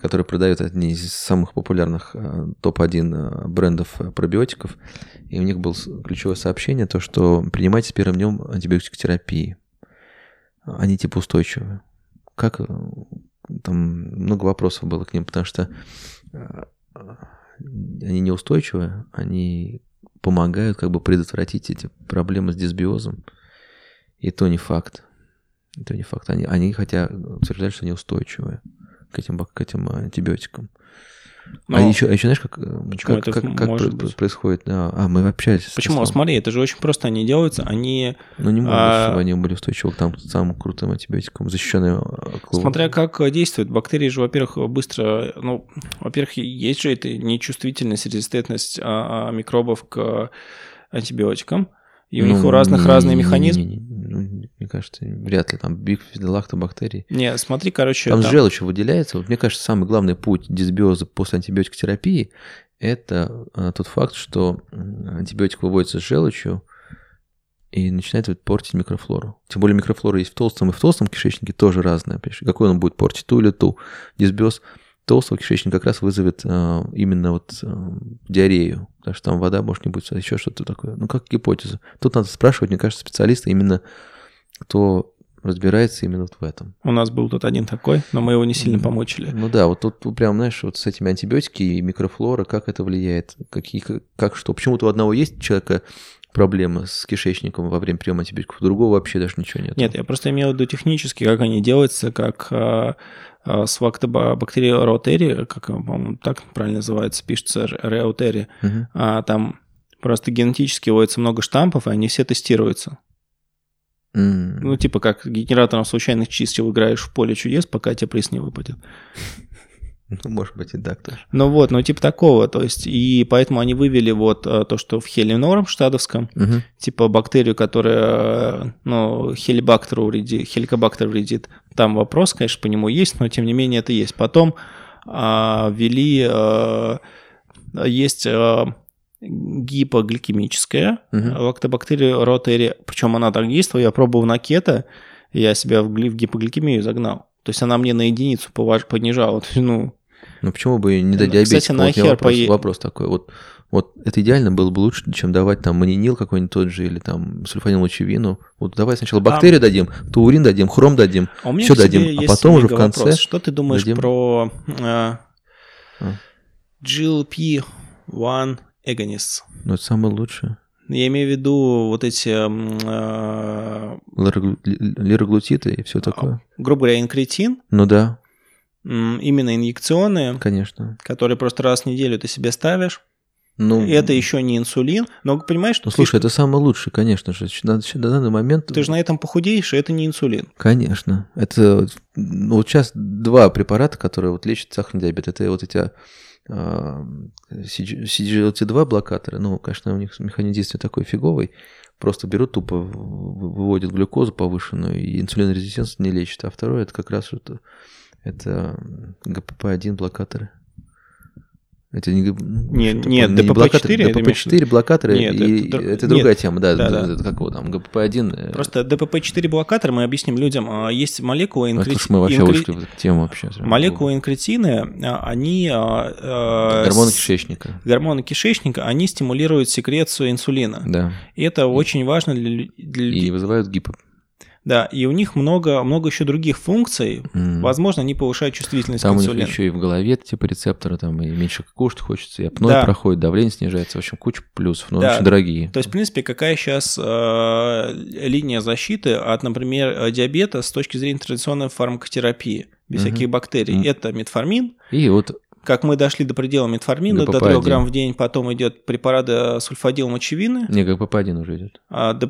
Speaker 2: который продает одни из самых популярных э, топ-1 э, брендов э, пробиотиков. И у них было ключевое сообщение, то, что принимайте с первым днем антибиотикотерапии. Они типа устойчивы. Как э, там много вопросов было к ним, потому что э, они неустойчивы, они помогают как бы предотвратить эти проблемы с дисбиозом. И то не факт. Это не факт. Они, они хотя утверждают, что они устойчивые к этим, к этим э, антибиотикам.
Speaker 1: Но
Speaker 2: а еще, а еще знаешь, как, э,
Speaker 1: Почему
Speaker 2: как,
Speaker 1: это
Speaker 2: как, как
Speaker 1: может
Speaker 2: про- происходит? А, а, мы общались.
Speaker 1: Почему?
Speaker 2: Теслом.
Speaker 1: Смотри, это же очень просто они делаются. Они,
Speaker 2: Ну, не могут,
Speaker 1: А-
Speaker 2: чтобы они были устойчивы к там, самым крутым антибиотикам, защищенные
Speaker 1: смотря как э, действуют, бактерии же, во-первых, быстро, ну, во-первых, есть же это нечувствительность, резистентность а, а, микробов к антибиотикам. И у
Speaker 2: Ну,
Speaker 1: них у разных разные механизмы.
Speaker 2: мне кажется, вряд ли там бифидолактобактерии.
Speaker 1: Не, смотри, короче,
Speaker 2: Там
Speaker 1: там-
Speaker 2: желчь выделяется. Вот мне кажется, самый главный путь дисбиоза после антибиотикотерапии – это а, тот факт, что антибиотик выводится с желчью и начинает вот портить микрофлору. Тем более микрофлора есть в толстом и в толстом кишечнике тоже разная. понимаешь? Какой он будет портить, ту или ту. Дисбиоз толстого кишечника как раз вызовет а, именно вот а, диарею, потому что там вода может не быть, а еще что-то такое. Ну, как гипотеза. Тут надо спрашивать, мне кажется, специалиста именно, кто разбирается именно вот в этом.
Speaker 1: у нас был тут один такой, но мы его не сильно помучили.
Speaker 2: Ну да, вот тут прям, знаешь, вот с этими антибиотики и микрофлора, как это влияет, какие, как, как что. Почему-то у одного есть человека проблемы с кишечником во время приема антибиотиков, у другого вообще даже ничего нет.
Speaker 1: Нет, я просто имел в виду технически, как они делаются, как а, с лактобактерией роутери, как, по-моему, так правильно называется, пишется реутери,
Speaker 2: Мгм.
Speaker 1: а там просто генетически вводится много штампов, и они все тестируются.
Speaker 2: М.
Speaker 1: Ну, типа как генератором случайных чисел играешь в поле чудес, пока тебе приз не выпадет. (laughs)
Speaker 2: Ну, может быть и так тоже.
Speaker 1: Ну вот, ну типа такого, то есть, и поэтому они вывели вот а, то, что в хелинорм штадовском,
Speaker 2: Мгм.
Speaker 1: типа бактерию, которая, э, ну, хелибактеру вредит, хеликобактер вредит. Там вопрос, конечно, по нему есть, но тем не менее это есть. Потом а, ввели, а, есть а, гипогликемическая
Speaker 2: Мгм.
Speaker 1: лактобактерия ротери, причем она так действовала, я пробовал на кето, я себя в, в гипогликемию загнал. То есть она мне на единицу поваж- понижала. (laughs) То есть, ну,
Speaker 2: Ну почему бы не до диабетика?
Speaker 1: кстати,
Speaker 2: Вот
Speaker 1: нахер
Speaker 2: вопрос,
Speaker 1: пое-
Speaker 2: вопрос такой. Вот, вот это идеально было бы лучше, чем давать там манинил какой-нибудь тот же или там сульфанил лучевину. Вот давай сначала бактерию дадим, таурин дадим, хром дадим.
Speaker 1: а тебе
Speaker 2: дадим, а потом уже в конце
Speaker 1: вопрос. Что ты думаешь
Speaker 2: дадим-
Speaker 1: про а,
Speaker 2: А.
Speaker 1: GLP-1 agonist?
Speaker 2: Ну, это самое лучшее.
Speaker 1: Я имею в виду вот эти, а,
Speaker 2: Лироглу- ли- Лироглутиты и все такое.
Speaker 1: грубо говоря, инкретин,
Speaker 2: Ну да,
Speaker 1: именно инъекционные,
Speaker 2: конечно.
Speaker 1: которые просто раз в неделю ты себе ставишь.
Speaker 2: Ну,
Speaker 1: И это еще не инсулин, но понимаешь, что
Speaker 2: ну слушай, это самое лучшее, конечно же. На, на данный момент...
Speaker 1: ты же на этом похудеешь, и это не инсулин.
Speaker 2: Конечно. Это ну, вот сейчас два препарата, которые вот лечат сахарный диабет. Это вот эти а, CGLT2 блокаторы. Ну, конечно, у них механизм действия такой фиговый. Просто берут тупо, выводят глюкозу повышенную, и инсулинорезистентность не лечит. А второе, это как раз что-то, это ГПП-1 блокаторы. Это не,
Speaker 1: нет, нет, ДПП-4.
Speaker 2: ДПП-4 блокаторы, нет, и это, это другая нет, тема, да, да, да. Это как его там, ГПП-1.
Speaker 1: Просто ДПП-4 блокатор, мы объясним людям, а, есть молекулы
Speaker 2: инкретины. Это мы вообще инкре... ушли в тему вообще.
Speaker 1: Молекулы инкретины, а, они...
Speaker 2: Гормоны кишечника.
Speaker 1: Гормоны кишечника, они стимулируют секрецию инсулина.
Speaker 2: Да.
Speaker 1: И это и, очень важно для,
Speaker 2: для людей. И вызывают гипо
Speaker 1: да, и у них много, много еще других функций. Mm. Возможно, они повышают чувствительность
Speaker 2: там
Speaker 1: к инсулину.
Speaker 2: Там еще и в голове типа рецепторы, там и меньше кушать хочется, и апной да. проходит, давление снижается, в общем, куча плюсов, но да. очень дорогие.
Speaker 1: То есть, в принципе, какая сейчас э, линия защиты от, например, диабета с точки зрения традиционной фармакотерапии? без mm всяких бактерий. Mm. Это метформин.
Speaker 2: И вот
Speaker 1: как мы дошли до предела метформина, до 3 грамм в день, потом идет препарат э, сульфадил мочевины.
Speaker 2: Не, ГПП-1 уже идет.
Speaker 1: А, да?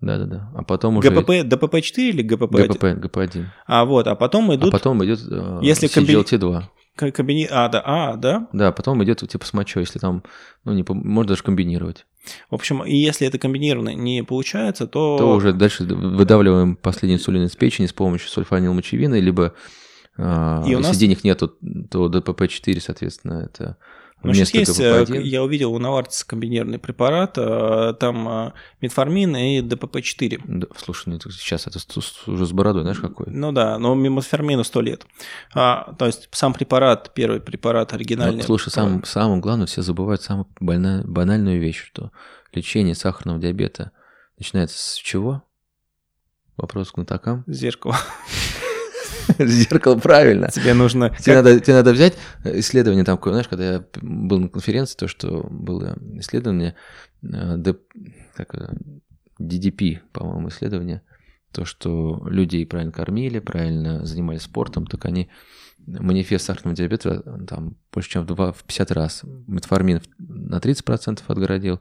Speaker 2: Да, да, да. А потом уже...
Speaker 1: ГПП, ДПП-4 или ГПП-1?
Speaker 2: ГПП, ГП-1.
Speaker 1: А вот, а потом идут...
Speaker 2: А потом идет э, если CGLT-2.
Speaker 1: Комбини... А, да, а, да?
Speaker 2: Да, потом идет типа с мочой, если там, ну, не, можно даже комбинировать.
Speaker 1: В общем, и если это комбинированно не получается, то...
Speaker 2: То уже дальше выдавливаем последний инсулин из печени с помощью сульфанилмочевины, либо а, и Если нас... денег нету, то ДПП-4, соответственно, это
Speaker 1: ну, сейчас есть, э, я увидел у Навартиса комбинированный препарат, э, там э, метформин и ДПП-4.
Speaker 2: Да, слушай, ну сейчас это уже с бородой, знаешь, какой?
Speaker 1: Ну да, но метформину 100 лет. А, то есть сам препарат, первый препарат оригинальный. Ну,
Speaker 2: слушай, сам, самое главное, все забывают самую больная, банальную вещь, что лечение сахарного диабета начинается с чего? Вопрос к знатокам.
Speaker 1: Зеркало. (laughs) (laughs)
Speaker 2: Зеркало, правильно.
Speaker 1: Тебе нужно...
Speaker 2: Тебе, надо, тебе надо взять исследование там, знаешь, когда я был на конференции, то, что было исследование, э, как, DDP, по-моему, исследование, то, что людей правильно кормили, правильно занимались спортом, так они манифест сахарного диабета там больше, чем в, 2, в 50 раз. Метформин на 30% отгородил,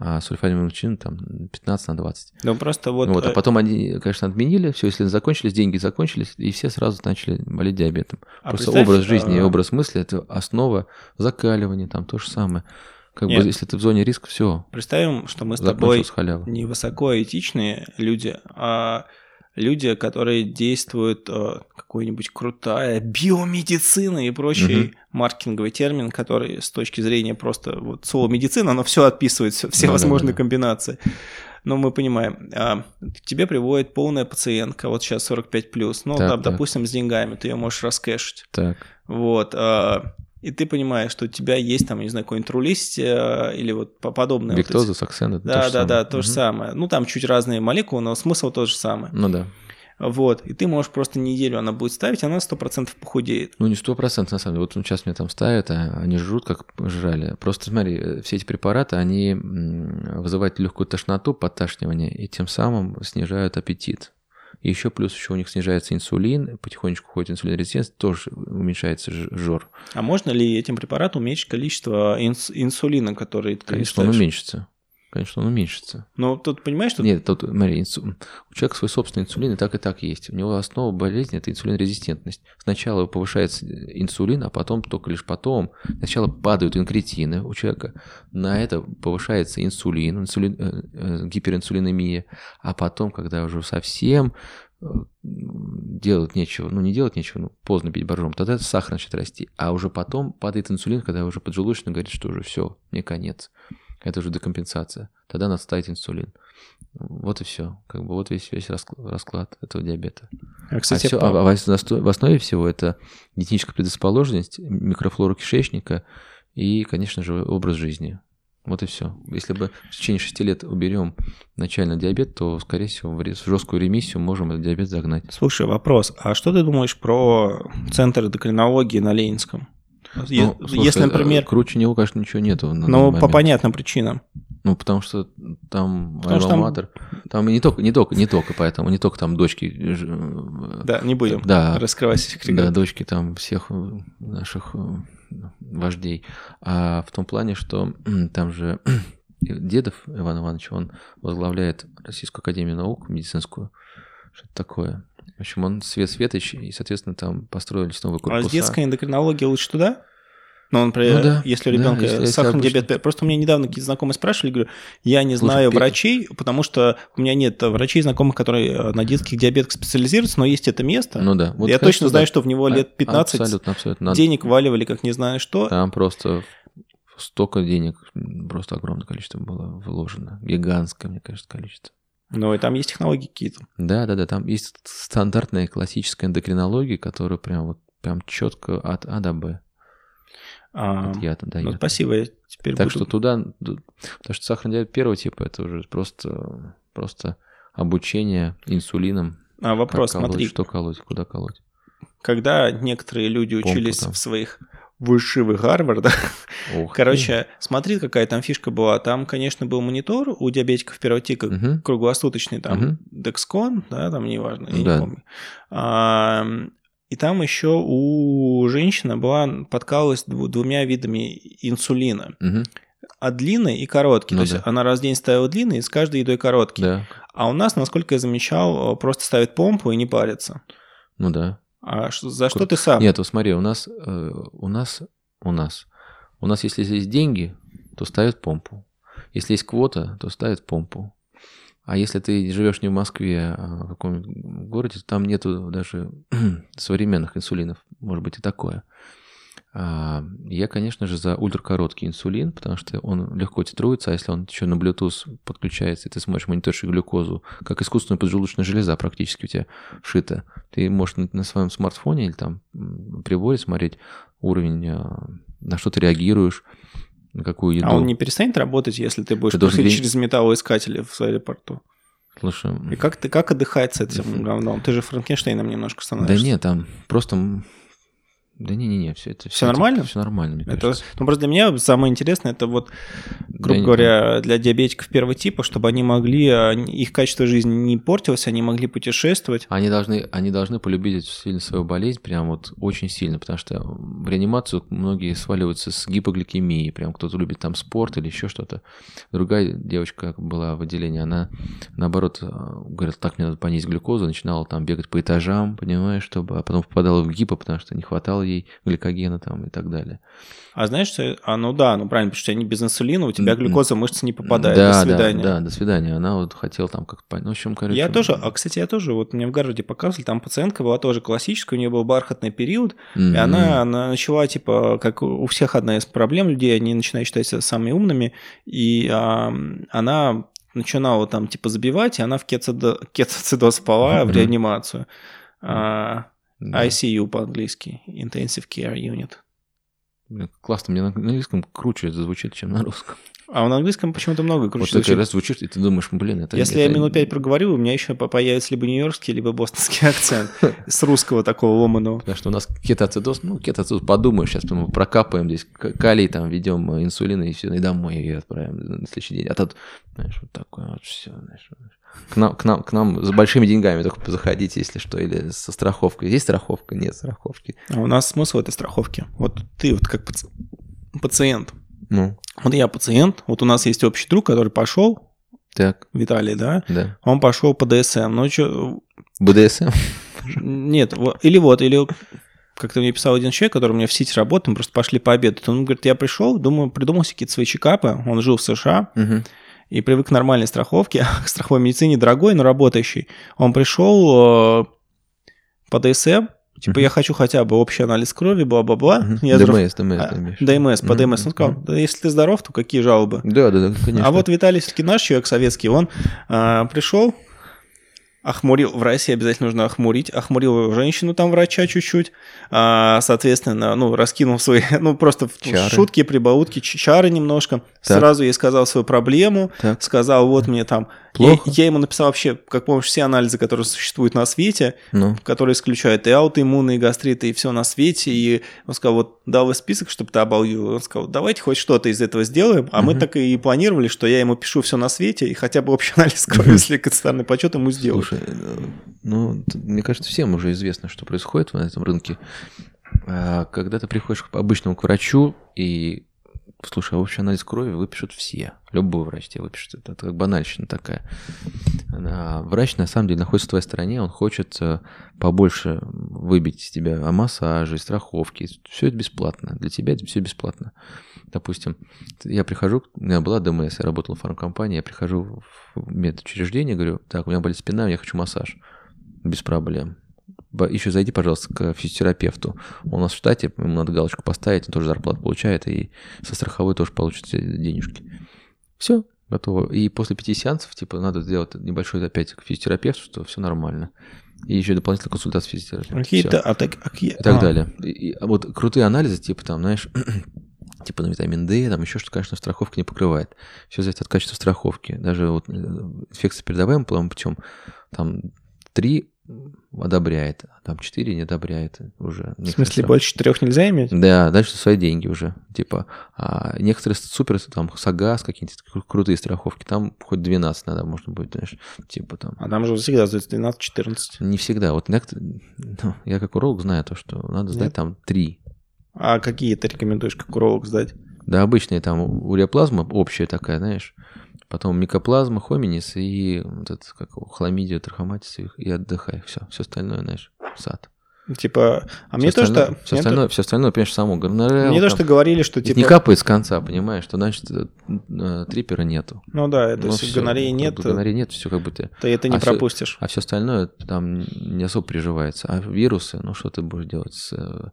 Speaker 2: а сульфанилмочин там 15 на 20.
Speaker 1: Ну просто вот...
Speaker 2: вот. А э, потом они, конечно, отменили, все, если закончились, деньги закончились, и все сразу начали болеть диабетом. А просто образ жизни и а, образ мысли – это основа закаливания, там то же самое. Как Нет. бы, если ты в зоне риска, все.
Speaker 1: Представим, что мы с тобой не высокоэтичные люди, а люди, которые действуют, э, какой-нибудь крутая биомедицина и прочий угу. маркетинговый термин, который с точки зрения просто вот слова медицина, оно все отписывает, все, все ну, возможные да, да. комбинации. Но мы понимаем, а, к тебе приводит полная пациентка, вот сейчас 45 плюс, ну, так, там, так. допустим, с деньгами, ты ее можешь раскэшить.
Speaker 2: Так.
Speaker 1: Вот. А, и ты понимаешь, что у тебя есть там, не знаю, какой-нибудь рулист э, или вот подобное.
Speaker 2: Виктоза,
Speaker 1: вот
Speaker 2: саксен,
Speaker 1: да, то да, да, то угу. же самое. Ну, там чуть разные молекулы, но смысл тот же самый.
Speaker 2: Ну да.
Speaker 1: Вот, и ты можешь просто неделю она будет ставить, она сто процентов похудеет.
Speaker 2: Ну, не сто процентов, на самом деле. Вот сейчас мне там ставят, а они жрут, как жрали. Просто смотри, э, все эти препараты, они вызывают легкую тошноту, подташнивание, и тем самым снижают аппетит. Еще плюс еще у них снижается инсулин, потихонечку ходит инсулинорезистентность, тоже уменьшается жор.
Speaker 1: А можно ли этим препаратом уменьшить количество инс- инсулина, который ты
Speaker 2: Конечно, он уменьшится. Конечно, он уменьшится.
Speaker 1: Но тут понимаешь, что...
Speaker 2: Нет, тут, смотри, инсу... у человека свой собственный инсулин, и так и так есть. У него основа болезни – это инсулинорезистентность. Сначала повышается инсулин, а потом, только лишь потом, сначала падают инкретины у человека, на это повышается инсулин, инсулин э, э, гиперинсулинемия, а потом, когда уже совсем э, делать нечего, ну не делать нечего, ну поздно пить боржом, тогда сахар начинает расти, а уже потом падает инсулин, когда уже поджелудочный говорит, что уже все, мне конец это уже декомпенсация. Тогда надо ставить инсулин. Вот и все. Как бы вот весь, весь расклад этого диабета.
Speaker 1: А, кстати, а, все,
Speaker 2: а в основе всего это генетическая предрасположенность, микрофлора кишечника и, конечно же, образ жизни. Вот и все. Если бы в течение 6 лет уберем начальный диабет, то, скорее всего, в жесткую ремиссию можем этот диабет загнать.
Speaker 1: Слушай, вопрос. А что ты думаешь про центр эндокринологии на Ленинском?
Speaker 2: Ну, слушай, Если, например... Круче него, конечно, ничего нету.
Speaker 1: Ну, по понятным причинам.
Speaker 2: Ну, потому что там альма-матер. Там... там не только, не только, не только поэтому, не только там дочки.
Speaker 1: Э, да, не будем
Speaker 2: да,
Speaker 1: раскрывать
Speaker 2: секреты. Да, дочки там всех э, наших э, вождей. А в том плане, что там же (clears throat) Дедов Иван Иванович, он возглавляет Российскую Академию Наук медицинскую. Что-то такое. В общем, он Свет Светоч, и, соответственно, там построились новые корпуса.
Speaker 1: А с детской эндокринологией лучше туда? Ну, например,
Speaker 2: Ну да,
Speaker 1: если у
Speaker 2: да,
Speaker 1: ребенка
Speaker 2: если
Speaker 1: сахарный
Speaker 2: обычно-
Speaker 1: диабет, просто у меня недавно какие-то знакомые спрашивали, говорю, я не
Speaker 2: Слушай,
Speaker 1: знаю
Speaker 2: ты-
Speaker 1: врачей, потому что у меня нет врачей знакомых, которые э, на детских диабетах специализируются, но есть это место.
Speaker 2: Ну да. Вот,
Speaker 1: я
Speaker 2: конечно,
Speaker 1: точно знаю,
Speaker 2: да.
Speaker 1: что в него
Speaker 2: А-
Speaker 1: лет 15
Speaker 2: Абсолютно, абсолютно. Надо-
Speaker 1: денег валивали, как не знаю что.
Speaker 2: Там просто столько денег, просто огромное количество было вложено. Гигантское, мне кажется, количество.
Speaker 1: Ну, и там есть технологии какие-то.
Speaker 2: Да, да, да, там есть стандартная классическая эндокринология, которая прям вот прям четко от А до Б.
Speaker 1: А,
Speaker 2: От яда до
Speaker 1: ну,
Speaker 2: яда.
Speaker 1: спасибо, я теперь
Speaker 2: Так
Speaker 1: буду-
Speaker 2: что туда, потому что сахарный диабет первого типа это уже просто, просто обучение инсулином.
Speaker 1: А, вопрос,
Speaker 2: как колоть,
Speaker 1: смотри,
Speaker 2: что колоть, куда колоть.
Speaker 1: когда некоторые люди
Speaker 2: Помпу
Speaker 1: учились
Speaker 2: там.
Speaker 1: в своих высших Гарвардах,
Speaker 2: Ох ты.
Speaker 1: короче, смотри, какая там фишка была. Там, конечно, был монитор у диабетиков первого типа,
Speaker 2: Мгм.
Speaker 1: круглосуточный, там,
Speaker 2: Мгм.
Speaker 1: Dexcon, да, там неважно, я
Speaker 2: Да.
Speaker 1: не помню. А, и там еще у женщины была, подкалывалась дву- двумя видами инсулина.
Speaker 2: Мгм.
Speaker 1: А длинный и короткий.
Speaker 2: Ну
Speaker 1: То есть
Speaker 2: да.
Speaker 1: она раз в день ставила длинный, и с каждой едой короткий.
Speaker 2: Да,
Speaker 1: А у нас, насколько я замечал, просто ставит помпу и не парится.
Speaker 2: ну да.
Speaker 1: А что- за что ты сам?
Speaker 2: Нет, вот смотри, у нас, э, у нас, у нас, у нас, если есть деньги, то ставят помпу. Если есть квота, то ставят помпу. А если ты живешь не в Москве, а в каком-нибудь городе, то там нету даже (clears throat) современных инсулинов, может быть и такое. А, Я, конечно же, за ультракороткий инсулин, потому что он легко титруется, а если он еще на Bluetooth подключается, и ты сможешь мониторить глюкозу, как искусственная поджелудочная железа практически у тебя вшита, ты можешь на, своем смартфоне или там приборе смотреть уровень, а, на что ты реагируешь, на какую еду.
Speaker 1: А он не перестанет работать, если ты будешь
Speaker 2: Ты должен
Speaker 1: через металлоискатели в аэропорту?
Speaker 2: Слушай,
Speaker 1: И как ты как отдыхать с этим говном? Ты же Франкенштейном немножко
Speaker 2: да
Speaker 1: становишься.
Speaker 2: нет, там просто... Да не-не-не, все это...
Speaker 1: Всё нормально?
Speaker 2: Все нормально, мне
Speaker 1: Это,
Speaker 2: кажется.
Speaker 1: ну, просто для меня самое интересное, это вот, грубо
Speaker 2: Да не-
Speaker 1: говоря, для диабетиков первого типа, чтобы они могли, а, их качество жизни не портилось, они могли путешествовать.
Speaker 2: Они должны, они должны полюбить сильно свою болезнь, прям вот очень сильно, потому что в реанимацию многие сваливаются с гипогликемией, прям кто-то любит там спорт или еще что-то. Другая девочка была в отделении, она наоборот э, говорит, так мне надо понизить глюкозу, начинала там бегать по этажам, понимаешь, чтобы, а потом попадала в гипо, потому что не хватало ей гликогена там и так далее.
Speaker 1: А знаешь, что... А, ну да, ну правильно, потому что они без инсулина, у тебя
Speaker 2: М-м.
Speaker 1: глюкоза в мышцы не попадает.
Speaker 2: да,
Speaker 1: До свидания.
Speaker 2: Да, да, до свидания. Она вот хотела там как-то... Ну, в общем, короче...
Speaker 1: Я тоже, а, кстати, я тоже, вот мне в Гарварде показывали, там пациентка была тоже классическая, у нее был бархатный период, и
Speaker 2: Мгм.
Speaker 1: она, она начала, типа, как у всех одна из проблем людей, они начинают считать себя самыми умными, и а, она начинала там, типа, забивать, и она в кетоцидо- кетоцидоз спала в
Speaker 2: Мгм.
Speaker 1: реанимацию. А,
Speaker 2: Да.
Speaker 1: ICU по-английски, Intensive Care Unit.
Speaker 2: Блин, Классно, мне на английском круче это звучит, чем на русском.
Speaker 1: А на английском почему-то много круче
Speaker 2: Вот
Speaker 1: звучит.
Speaker 2: как раз звучишь, и ты думаешь, блин, это...
Speaker 1: Если
Speaker 2: это-
Speaker 1: я минут пять проговорю, у меня еще по- появится либо нью-йоркский, либо бостонский (laughs) акцент с русского такого ломаного.
Speaker 2: Потому что у нас кетоацидоз, ну, кетоацидоз, подумаешь, сейчас мы прокапаем здесь калий, там, ведем э, инсулин, и все, и домой ее отправим на следующий день. А тут, знаешь, вот такое вот все, знаешь. К нам, к нам, к нам с большими деньгами только заходите, если что, или со страховкой. Есть страховка? Нет страховки.
Speaker 1: А у нас смысл этой страховки. Вот ты вот как паци- пациент.
Speaker 2: Ну,
Speaker 1: Вот я пациент, вот у нас есть общий друг, который пошел,
Speaker 2: так,
Speaker 1: Виталий, да,
Speaker 2: да.
Speaker 1: он пошел по ДСМ. Ну, что,
Speaker 2: БДСМ?
Speaker 1: нет, или вот, или как-то мне писал один человек, который у меня в Сити работает, мы просто пошли пообедать. Он говорит, я пришел, думаю, придумал себе какие-то свои чекапы, он жил в США,
Speaker 2: Мгм.
Speaker 1: И привык к нормальной страховке, (laughs) к страховой медицине дорогой, но работающий. Он пришел э, по ДСМ, типа, я хочу хотя бы общий анализ крови, бла-бла-бла. Я здоров-
Speaker 2: ДМС, ДМС,
Speaker 1: А? ДМС, по. ДМС. Он сказал, да если ты здоров, то какие жалобы?
Speaker 2: Да, да, да, конечно.
Speaker 1: А вот Виталий все-таки наш человек советский, он а, пришел, охмурил, в России обязательно нужно охмурить, охмурил женщину там врача чуть-чуть, а, соответственно, ну, раскинул свои, (laughs) ну, просто
Speaker 2: Чары.
Speaker 1: шутки, прибаутки, чары немножко,
Speaker 2: Так.
Speaker 1: сразу ей сказал свою проблему,
Speaker 2: Так.
Speaker 1: сказал, вот мне там,
Speaker 2: Плохо?
Speaker 1: Я, я ему написал вообще, как помнишь, все анализы, которые существуют на свете,
Speaker 2: Ну,
Speaker 1: которые исключают и аутоиммунные гастриты, и все на свете. И он сказал, вот дал список, чтобы ты обалдел. Он сказал, давайте хоть что-то из этого сделаем. А мы
Speaker 2: Мгм.
Speaker 1: так и планировали, что я ему пишу все на свете, и хотя бы общий анализ (laughs) крови, если катастарный почет ему сделаю.
Speaker 2: Слушай, э, ну, мне кажется, всем уже известно, что происходит на этом рынке. А, Когда ты приходишь к обычному к врачу, и слушай, а общий анализ крови выпишут все. Любой врач тебе выпишет. Это, как банальщина такая. А врач, на самом деле, находится в твоей стороне, он хочет э, побольше выбить из тебя массажи, страховки. Все это бесплатно. Для тебя это все бесплатно. Допустим, я прихожу, у меня была ДМС, я работал в фармкомпании, я прихожу в медучреждение, говорю, так, у меня болит спина, я хочу массаж. Без проблем еще зайди, пожалуйста, к физиотерапевту. Он у нас в штате, ему надо галочку поставить, он тоже зарплату получает, и со страховой тоже получит денежки. Все, готово. И после пяти сеансов, типа, надо сделать небольшой опять к физиотерапевту, что все нормально. И еще дополнительная консультация физиотерапевта.
Speaker 1: Какие-то, а так, какие...
Speaker 2: И так а. далее. И, и, а вот крутые анализы, типа там, знаешь, (clears throat) типа на витамин D, там еще что, конечно, страховка не покрывает. Все зависит от качества страховки. Даже вот э, инфекция передаваемым половым путем, там три одобряет, а там 4 не одобряет уже.
Speaker 1: В смысле, стран. больше 4 нельзя иметь?
Speaker 2: Да, дальше свои деньги уже. Типа, а некоторые супер, там, Сагаз, какие-то крутые страховки, там хоть 12 надо, можно будет, знаешь, типа там.
Speaker 1: А там же всегда сдается 12-14.
Speaker 2: Не всегда. Вот некоторые, ну, я как уролог знаю то, что надо сдать Нет? там 3.
Speaker 1: А какие ты рекомендуешь как уролог сдать?
Speaker 2: Да, обычная там уреоплазма общая такая, знаешь, Потом микоплазма, хоминис и вот этот, как его, хламидия, трахоматис, и отдыхай. Все, все остальное, знаешь, сад.
Speaker 1: Типа, а все мне то, что...
Speaker 2: Все остальное, то... все остальное, понимаешь, само гонорея.
Speaker 1: Мне
Speaker 2: там,
Speaker 1: то, что говорили, что типа...
Speaker 2: Не капает с конца, понимаешь, что значит э, трипера нету.
Speaker 1: Ну да, это если все, гонореи нет...
Speaker 2: Гонореи нет, все как бы ты...
Speaker 1: То это не
Speaker 2: а
Speaker 1: пропустишь.
Speaker 2: Все, а все остальное там не особо приживается. А вирусы, ну что ты будешь делать с э,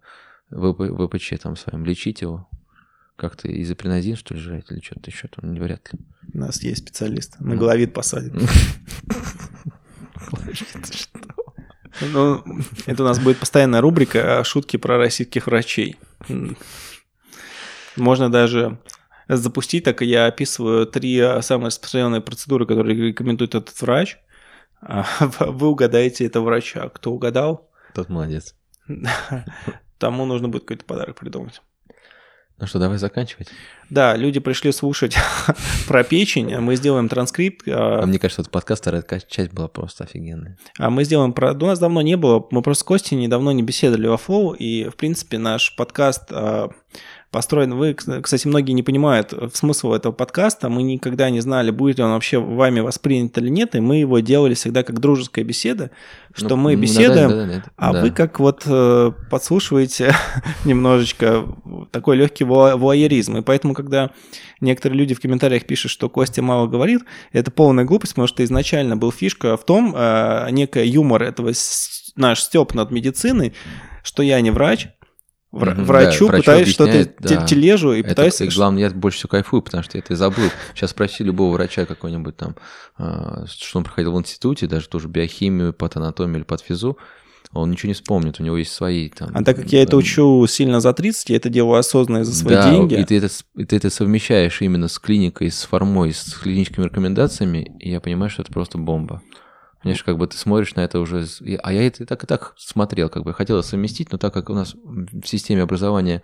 Speaker 2: ВПЧ там своим? Лечить его? Как-то изопринозин, что ли, жрать или что-то еще там, вряд ли.
Speaker 1: У нас есть специалист. На головит посадит. Ну, это у нас будет постоянная рубрика шутки про российских врачей. Можно даже запустить, так я описываю три самые распространенные процедуры, которые рекомендует этот врач. А (laughs) вы угадаете этого врача. Кто угадал?
Speaker 2: Тот молодец. (laughs)
Speaker 1: Тому нужно будет какой-то подарок придумать.
Speaker 2: Ну что, давай заканчивать.
Speaker 1: Да, люди пришли слушать (laughs) про печень, мы сделаем транскрипт.
Speaker 2: А, а мне кажется, этот подкаст, вторая часть была просто офигенная.
Speaker 1: А мы сделаем про... У нас давно не было, мы просто с Костей недавно не беседовали во Flow, и, в принципе, наш подкаст а, построен. Вы, кстати, многие не понимают смысл этого подкаста. Мы никогда не знали, будет ли он вообще вами воспринят или нет, и мы его делали всегда как дружеская беседа, что ну, мы беседуем, да, да, да, а да. вы как вот э, подслушиваете (laughs) немножечко такой легкий вуайеризм. И поэтому, когда некоторые люди в комментариях пишут, что Костя мало говорит, это полная глупость, потому что изначально был фишка в том, э, некая юмор этого наш степ над медициной, что я не врач, врачу, да, пытаюсь что-то да. тележу и это, пытаюсь...
Speaker 2: И главное, я больше всего кайфую, потому что я это забыл. Сейчас спроси любого врача какой-нибудь там, а, что он проходил в институте, даже тоже биохимию, патанатомию или патфизу, он ничего не вспомнит, у него есть свои там...
Speaker 1: А так как я это учу сильно за 30, я это делаю осознанно за свои да, деньги.
Speaker 2: и ты это, и ты это совмещаешь именно с клиникой, с формой, с клиническими рекомендациями, и я понимаю, что это просто бомба. Конечно, как бы ты смотришь на это уже... А я это так и так смотрел, как бы хотел совместить, но так как у нас в системе образования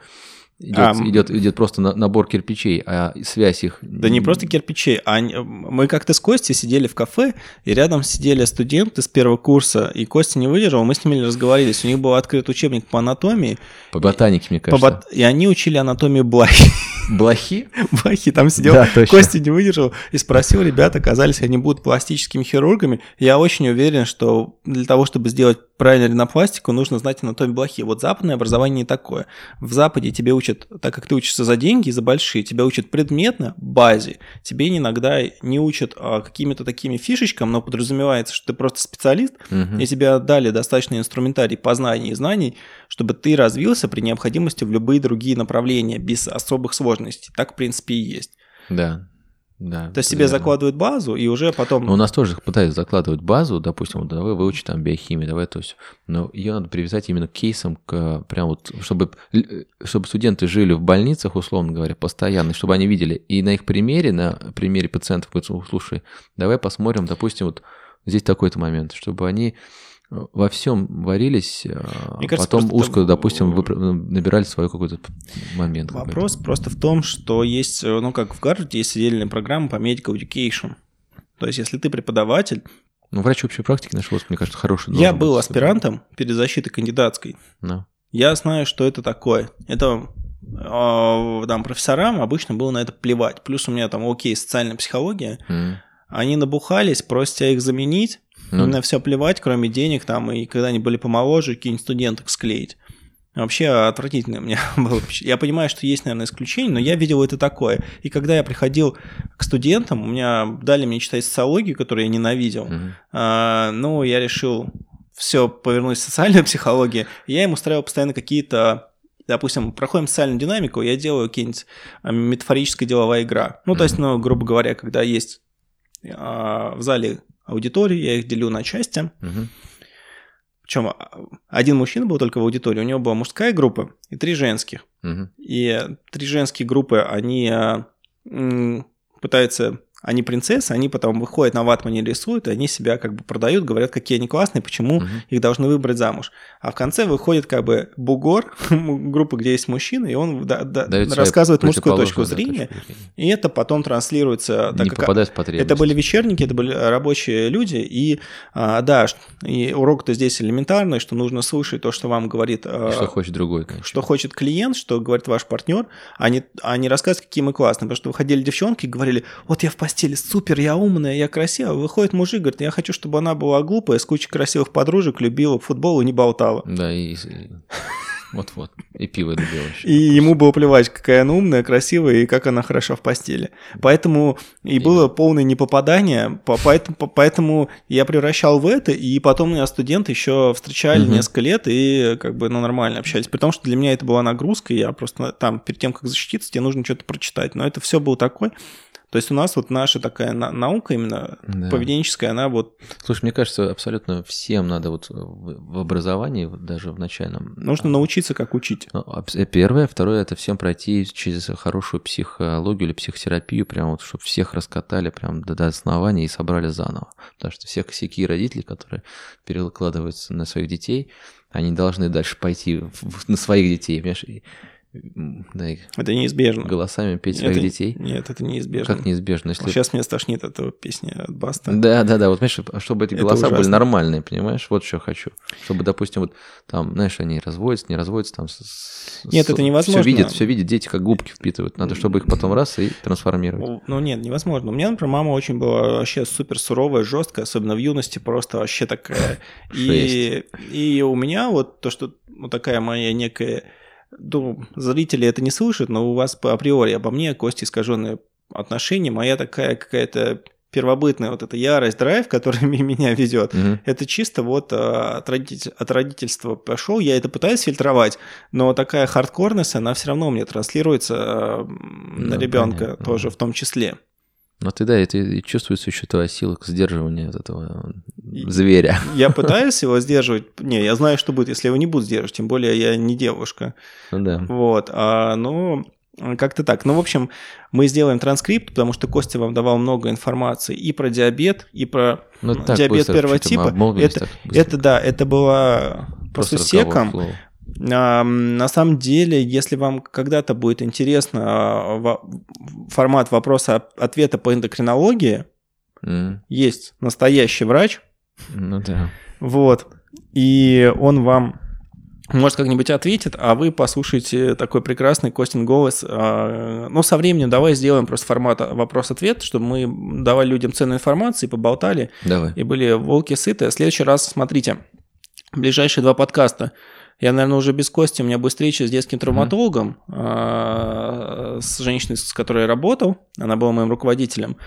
Speaker 2: Идет, а, идет, идет просто набор кирпичей, а связь их...
Speaker 1: Да не просто кирпичей, а мы как-то с Костей сидели в кафе, и рядом сидели студенты с первого курса, и Костя не выдержал, мы с ними разговаривались, у них был открыт учебник по анатомии.
Speaker 2: По ботанике, мне кажется. По бот...
Speaker 1: И они учили анатомию блохи.
Speaker 2: Блохи? (laughs)
Speaker 1: Блохи, там сидел, да, Костя не выдержал и спросил, ребята, оказались, они будут пластическими хирургами. Я очень уверен, что для того, чтобы сделать правильную ринопластику, нужно знать анатомию блохи. Вот западное образование не такое. В Западе тебе учат, так как ты учишься за деньги, за большие, тебя учат предметно, базе. Тебе иногда не учат а, какими-то такими фишечкам, но подразумевается, что ты просто специалист, угу. и тебе дали достаточно инструментарий познаний и знаний, чтобы ты развился при необходимости в любые другие направления без особых сложностей. Так, в принципе, и есть.
Speaker 2: Да. Да,
Speaker 1: То есть тебе закладывают базу, и уже потом...
Speaker 2: Но у нас тоже пытаются закладывать базу, допустим, вот, давай выучи там биохимию, давай то есть. Но ее надо привязать именно к кейсам, к, прям вот, чтобы, чтобы студенты жили в больницах, условно говоря, постоянно, чтобы они видели. И на их примере, на примере пациентов, говорят, слушай, давай посмотрим, допустим, вот здесь такой-то момент, чтобы они во всем варились, а Мне кажется, потом узко, там... допустим, вы набирали свой какой-то момент.
Speaker 1: Вопрос какой-то. просто в том, что есть, ну как в Гарварде есть отдельная программа по medical education. То есть, если ты преподаватель,
Speaker 2: ну, врач общей практики наш мне кажется, хороший.
Speaker 1: Я был аспирантом перед защитой кандидатской.
Speaker 2: No.
Speaker 1: Я знаю, что это такое. Это э, там профессорам обычно было на это плевать. Плюс у меня там, окей, социальная психология.
Speaker 2: Мгм.
Speaker 1: Они набухались, просят тебя их заменить.
Speaker 2: Ну,
Speaker 1: на все плевать, кроме денег там, и когда они были помоложе, какие-нибудь студенток склеить. Вообще отвратительно у меня (laughs) было. Я понимаю, что есть, наверное, исключения, но я видел это такое. И когда я приходил к студентам, у меня дали мне читать социологию, которую я ненавидел.
Speaker 2: Мгм.
Speaker 1: А, ну, я решил все повернуть в социальную (laughs) психологию. Я им устраивал постоянно какие-то допустим, проходим социальную динамику, я делаю какие-нибудь а, метафорическая деловая игра. Ну, то есть, ну, грубо говоря, когда есть а, в зале аудитории, я их делю на части.
Speaker 2: Мгм.
Speaker 1: Причем один мужчина был только в аудитории, у него была мужская группа и три женских.
Speaker 2: Мгм.
Speaker 1: И три женские группы, они а, пытаются, они принцессы, они потом выходят на ватмане рисуют, и они себя как бы продают, говорят, какие они классные, почему
Speaker 2: Мгм.
Speaker 1: их должны выбрать замуж. А в конце выходит как бы бугор, (laughs) группа, где есть мужчина, и он да- да- рассказывает мужскую точку
Speaker 2: противоположную, да,
Speaker 1: зрения,
Speaker 2: точку зрения.
Speaker 1: и это потом транслируется. так
Speaker 2: Не
Speaker 1: как
Speaker 2: попадают в потребность.
Speaker 1: это были вечерники, это были рабочие люди, и а, да, и урок-то здесь элементарный, что нужно слушать то, что вам говорит, а,
Speaker 2: И Что хочет другой, конечно.
Speaker 1: что хочет клиент, что говорит ваш партнер, а не, а не рассказывать, какие мы классные. Потому что выходили девчонки и говорили, вот я в постели супер, я умная, я красивая. Выходит мужик, говорит, я хочу, чтобы она была глупая, с кучей красивых подружек, любила футбол и не болтала.
Speaker 2: Да, и... Вот-вот. И пиво любил еще.
Speaker 1: И ему было плевать, какая она умная, красивая и как она хороша в постели. Поэтому и было полное непопадание, по- поэтому, по- поэтому я превращал в это, и потом меня студенты еще встречали несколько лет и как бы ну, нормально общались. При том, что для меня это была нагрузка, я просто на- там перед тем, как защититься, тебе нужно что-то прочитать. Но это все было такое. То есть у нас вот наша такая на- наука именно
Speaker 2: Да.
Speaker 1: поведенческая, она вот
Speaker 2: Слушай, мне кажется, абсолютно всем надо вот в образовании, вот даже в начальном...
Speaker 1: нужно научиться, как учить.
Speaker 2: Ну, а п- Первое, второе, это всем пройти через хорошую психологию или психотерапию, прям вот, чтобы всех раскатали прям до, до основания и собрали заново. Потому что все косяки родителей, которые перекладываются на своих детей, они должны дальше пойти на своих детей, понимаешь,
Speaker 1: Это неизбежно.
Speaker 2: голосами петь своих
Speaker 1: Это-
Speaker 2: детей.
Speaker 1: Нет, это неизбежно.
Speaker 2: Как неизбежно, если...
Speaker 1: Сейчас меня стошнит от этого песни от Баста.
Speaker 2: Да, да, да. Вот, понимаешь, чтобы эти голоса были
Speaker 1: ужасно.
Speaker 2: нормальные, понимаешь? Вот что хочу. Чтобы, допустим, вот там, знаешь, они разводятся, не разводятся, там... с-
Speaker 1: Нет, это невозможно.
Speaker 2: Все видят, все видят, дети как губки впитывают. Надо, чтобы их потом раз и трансформировать.
Speaker 1: Ну, Ну нет, невозможно. У меня, например, мама очень была вообще супер суровая, жесткая, особенно в юности, просто вообще такая. (laughs) И, и у меня вот то, что вот такая моя некая... Ну, зрители это не слышат, но у вас по априори обо мне, Кости, искаженное отношение, моя такая какая-то первобытная вот эта ярость, драйв, (laughs) который меня ведет,
Speaker 2: Мгм.
Speaker 1: это чисто вот а, от, родитель- от родительства пошел. Я это пытаюсь фильтровать, но такая хардкорность, она все равно меня транслируется а, на
Speaker 2: Ну,
Speaker 1: ребенка
Speaker 2: понятно.
Speaker 1: тоже в том числе.
Speaker 2: Ну, ты, да, это и чувствуется еще твоя сила к сдерживанию вот этого зверя.
Speaker 1: Я (laughs) пытаюсь его сдерживать. Не, я знаю, что будет, если его не буду сдерживать. Тем более я не девушка.
Speaker 2: Ну да.
Speaker 1: Вот. А, ну, как-то так. Ну, в общем, мы сделаем транскрипт, потому что Костя вам давал много информации и про диабет, и про
Speaker 2: Ну,
Speaker 1: диабет
Speaker 2: быстро
Speaker 1: первого типа. Это, это да, это было просто секом.
Speaker 2: слово.
Speaker 1: На самом деле, если вам когда-то будет интересно а, формат вопроса-ответа по эндокринологии,
Speaker 2: М,
Speaker 1: есть настоящий врач,
Speaker 2: Ну да.
Speaker 1: вот, и он вам может как-нибудь ответит, а вы послушаете такой прекрасный Костин голос. А, Ну, со временем давай сделаем просто формат вопрос-ответ, чтобы мы давали людям ценную информацию и поболтали,
Speaker 2: Давай.
Speaker 1: и были волки сыты. В следующий раз, смотрите, ближайшие два подкаста. Я, наверное, уже без Кости, у меня будет встреча с детским травматологом, а, с женщиной, с которой я работал, она была моим руководителем.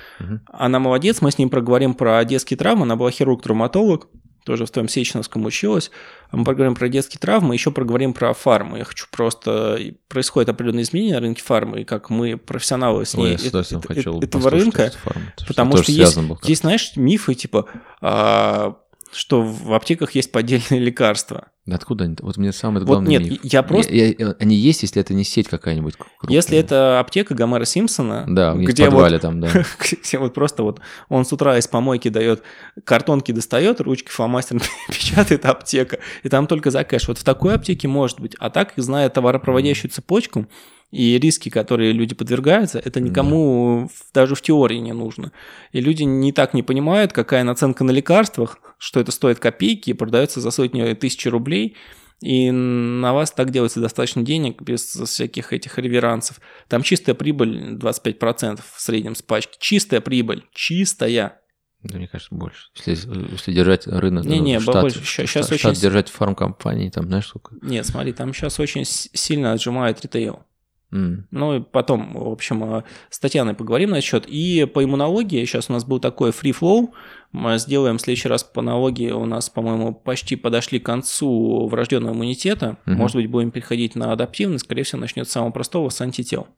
Speaker 1: Она молодец, мы с ним проговорим про детские травмы, она была хирург-травматолог, тоже в твоем Сеченовском училась. Мы поговорим про детские травмы, еще проговорим про фарму. Я хочу просто... Происходят определенные изменения на рынке фармы, и как мы, профессионалы с
Speaker 2: Ой,
Speaker 1: ней
Speaker 2: я с удовольствием
Speaker 1: э- э- этого рынка,
Speaker 2: форму, потому что
Speaker 1: есть,
Speaker 2: был
Speaker 1: есть, знаешь, мифы, типа, а, что в аптеках есть поддельные (laughs) лекарства.
Speaker 2: Да Откуда они? Вот мне самый
Speaker 1: Вот
Speaker 2: главный
Speaker 1: нет,
Speaker 2: миф.
Speaker 1: я просто...
Speaker 2: Я- я- они есть, если это не сеть какая-нибудь. крупная.
Speaker 1: Если это аптека Гомера Симпсона,
Speaker 2: Да, где в
Speaker 1: вот
Speaker 2: подвале там, да. (laughs)
Speaker 1: где вот просто вот он с утра из помойки дает, картонки достает, ручки фломастером (laughs) печатает аптека, и там только за кэш. Вот в такой аптеке может быть. А так, зная товаропроводящую цепочку и риски, которые люди подвергаются, это никому в- даже в теории не нужно. И люди не так не понимают, какая наценка на лекарствах, что это стоит копейки и продается за сотни тысяч рублей. И на вас так делается достаточно денег без всяких этих реверансов. Там чистая прибыль 25% в среднем с пачки. Чистая прибыль. Чистая.
Speaker 2: Да, мне кажется, больше. Если, если держать рынок,
Speaker 1: не, не,
Speaker 2: штат,
Speaker 1: больше. Сейчас,
Speaker 2: штат,
Speaker 1: очень...
Speaker 2: штат держать фармкомпании, там, знаешь, сколько?
Speaker 1: Нет, смотри, там сейчас очень сильно отжимает ритейл.
Speaker 2: Mm.
Speaker 1: Ну и потом, в общем, с Татьяной поговорим на этот счет. И по иммунологии, сейчас у нас был такой free flow, мы сделаем в следующий раз по аналогии, у нас, по-моему, почти подошли к концу врожденного иммунитета,
Speaker 2: Мгм.
Speaker 1: может быть, будем переходить на адаптивный, скорее всего, начнет с самого простого, с антител.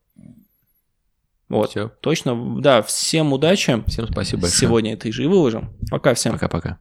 Speaker 1: Вот,
Speaker 2: Всё.
Speaker 1: точно, да, всем удачи.
Speaker 2: Всем спасибо большое.
Speaker 1: Сегодня это и же и выложим. Пока всем.
Speaker 2: Пока-пока.